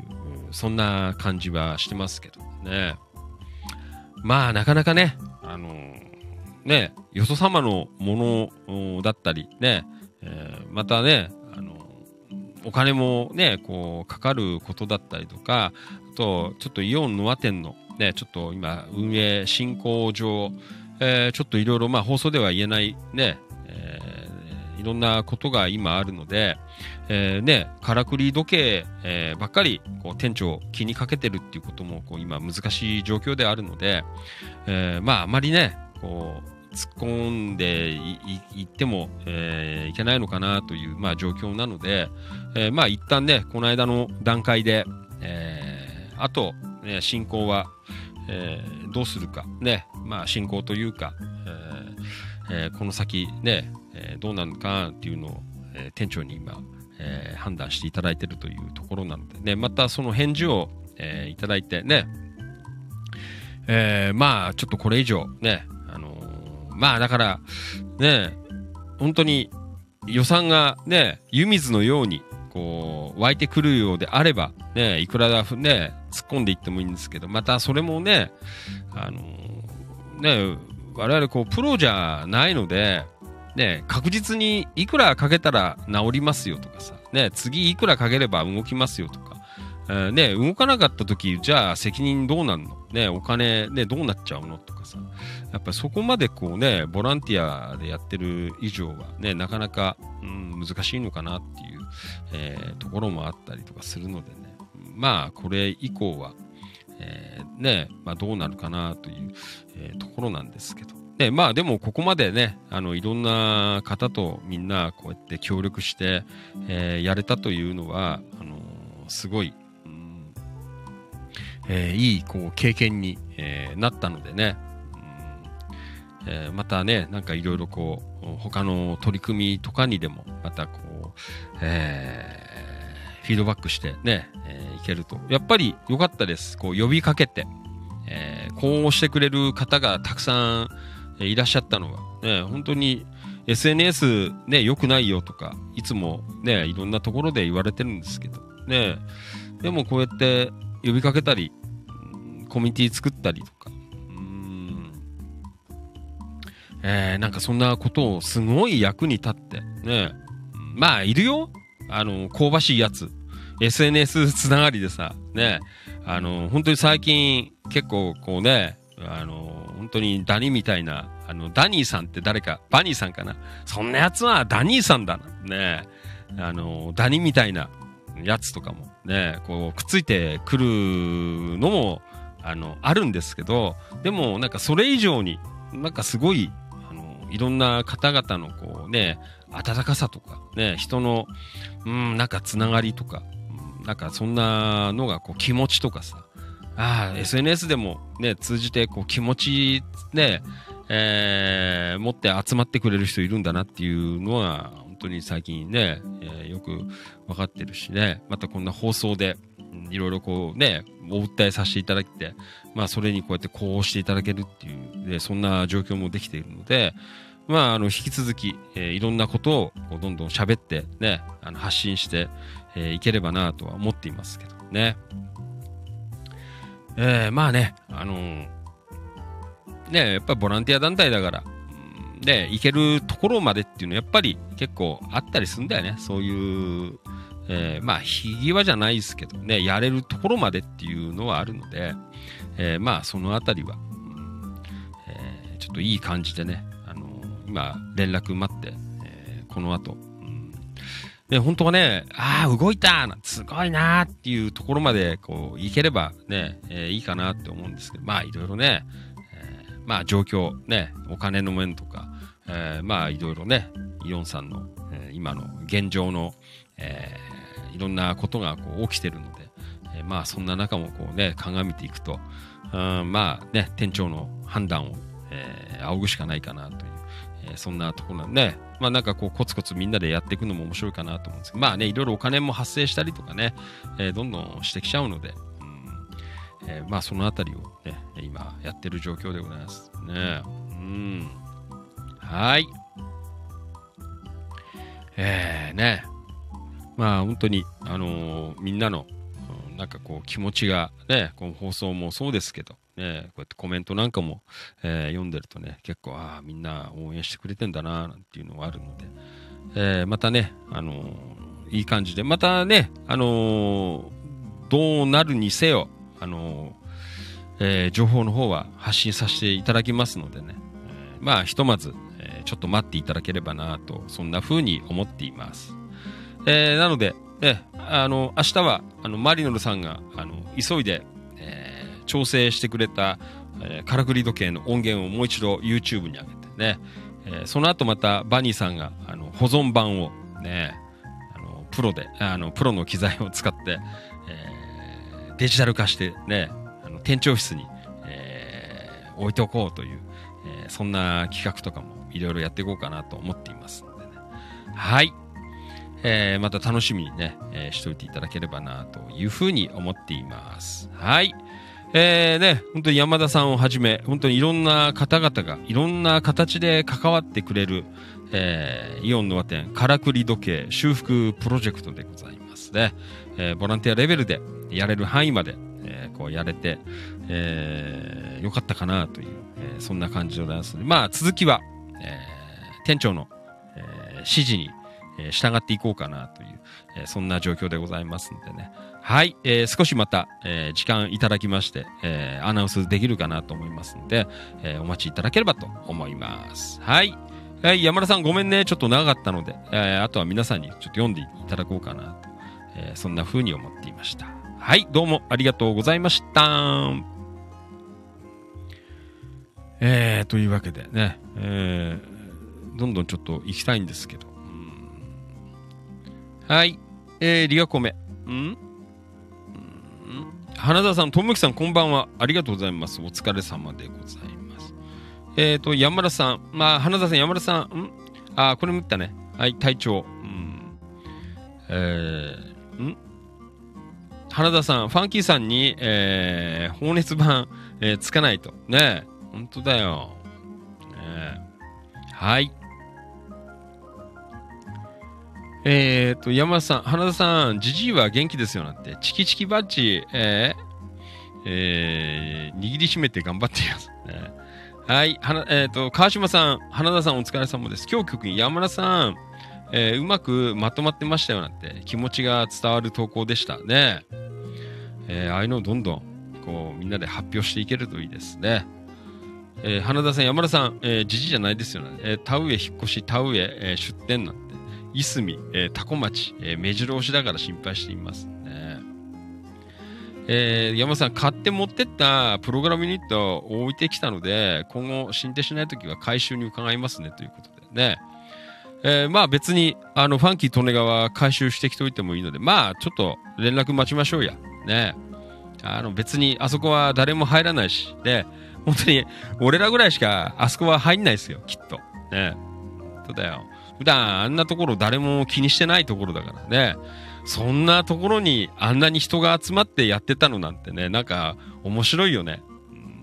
そんな感じはしてますけどね。まあ、なかなかね、あの、ね、よそ様のものだったり、ね、えー、またね、あの、お金もね、こう、かかることだったりとか、あと、ちょっとイオンノア店のね、ちょっと今、運営進行上、えー、ちょっといろいろ、まあ、放送では言えないね、えー、いろんなことが今あるので、えー、ね、からくり時計、えー、ばっかりこう店長気にかけてるっていうこともこう今難しい状況であるので、えー、まああまりね、こう突っ込んでいっても、えー、いけないのかなという、まあ、状況なので、えー、まあ一旦ね、この間の段階で、えー、あと、ね、進行は、えー、どうするか、ね、まあ進行というか、えーえー、この先ね、えー、どうなるかっていうのを、えー、店長に今、えー、判断していただいているというところなのでね、またその返事を、えー、いただいてね、えー、まあ、ちょっとこれ以上ね、あのー、まあだから、ね、本当に予算がね、湯水のように、こう、湧いてくるようであれば、ね、いくらだ、ね、突っ込んでいってもいいんですけど、またそれもね、あのー、ね、我々こう、プロじゃないので、ね、確実にいくらかけたら治りますよとかさ、ね、次いくらかければ動きますよとか、えー、ね、動かなかった時、じゃあ責任どうなんの？ね、お金ね、どうなっちゃうの？とかさ、やっぱそこまでこうね、ボランティアでやってる以上はね、なかなか、うん、難しいのかなっていう、えー、ところもあったりとかするのでね、まあ、これ以降は、えー、ね、まあどうなるかなという、え、ところなんですけど、で、まあでもここまでね、あの、いろんな方とみんなこうやって協力して、えー、やれたというのは、あのー、すごい、うん、えー、いい、こう、経験に、えなったのでね、うんえまたね、なんかいろいろこう、他の取り組みとかにでも、またこう、えフィードバックしてね、えいけると。やっぱり良かったです。こう、呼びかけて、えこうしてくれる方がたくさん、いらっしゃったのが、ね、本当に SNS ね、良くないよとか、いつもね、いろんなところで言われてるんですけど、ね、でもこうやって呼びかけたり、コミュニティ作ったりとか、うん、えー、なんかそんなことをすごい役に立って、ね、まあ、いるよ。あの、香ばしいやつ。SNS つながりでさ、ね、あの、本当に最近結構こうね、あの、本当にダニみたいな、あの、ダニーさんって誰か、バニーさんかな？そんなやつはダニーさんだな。ねあの、ダニみたいなやつとかもね、こう、くっついてくるのも、あの、あるんですけど、でもなんかそれ以上に、なんかすごい、あの、いろんな方々のこうね、温かさとか、ね、人の、うん、なんかつながりとか、なんかそんなのがこう気持ちとかさ、ああ、SNS でもね、通じてこう気持ちね、えー、持って集まってくれる人いるんだなっていうのは、本当に最近ね、えー、よく分かってるしね、またこんな放送で、いろいろこうね、お訴えさせていただいて、まあそれにこうやってこうしていただけるっていう、でそんな状況もできているので、まああの引き続き、えー、いろんなことをこうどんどん喋ってね、あの発信して、えー、いければなとは思っていますけどね。えー、まあね、あのー、ね、やっぱりボランティア団体だから、で、行けるところまでっていうのはやっぱり結構あったりするんだよね。そういう、えー、まあ、ひぎわじゃないですけど。ね、やれるところまでっていうのはあるので、えー、まあ、そのあたりは、えー、ちょっといい感じでね、あの今、連絡待って、えこの後、で、本当はね、ああ、動いたすごいなーっていうところまで、こう、いければね、えー、いいかなって思うんですけど、まあ、いろいろね、えまあ状況、ね、お金の面とか、えー、まあいろいろね、イオンさんの、え、今の現状の、え、いろんなことがこう起きてるので、え、まあそんな中もこうね、鑑みていくと、うんまあね、店長の判断を、え、仰ぐしかないかなという、えー、そんなところなんで、まあなんかこうコツコツみんなでやっていくのも面白いかなと思うんですけど、まあね、いろいろお金も発生したりとかね、えー、どんどんしてきちゃうので、うんえー、まあそのあたりをね、今やってる状況でございますね。うん。はい。えー、ね。まあ本当に、あのー、みんなの、なんかこう気持ちがね、この放送もそうですけど、ね、こうやってコメントなんかも、えー、読んでるとね、結構、ああ、みんな応援してくれてんだな、なんていうのがあるので、えー、またね、あのー、いい感じで、またね、あのどうなるにせよ、あのえ情報の方は発信させていただきますのでね、えまあ、ひとまず、えちょっと待っていただければなと、そんな風に思っています。えなので、ね、あの、明日は、あの、マリノルさんが、あの、急いで、調整してくれた、えー、からくり時計の音源をもう一度 YouTube に上げてね、えー、その後またバニーさんが、あの、保存版をね、あの、プロで、あの、プロの機材を使って、えー、デジタル化してね、あの、店長室に、えー、置いておこうという、えー、そんな企画とかもいろいろやっていこうかなと思っていますのでね。はい。えー、また楽しみにね、えー、しておいていただければなというふうに思っています。はい。えー、ね、本当に山田さんをはじめ、本当にいろんな方々がいろんな形で関わってくれる、えー、イオンの和店、からくり時計修復プロジェクトでございますね。えー、ボランティアレベルでやれる範囲まで、えー、こうやれて、えー、よかったかなという、えー、そんな感じでございますまあ、続きは、えー、店長の、えー、指示にえ従っていこうかなという、えそんな状況でございますんでね。はい、えー、少しまた、えー、時間いただきまして、えー、アナウンスできるかなと思いますので、えお待ちいただければと思います。はい。はい、山田さんごめんね。ちょっと長かったので、えあとは皆さんにちょっと読んでいただこうかなと、えそんな風に思っていました。はい、どうもありがとうございました。えー、というわけでね、えー、どんどんちょっと行きたいんですけど、はい。えー、リアコメ。ん花田さん、ともきさん、こんばんは。ありがとうございます。お疲れ様でございます。えっ、ー、と、山田さん。まあ、花田さん、山田さん。ん？あ、これも言ったね。はい、隊長。うん。えー、ん？花田さん、ファンキーさんに、えー、放熱板、えー、つかないと。ねえ。ほんとだよ。ねはい。えっ、ー、と、山田さん、花田さん、じじいは元気ですよなんて、チキチキバッジ、えー、えー、握りしめて頑張っています。ね、はい、は、えっ、ー、と、川島さん、花田さんお疲れ様です。今日曲に山田さん、えー、うまくまとまってましたよなんて、気持ちが伝わる投稿でしたね。えー、ああいうのをどんどん、こう、みんなで発表していけるといいですね。えー、花田さん、山田さん、えー、じじじゃないですよね。えー、田植え引っ越し、田植え、えー、出店なんて。いすみ、えー、多古町、えー、目白押しだから心配していますね。えー、山さん、買って持ってったプログラムユニットを置いてきたので、今後進展しないときは回収に伺いますねということでね。えー、まあ別に、あの、ファンキー利根川回収してきておいてもいいので、まあちょっと連絡待ちましょうや。ね。あの別にあそこは誰も入らないし、で、本当に俺らぐらいしかあそこは入んないですよ、きっと。ね。そうだよ。普段あんなところ誰も気にしてないところだからね。そんなところにあんなに人が集まってやってたのなんてね、なんか面白いよね。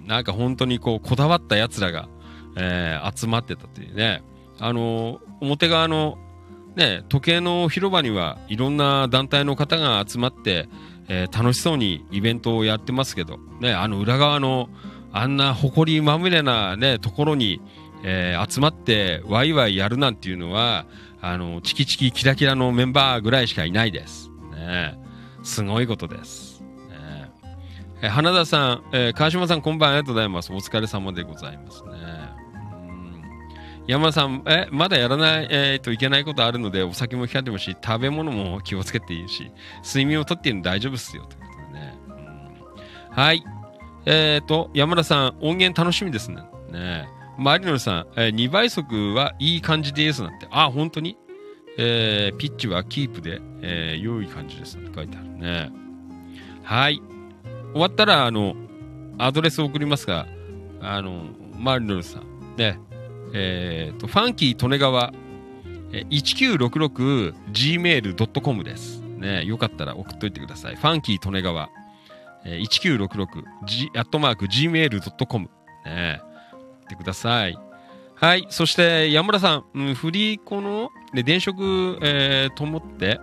なんか本当にこうこだわった奴らが、えー、集まってたというね。あの、表側のね、時計の広場にはいろんな団体の方が集まって、えー、楽しそうにイベントをやってますけど、ね、あの裏側のあんな埃まみれなね、ところに、えー、集まってワイワイやるなんていうのは、あの、チキチキキラキラのメンバーぐらいしかいないです。ね、すごいことです。ね、えー、花田さん、えー、川島さんこんばんありがとうございます。お疲れ様でございますね。山田さん、え、まだやらない、えー、といけないことあるので、お酒も控えてもし、食べ物も気をつけていいし、睡眠をとっているの大丈夫っすよ。ということでね。はい。えっ、ー、と、山田さん、音源楽しみですね。ねマリノルさん、えー、2倍速はいい感じですなんて。あ、本当に？えー、ピッチはキープで、えー、良い感じですって書いてあるね。はい。終わったら、あの、アドレスを送りますが、あの、マリノルさん、ね、えっ、ー、と、ファンキー利根川、1966gmail.com です。ね、よかったら送っといてください。ファンキー利根川、えー、1966g、アットマーク gmail.com、ね、ってください。はい。そして、山田さん、うん、振り子の、ね、電飾、えー、と思って、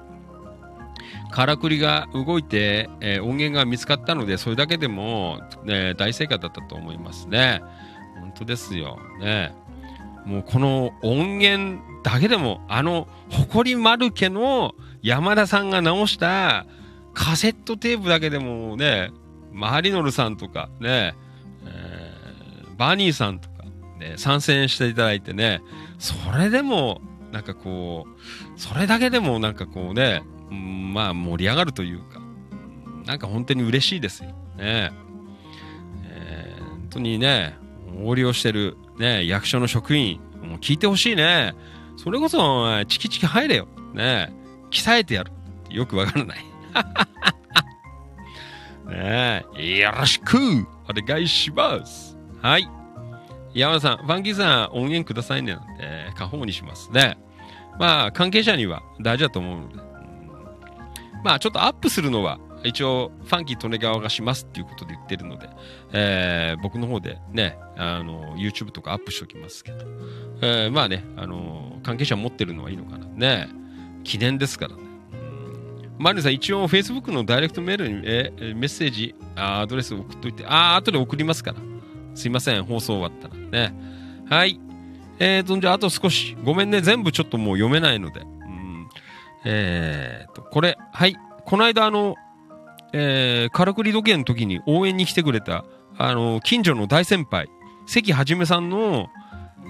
からくりが動いて、えー、音源が見つかったので、それだけでも、ね、大正解だったと思いますね。本当ですよ。ね。もうこの音源だけでも、あの、誇り丸家の山田さんが直したカセットテープだけでもね、マリノルさんとかね、えー、バニーさんとかね、参戦していただいてね、それでも、なんかこう、それだけでもなんかこうね、うん、まあ盛り上がるというか、なんか本当に嬉しいですよ。ね。えー、本当にね、横領してる、ね、役所の職員、もう聞いてほしいね。それこそ、チキチキ入れよ。ね。鍛えてやる。よくわからない。ね、よろしくお願いします。はい。山田さん、ファンキーさん音源くださいねなんて、過保にします。で、まあ、関係者には大事だと思うので、まあ、ちょっとアップするのは、一応、ファンキー利根川がしますっていうことで言ってるので、えー、僕の方でね、あの、YouTube とかアップしておきますけど、えー、まあね、あの、関係者持ってるのはいいのかな。ね、記念ですからね。マリンさん、一応 Facebook のダイレクトメールにえメッセージ、アドレス送っといて、ああ、後で送りますから。すいません、放送終わったらね。はい。えーと、じゃあ、あと少し。ごめんね、全部ちょっともう読めないので。うん。えーと、これ、はい。この間、あの、えー、からくり時計の時に応援に来てくれた、あの、近所の大先輩、関はじめさんの、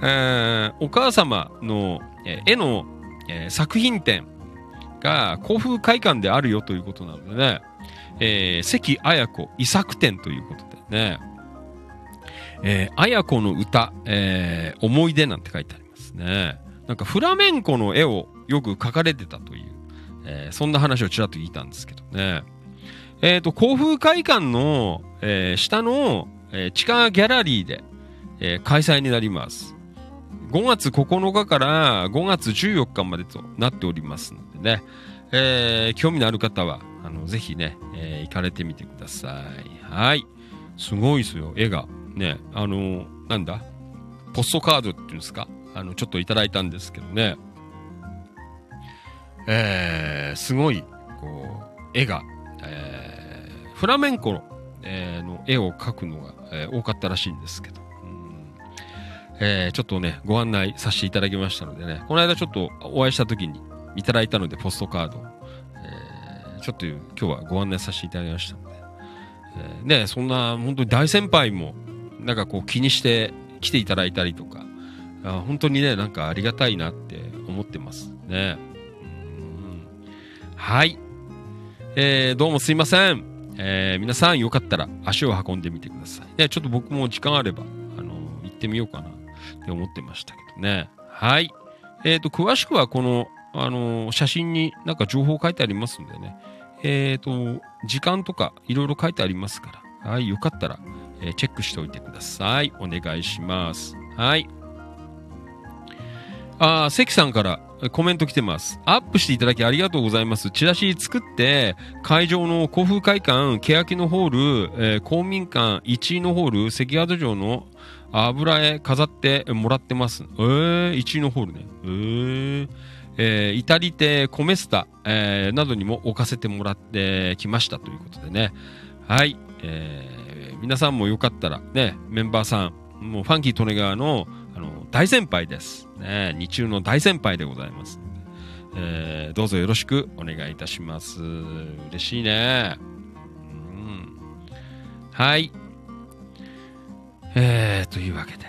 えー、お母様の、えー、絵の、えー、作品展が甲府会館であるよということなのでね、えー、関綾子遺作展ということでね、えー、綾子の歌、えー、思い出なんて書いてありますね。なんかフラメンコの絵をよく描かれてたという、えー、そんな話をちらっと聞いたんですけどね。えっ、ー、と、甲府会館の、えー、下の、えー、地下ギャラリーで、えー、開催になります。5月9日から5月14日までとなっておりますのでね、えー、興味のある方は、あの、ぜひね、えー、行かれてみてください。はい。すごいですよ、絵が。ね、あの、なんだ、ポストカードっていうんですか、あの、ちょっといただいたんですけどね、えー、すごい、こう、絵が、えー、フラメンコの,、えー、の絵を描くのが、えー、多かったらしいんですけど、えー、ちょっとね、ご案内させていただきましたのでね、この間ちょっとお会いした時にいただいたので、ポストカード、えー、ちょっと今日はご案内させていただきましたので、え、ね、そんな本当に大先輩も、なんかこう気にして来ていただいたりとか、本当にね、なんかありがたいなって思ってますね。うんはい。えー、どうもすいません。えー、皆さんよかったら足を運んでみてください。ね、ちょっと僕も時間あれば、あの、行ってみようかなって思ってましたけどね。はい。えっ、ー、と、詳しくはこの、あの、写真になんか情報書いてありますんでね。えっ、ー、と、時間とかいろいろ書いてありますから、はい、よかったら、えー、チェックしておいてください。お願いします。はい。あ、関さんからコメント来てます。アップしていただきありがとうございます。チラシ作って、会場の甲府会館、欅のホール、えー、公民館1位のホール、関宿城の油絵飾ってもらってます。えー、1位のホールね。えー、えー、イタリテコメスタ、えー、などにも置かせてもらってきましたということでね。はい。えー皆さんもよかったらね、メンバーさん、もうファンキー利根川のあの大先輩です。ね、日中の大先輩でございます。えー、どうぞよろしくお願いいたします。嬉しいね。うん、はい。えー、というわけで、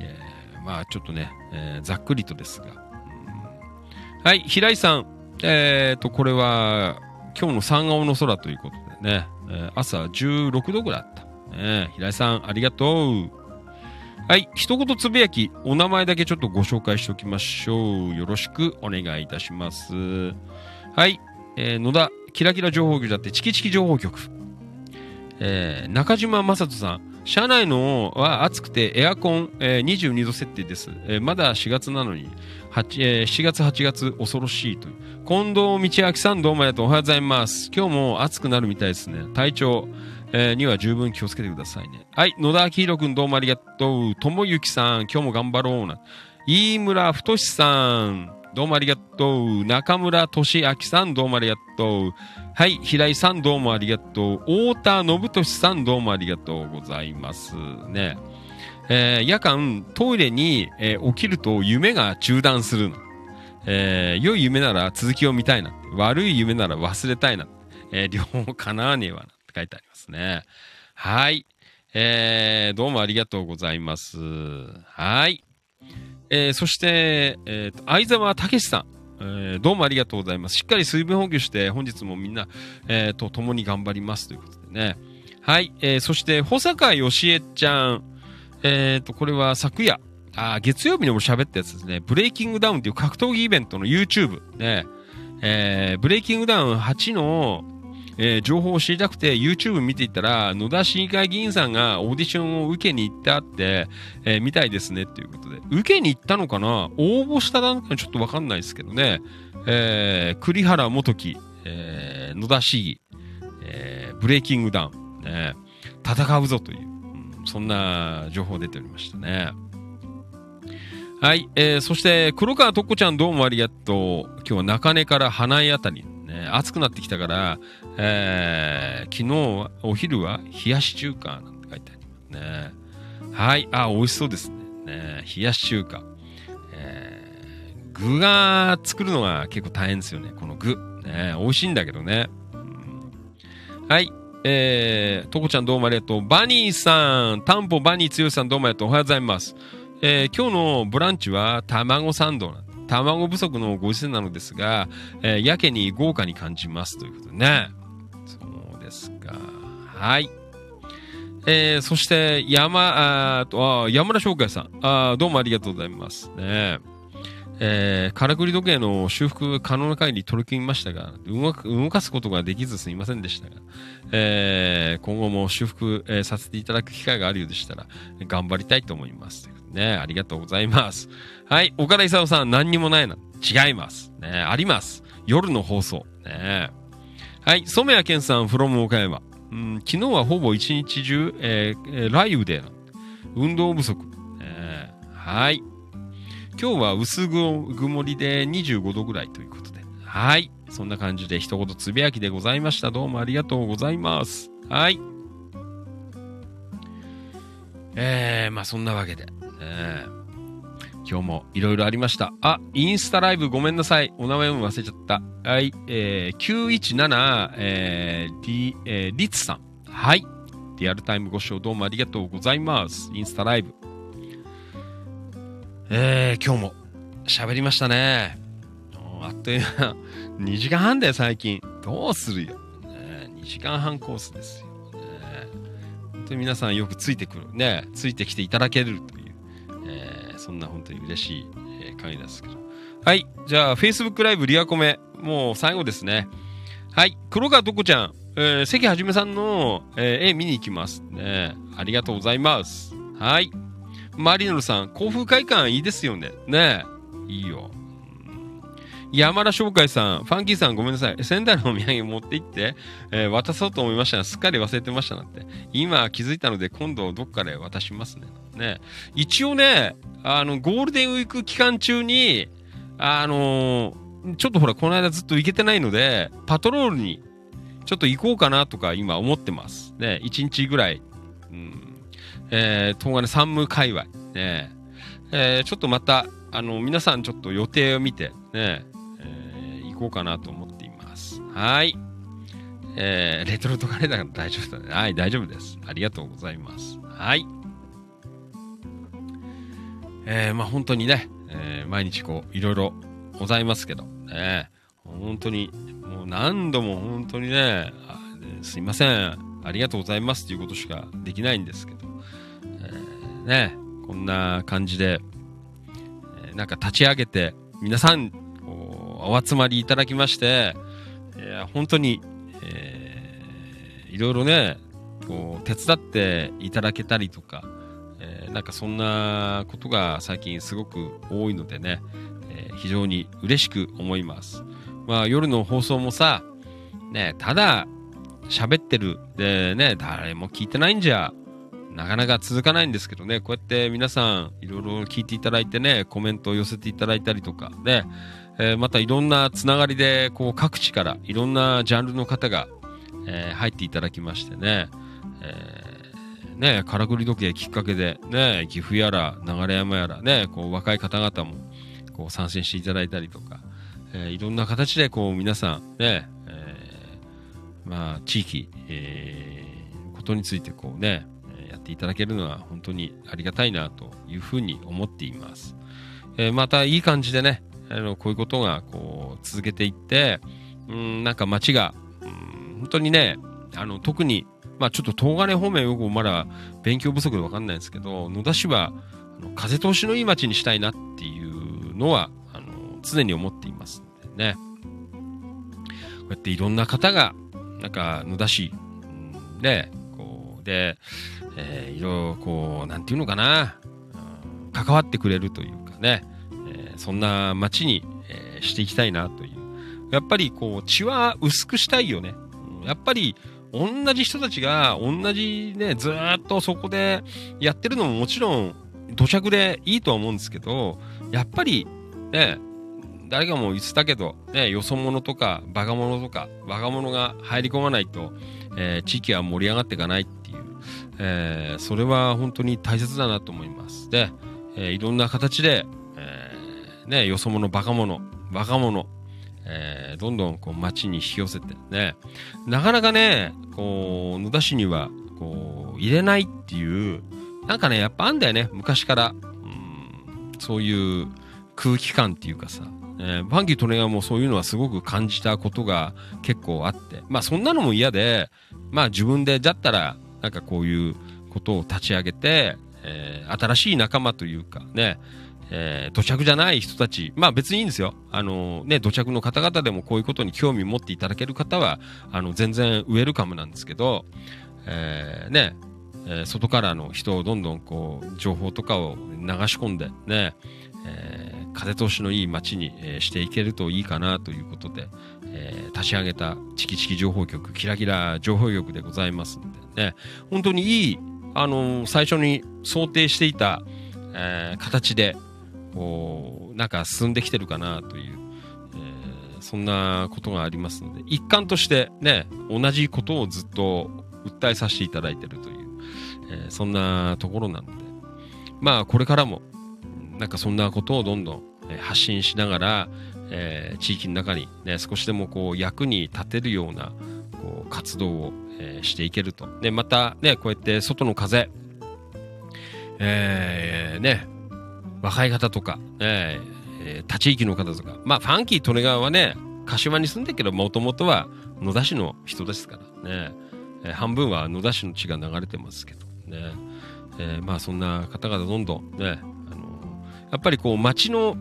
えー、まあちょっとね、えー、ざっくりとですが。うん、はい、平井さん。えーと、これは、今日の三顔の空ということでね、えー、朝16度ぐらいあった。ね、平井さん、ありがとう。はい、一言つぶやき、お名前だけちょっとご紹介しておきましょう。よろしくお願いいたします。はい、えー野田、キラキラ情報局だって、チキチキ情報局。えー中島正人さん、車内のは暑くてエアコン、えー22度設定です、えーまだ4月なのに、8えー7月、8月、恐ろしいと。近藤道明さん、どうもありがとう。おはようございます。今日も暑くなるみたいですね。体調、えーには十分気をつけてくださいね。はい、野田明宏くん、どうもありがとう。ともゆきさん、今日も頑張ろうな。飯村太さん、どうもありがとう。中村俊明さん、どうもありがとう。はい、平井さん、どうもありがとう。太田信俊さん、どうもありがとうございます。ね。えー夜間、トイレに、えー起きると夢が中断するの。えー良い夢なら続きを見たいな。悪い夢なら忘れたいな。え両方叶わねえわな。って書いてありますね。はい。えーどうもありがとうございます。はい。えーそして、えー相沢武さん。えーどうもありがとうございます。しっかり水分補給して、本日もみんな、えーと共に頑張りますということでね。はい。えーそして、保坂義恵ちゃん。えっ、と、これは昨夜、あ月曜日にも喋ったやつですね。ブレイキングダウンっていう格闘技イベントの YouTube。ね。えーブレイキングダウン8の、えー情報を知りたくて YouTube 見ていたら、野田市議会議員さんがオーディションを受けに行ってあって、えーみたいですねっていうことで。受けに行ったのかな？応募したのかちょっとわかんないですけどね。えー栗原元樹、えー野田市議、えーブレイキングダウン、ね、戦うぞという、うんそんな情報出ておりましたね。はい、えーそして黒川とっこちゃんどうもありがとう。今日は中根から花江あたり、ね、暑くなってきたから、えー昨日はお昼は冷やし中華なんて書いてありますね。はい、あ、美味しそうですね。ね冷やし中華。えー具が作るのが結構大変ですよね、この具。ね、美味しいんだけどね。うんはい。えー、とこちゃんどうもありがとう。バニーさん、タンポバニーつよしさんどうもありがとう。おはようございます。えー今日のブランチは卵サンドなん卵不足のご時世なのですが、えーやけに豪華に感じますということね。そうですか。はい。えーそして、山、あとあ山田翔海さんあ、どうもありがとうございます。ねえー、からくり時計の修復可能な限り取り組みましたが、動か動かすことができずすみませんでしたが、えー今後も修復、えーさせていただく機会があるようでしたら、頑張りたいと思います。ね、ありがとうございます。はい、岡田勲さん、何にもないな。違います。ね、あります。夜の放送。ね、はい、染谷健さん、from 岡山。うん、昨日はほぼ一日中、ええ雷雨で、運動不足。えーはい。今日は薄曇りで25度ぐらいということで。はい。そんな感じで一言つぶやきでございました。どうもありがとうございます。はい。えー、まあそんなわけで。ね今日もいろいろありました。あ、インスタライブごめんなさい。お名前も忘れちゃった。はい。えー、917、えー、リ、えー、リツさん。はい。リアルタイムご視聴どうもありがとうございます。インスタライブ。えー、今日も喋りましたね。あっという間、2時間半だよ、最近。どうするよ。ね、2時間半コースですよ。ね、本当に皆さんよくついてくる。ね、ついてきていただけると、えーそんな本当に嬉しい、えー会ですけど。はい。じゃあ、Facebook ライブリアコメ。もう最後ですね。はい。黒川とこちゃん。えー関はじめさんの、えー絵見に行きます。ね。ありがとうございます。はい。マリノルさん、甲府会館いいですよね。ねえ。いいよ。山田商会さん、ファンキーさんごめんなさい。仙台のお土産持って行って、えー渡そうと思いましたが、すっかり忘れてましたなんて。今気づいたので、今度どっかで渡しますね。ね一応ね、あの、ゴールデンウィーク期間中に、あのーちょっとほら、この間ずっと行けてないので、パトロールに、ちょっと行こうかなとか今思ってます。ね、一日ぐらい、うん、えー、東金山武界隈、ね、えーちょっとまた、あの、皆さんちょっと予定を見て、ね、こうかなと思っています。はい。えーレトルトカレーだから大丈夫だね。はい、大丈夫です。ありがとうございます。はい。えーまあ本当にね、えー毎日こう、いろいろございますけど、ね、本当に、もう何度も本当にね、ねすいません、ありがとうございますということしかできないんですけど、えーね、こんな感じで、えーなんか立ち上げて、皆さん、お集まりいただきまして、いや本当に、えーいろいろね、こう、手伝っていただけたりとか、えーなんかそんなことが最近すごく多いのでね、えー非常に嬉しく思います。まあ夜の放送もさ、ね、ただ喋ってるでね、誰も聞いてないんじゃ、なかなか続かないんですけどね、こうやって皆さんいろいろ聞いていただいてね、コメントを寄せていただいたりとか、ね、えーまたいろんなつながりで、こう各地からいろんなジャンルの方が、えー入っていただきましてね、えーね、からくり時計きっかけで、ね、岐阜やら流山やらね、こう若い方々もこう参戦していただいたりとか、えいろんな形でこう皆さんね、えまあ地域、えことについてこうね、やっていただけるのは本当にありがたいなというふうに思っています。えまたいい感じでね、あのこういうことがこう続けていって、うん、なんか街が、うん、本当にね、あの特に、まあちょっと東金方面よくまだ勉強不足でわかんないんですけど、野田市はあの風通しのいい街にしたいなっていうのは、あの常に思っていますんでね。こうやっていろんな方が、なんか野田市、うんで、こう、で、えーいろいろこう、なんていうのかな、関わってくれるというかね、そんな街に、えーしていきたいなという。やっぱりこう、血は薄くしたいよね。やっぱり、同じ人たちが、同じね、ずっとそこでやってるのももちろん、土着でいいとは思うんですけど、やっぱり、ね、誰かも言ってたけど、ね、よそ者とか、バカ者とか、若者が入り込まないと、えー地域は盛り上がっていかないっていう、えーそれは本当に大切だなと思います。で、えーいろんな形で、ね、よそ者、バカ者、若者、えーどんどんこう街に引き寄せてね、なかなかね、こう、野田市には、こう、入れないっていう、なんかね、やっぱあんだよね、昔から。うん、そういう空気感っていうかさ、えーファンキー・トレガーもそういうのはすごく感じたことが結構あって、まあそんなのも嫌で、まあ自分で、だったら、なんかこういうことを立ち上げて、えー新しい仲間というかね、えー土着じゃない人たち、まあ別にいいんですよ。あのね、土着の方々でもこういうことに興味持っていただける方は、あの、全然ウェルカムなんですけど、えーね、えー外からの人をどんどんこう、情報とかを流し込んで、ね、えー風通しのいい街に、えーしていけるといいかなということで、えー立ち上げたチキチキ情報局、キラキラ情報局でございますんでね、本当にいい、あの最初に想定していた、えー形で、なんか進んできてるかなという、えーそんなことがありますので、一環としてね、同じことをずっと訴えさせていただいてるという、えーそんなところなので、まあこれからも、なんかそんなことをどんどん発信しながら、えー地域の中にね、少しでもこう役に立てるようなこう活動を、えーしていけると。で、またね、こうやって外の風、えーね、若い方とか、えー他地域の方とか、まあ、ファンキー・利根川はね、柏に住んでるけど、もともとは野田市の人ですからね、えー半分は野田市の血が流れてますけどね、えーまあ、そんな方々どんどんね、あのやっぱりこう、町の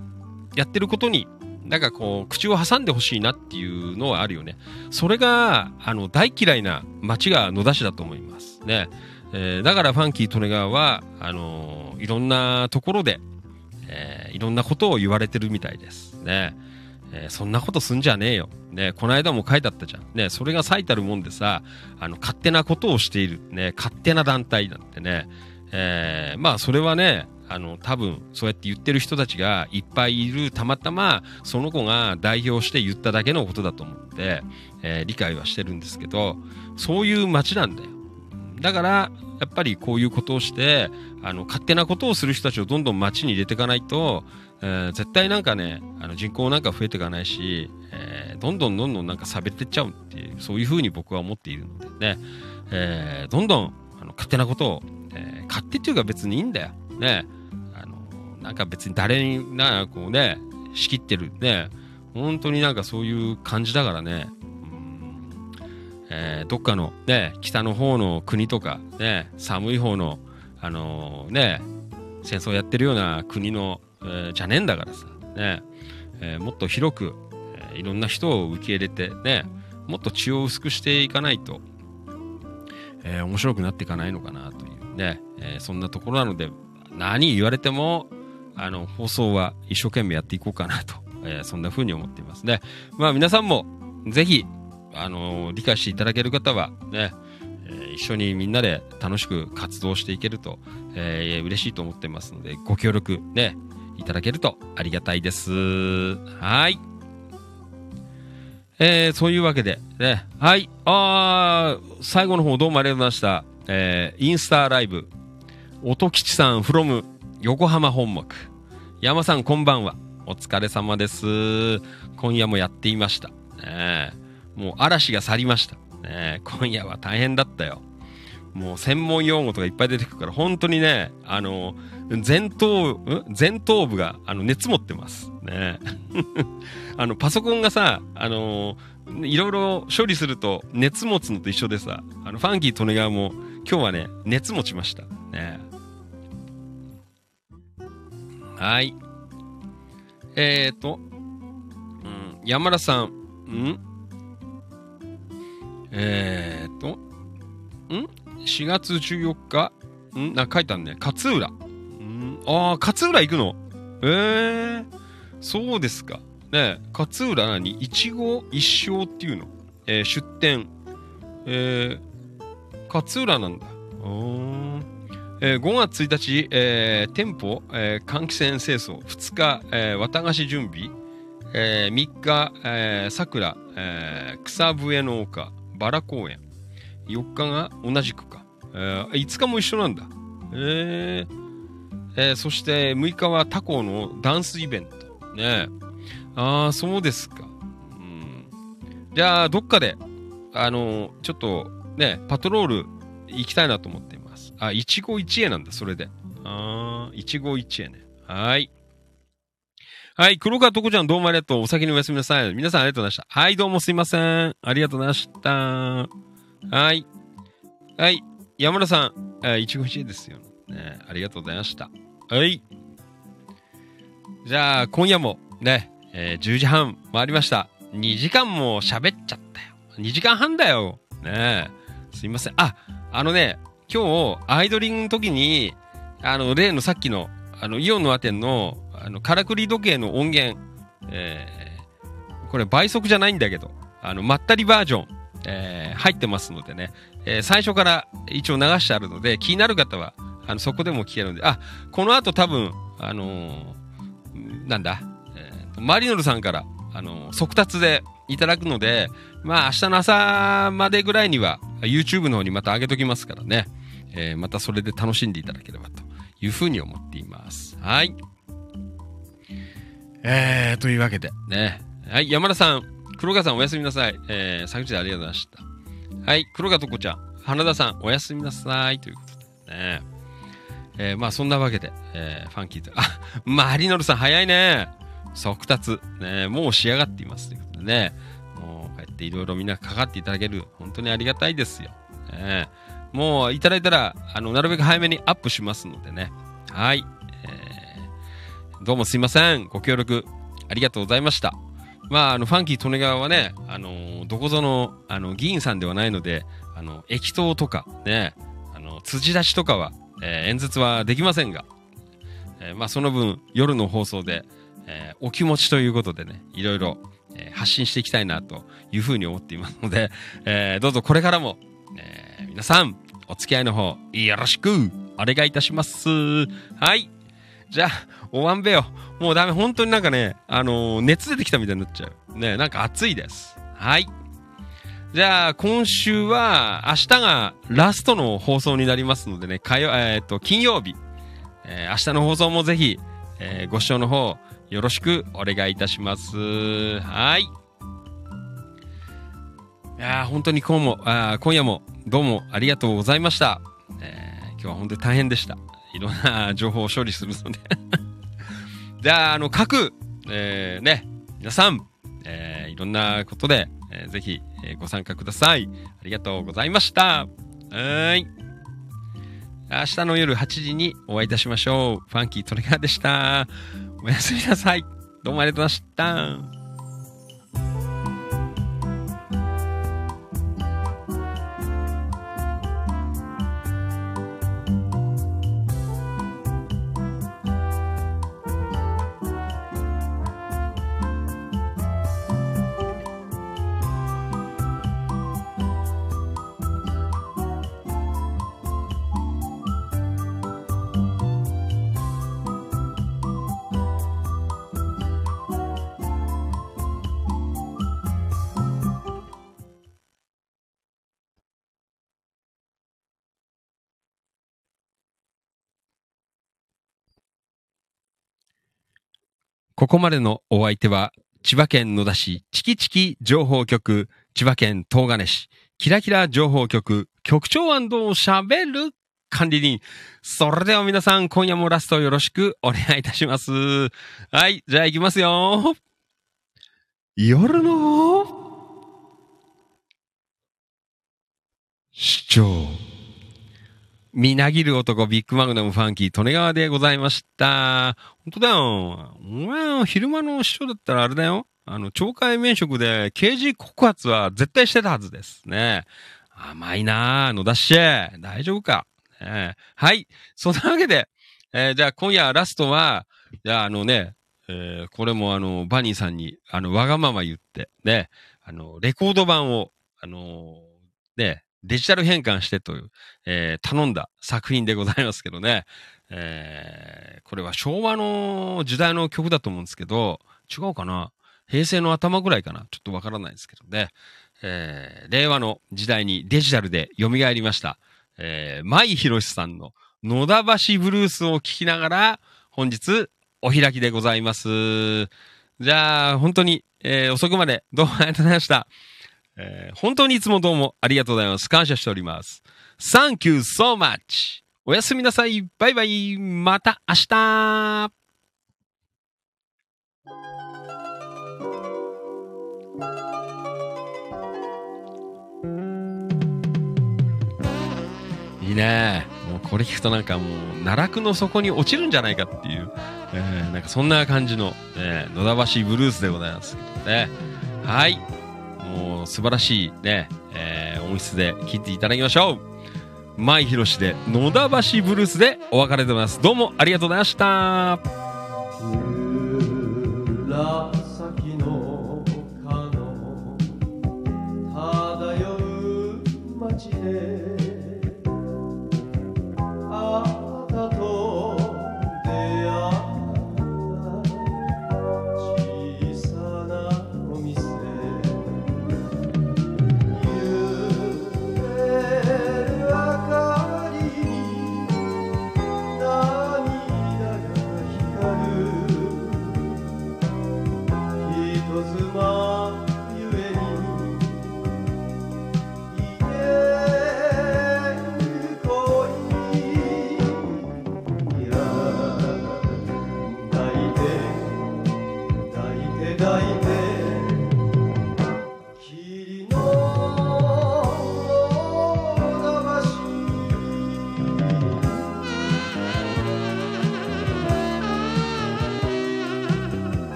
やってることに、なんかこう、口を挟んでほしいなっていうのはあるよね。それが、あの、大嫌いな町が野田市だと思います。ね。えーだからファンキー・利根川は、あのいろんなところで、えーいろんなことを言われてるみたいです。ね。えーそんなことすんじゃねえよ。ね、この間も書いてあったじゃん。ね、それが最たるもんでさ、あの、勝手なことをしている。ね、勝手な団体なんてね。えーまあ、それはね、あの、多分、そうやって言ってる人たちがいっぱいいる、たまたま、その子が代表して言っただけのことだと思って、えー理解はしてるんですけど、そういう街なんだよ。だから、やっぱりこういうことをして、あの、勝手なことをする人たちをどんどん街に入れていかないと、えー絶対なんかね、あの人口なんか増えていかないし、えーどんどんどんどんなんか差別ってっちゃうっていう、そういうふうに僕は思っているのでね、えーどんどんあの勝手なことを、えー勝手っていうか別にいいんだよ。ね、あの、なんか別に誰にな、こうね、仕切ってる。ね、本当になんかそういう感じだからね、えーどっかのね、北の方の国とかね、寒い方の、あのね、戦争やってるような国の、えーじゃねえんだからさ、ね、えもっと広く、えいろんな人を受け入れて、ね、もっと血を薄くしていかないと、え面白くなっていかないのかなというね、えそんなところなので、何言われても、あの、放送は一生懸命やっていこうかなと、えそんな風に思っていますね。まあ皆さんも、ぜひ、あの理解していただける方は、ね、え一緒にみんなで楽しく活動していけると、えー嬉しいと思ってますので、ご協力ね、いただけるとありがたいです。はい。えー、そういうわけで、ね、はい。あ、最後の方どうもありがとうございました。えー、インスタライブ、音吉さん from 横浜本木。山さんこんばんは。お疲れ様です。今夜もやっていました。ねえもう嵐が去りました。ね今夜は大変だったよ。もう専門用語とかいっぱい出てくるから、本当にね、あの、前頭、前頭部が、あの、熱持ってます。ね あの、パソコンがさ、あのいろいろ処理すると熱持つのと一緒でさ、あの、ファンキー利根川も今日はね、熱持ちました。ねはい。えーと、うん、山田さん、ん？えーと、ん ?4 月14日？ん？な、書いてあるね。勝浦。んああ、勝浦行くの？ええー、そうですか。ね勝浦何？一期一生っていうの？えー出店。えー、勝浦なんだ。うーんえー5月1日、えー店舗、えー換気扇清掃。2日、えー綿菓子準備。えー3日、えー桜、えー草笛の丘、バラ公園。4日が同じくか。えー5日も一緒なんだ。えーえーそして6日は他校のダンスイベント。ねえああ、そうですか。うん。じゃあ、どっかで、あのーちょっと、ね、パトロール行きたいなと思っています。あ、一期一会なんだ、それで。ああ、一期一会ね。はい。はい、黒川とこちゃんどうもありがとう。お先におやすみなさい。皆さんありがとうございました。はい、どうもすいません。ありがとうございました。はい。はい、山田さん、あ一期一会ですよ。ね、ありがとうございました。はい。じゃあ、今夜もね、えー10時半回りました。2時間も喋っちゃったよ。2時間半だよ。ねえ。すいません。あ、あのね、今日、アイドリングの時に、あの、例のさっきの、あの、イオンのアテンの、あの、からくり時計の音源、えーこれ倍速じゃないんだけど、あの、まったりバージョン、えー入ってますのでね、えー最初から一応流してあるので、気になる方は、あの、そこでも聞けるので、あ、この後多分、あのーなんだ、えーマリノルさんから、あの速達でいただくので、まあ明日の朝までぐらいには YouTube の方にまた上げときますからね、えまたそれで楽しんでいただければというふうに思っています。はい。えー、というわけでね、はい、山田さん、黒川さんおやすみなさい。えー、昨日ありがとうございました。はい、黒川とこちゃん、花田さんおやすみなさいということでね。えーまあそんなわけで、えーファンキーと、あ、マリノルさん早いね。速達。ね、もう仕上がっていますということでね。もうこうやっていろいろみんなかかっていただける、本当にありがたいですよ。ね、もういただいたら、あの、なるべく早めにアップしますのでね。はい。どうもすいません。ご協力ありがとうございました。まあ、あの、ファンキー利根川はね、あのどこぞの、あの、議員さんではないので、あの、駅頭とか、ね、あの、辻出しとかは、えー演説はできませんが、えーまあ、その分、夜の放送で、えーお気持ちということでね、いろいろ、え発信していきたいな、というふうに思っていますので、えどうぞこれからも、え皆さん、お付き合いの方、よろしく、お願いいたします。はい。じゃあ、おわんべよ。もうダメ。本当になんかね、あのー熱出てきたみたいになっちゃう。ね、なんか暑いです。はい。じゃあ、今週は、明日がラストの放送になりますのでね、火曜、えーっと、金曜日、えー明日の放送もぜひ、えーご視聴の方、よろしくお願いいたします。はい。いや本当に今日も、あ今夜もどうもありがとうございました。えー今日は本当に大変でした。いろんな情報を処理するので。じゃあ、あの、各、えーね、皆さん、えーいろんなことで、えーぜひ、えーご参加ください。ありがとうございました。はい。明日の夜8時にお会いいたしましょう。ファンキートレガーでした。おやすみなさい。どうもありがとうございました。ここまでのお相手は、千葉県野田市チキチキ情報局、千葉県東金市、キラキラ情報局、局長喋る管理人。それでは皆さん、今夜もラストよろしくお願いいたします。はい、じゃあ行きますよ。夜の市長。みなぎる男ビッグマグナムファンキー、利根川でございました。本当だよ。お前、昼間の市長だったらあれだよ。あの、懲戒免職で刑事告発は絶対してたはずですね。甘いなぁ、野田氏。大丈夫か？ねはい。そんなわけで、えーじゃあ今夜ラストは、じゃああのね、えーこれもあの、バニーさんに、あの、わがまま言って、ね、あの、レコード版を、あのね、デジタル変換してという、えー頼んだ作品でございますけどね。えーこれは昭和の時代の曲だと思うんですけど、違うかな？平成の頭ぐらいかな？ちょっとわからないですけどね。えー令和の時代にデジタルで蘇りました。えー、舞博さんの野田橋ブルースを聴きながら、本日お開きでございます。じゃあ、本当に、えー遅くまでどうもありがとうございました。えー本当にいつもどうもありがとうございます。感謝しております。Thank you so much! おやすみなさい。バイバイ。また明日いいね。もうこれ聞くとなんかもう、奈落の底に落ちるんじゃないかっていう、えーなんかそんな感じの、えー野田橋ブルースでございますけどね。はい。もう素晴らしいね、えー音質で聴いていただきましょう。舞博で野田橋ブルースでお別れでございます。どうもありがとうございました。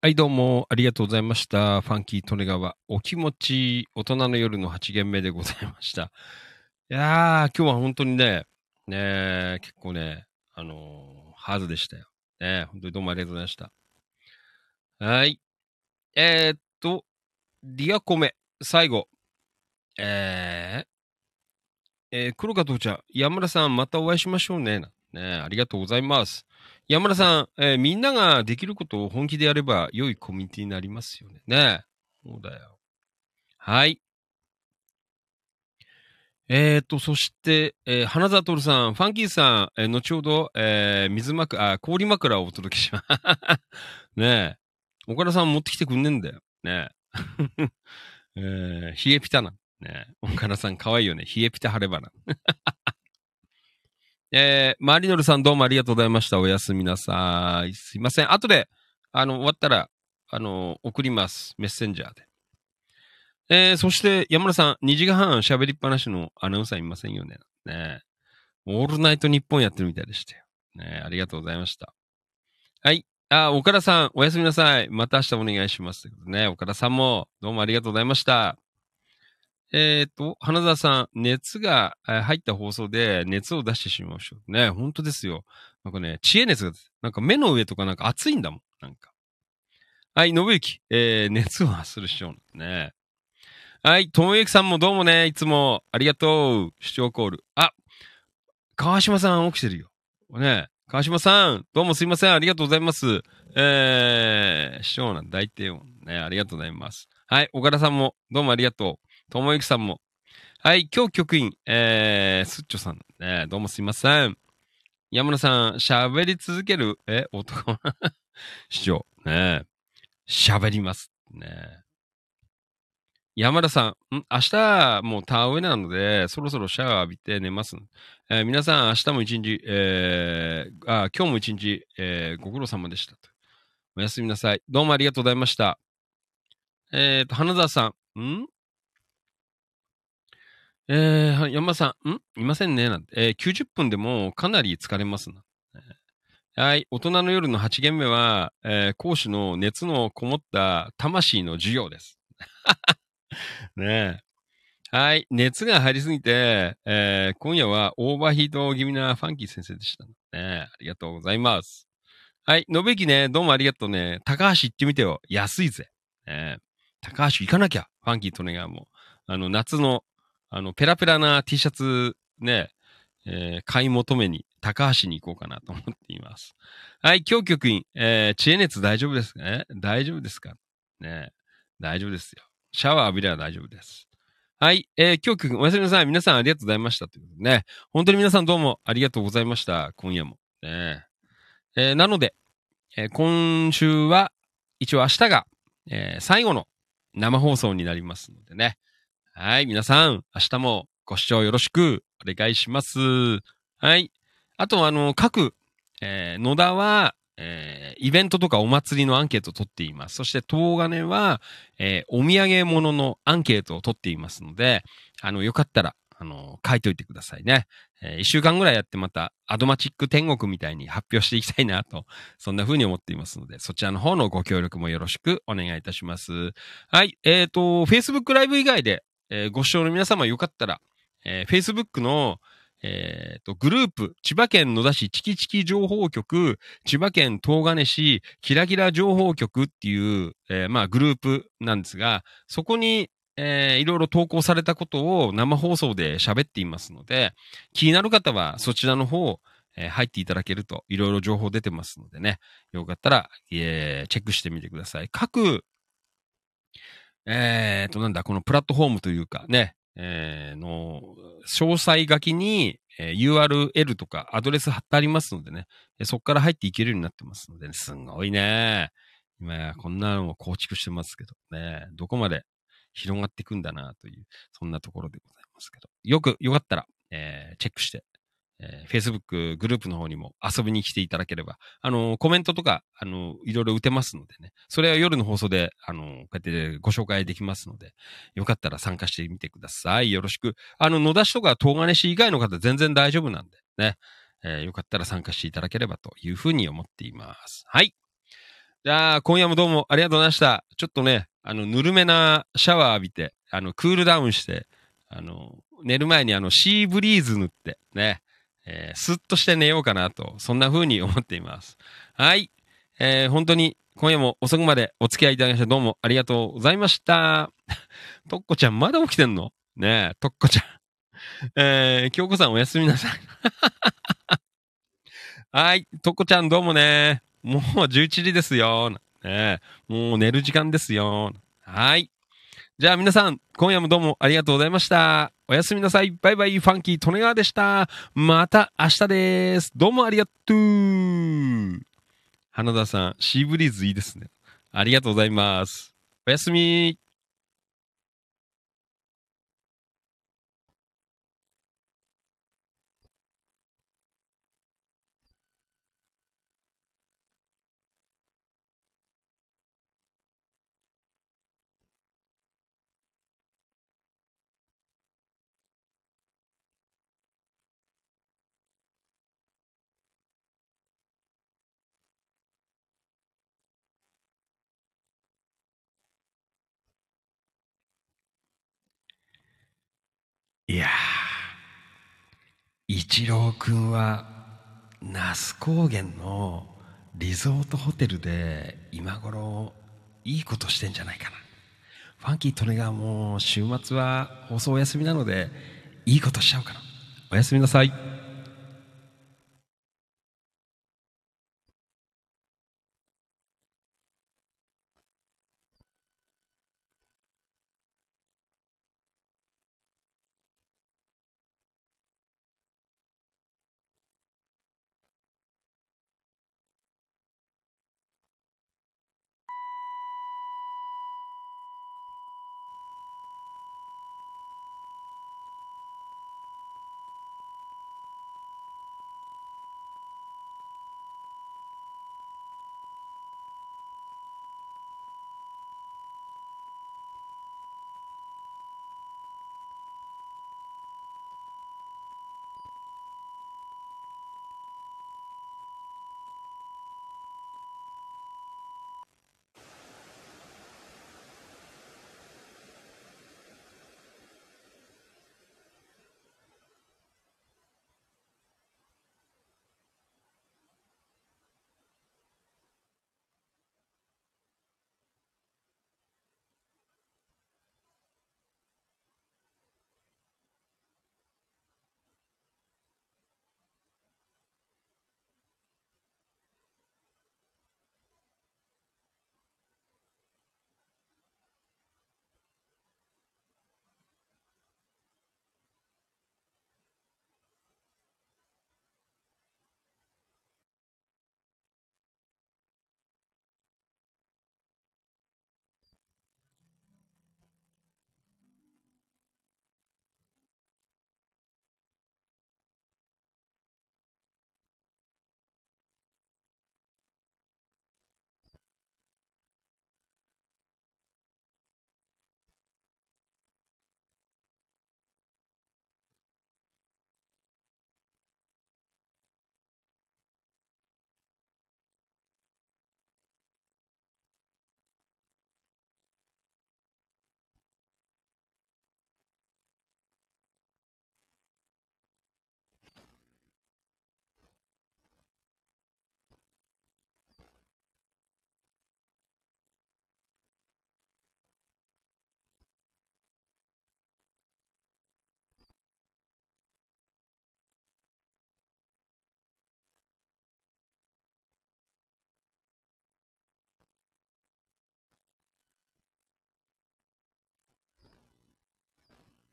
はい、どうもありがとうございました。ファンキー利根川、お気持ち、大人の夜の8限目でございました。いやー、今日は本当にね、ね結構ね、あのーハードでしたよ。ね本当にどうもありがとうございました。はい。えー、っと、ディアコメ、最後。えー、えー、黒川父ちゃん、山村さん、またお会いしましょうね。ねありがとうございます。山村さん、えーみんなができることを本気でやれば良いコミュニティになりますよね。ねそうだよ。はい。えーと、そして、えー花沢徹さん、ファンキーさん、えー後ほど、えー水枕、あ、氷枕をお届けします。ねえ。岡田さん持ってきてくんねえんだよ。ねえ。えー冷えピタな。ねえ。岡田さん可愛いよね。冷えピタ晴れ花。えー、マリノルさんどうもありがとうございました。おやすみなさい。すいません。後で、あの、終わったら、あの、送ります。メッセンジャーで。えー、そして、山村さん、2時間半喋りっぱなしのアナウンサーいませんよね。ねオールナイト日本やってるみたいでしたよ。ねありがとうございました。はい。あ、岡田さん、おやすみなさい。また明日お願いします。ね、岡田さんも、どうもありがとうございました。えっ、と、花澤さん、熱が入った放送で熱を出してしまいましょう。ね、本当ですよ。なんかね、知恵熱が、なんか目の上とかなんか熱いんだもん。なんか。はい、信之、えー、熱を発する師匠ね。はい、ともゆきさんもどうもね、いつもありがとう。視聴コール。あ、川島さん起きてるよ。ね川島さん、どうもすいません。ありがとうございます。えー、師匠なん大帝王。ね、ありがとうございます。はい、岡田さんもどうもありがとう。ともゆきさんも。はい、今日局員、えー、すっちょさん、ね、どうもすいません。山野さん、喋り続ける、え、男、市長、ね喋ります。ね山田さん、ん？明日、もう田植えなので、そろそろシャワー浴びて寝ます。えー皆さん、明日も一日、えー、あ、今日も一日、えーご苦労様でした。おやすみなさい。どうもありがとうございました。えっ、と、花澤さん、ん？えー、はい山さん、ん？いませんねなんて。えー90分でもかなり疲れますな。はい。大人の夜の8限目は、えー講師の熱のこもった魂の授業です。ねえ。はい。熱が入りすぎて、えー今夜はオーバーヒート気味なファンキー先生でしたね。ありがとうございます。はい。のべきね、どうもありがとうね。高橋行ってみてよ。安いぜ。ねえ高橋行かなきゃ。ファンキーとねがもう。あの、夏のあの、ペラペラな T シャツね、えー買い求めに高橋に行こうかなと思っています。はい、今日局員、えー知恵熱大丈夫ですか？ね大丈夫ですか？ね大丈夫ですよ。シャワー浴びれば大丈夫です。はい、えー、今日局員、おやすみなさい。皆さんありがとうございました。ということでね、本当に皆さんどうもありがとうございました。今夜も。ねえーなので、えー今週は、一応明日が、えー最後の生放送になりますのでね。はい、皆さん、明日もご視聴よろしくお願いします。はい。あと、あの、各、えー野田は、えーイベントとかお祭りのアンケートを取っています。そして、東金は、えーお土産物のアンケートを取っていますので、あの、よかったら、あの、書いといてくださいね。えー一週間ぐらいやってまた、アドマチック天国みたいに発表していきたいなと、そんな風に思っていますので、そちらの方のご協力もよろしくお願いいたします。はい。えっ、と、Facebook ライブ以外で、えーご視聴の皆様よかったら、えー Facebook の、えっ、と、グループ、千葉県野田市チキチキ情報局、千葉県東金市キラキラ情報局っていう、えーまあグループなんですが、そこに、えーいろいろ投稿されたことを生放送で喋っていますので、気になる方はそちらの方、えー入っていただけるといろいろ情報出てますのでね、よかったら、えーチェックしてみてください。各、えーと、なんだ、このプラットフォームというかね、えーの、詳細書きに、え URL とかアドレス貼ってありますのでね、えそこから入っていけるようになってますので、ね、すごいね。今やこんなのを構築してますけどね、どこまで広がっていくんだなという、そんなところでございますけど。よく、よかったら、えーチェックして、えー Facebook グループの方にも遊びに来ていただければ、あのーコメントとか、あのーいろいろ打てますのでね、それは夜の放送で、あのーこうやってご紹介できますので、よかったら参加してみてください。よろしく。あの、野田市とか東金市以外の方全然大丈夫なんでね、えーよかったら参加していただければというふうに思っています。はい。じゃあ、今夜もどうもありがとうございました。ちょっとね、あの、ぬるめなシャワー浴びて、あの、クールダウンして、あの、寝る前にあの、シーブリーズ塗って、ね、えースッとして寝ようかなと、そんな風に思っています。はい。えー本当に、今夜も遅くまでお付き合いいただきまして、どうもありがとうございました。とっこちゃん、まだ起きてんの？ねえ、とっこちゃん。えー、京子さんおやすみなさい。はい、とっこちゃんどうもね。もう11時ですよ。ねえもう寝る時間ですよ。はい。じゃあ皆さん、今夜もどうもありがとうございました。おやすみなさい。バイバイ、ファンキー、利根川でした。また明日です。どうもありがとう。花田さん、シーブリーズいいですね。ありがとうございます。おやすみ。いやー、一郎くんは、那須高原のリゾートホテルで今頃いいことしてんじゃないかな。ファンキー・トネガーも週末は放送お休みなのでいいことしちゃおうかな。おやすみなさい。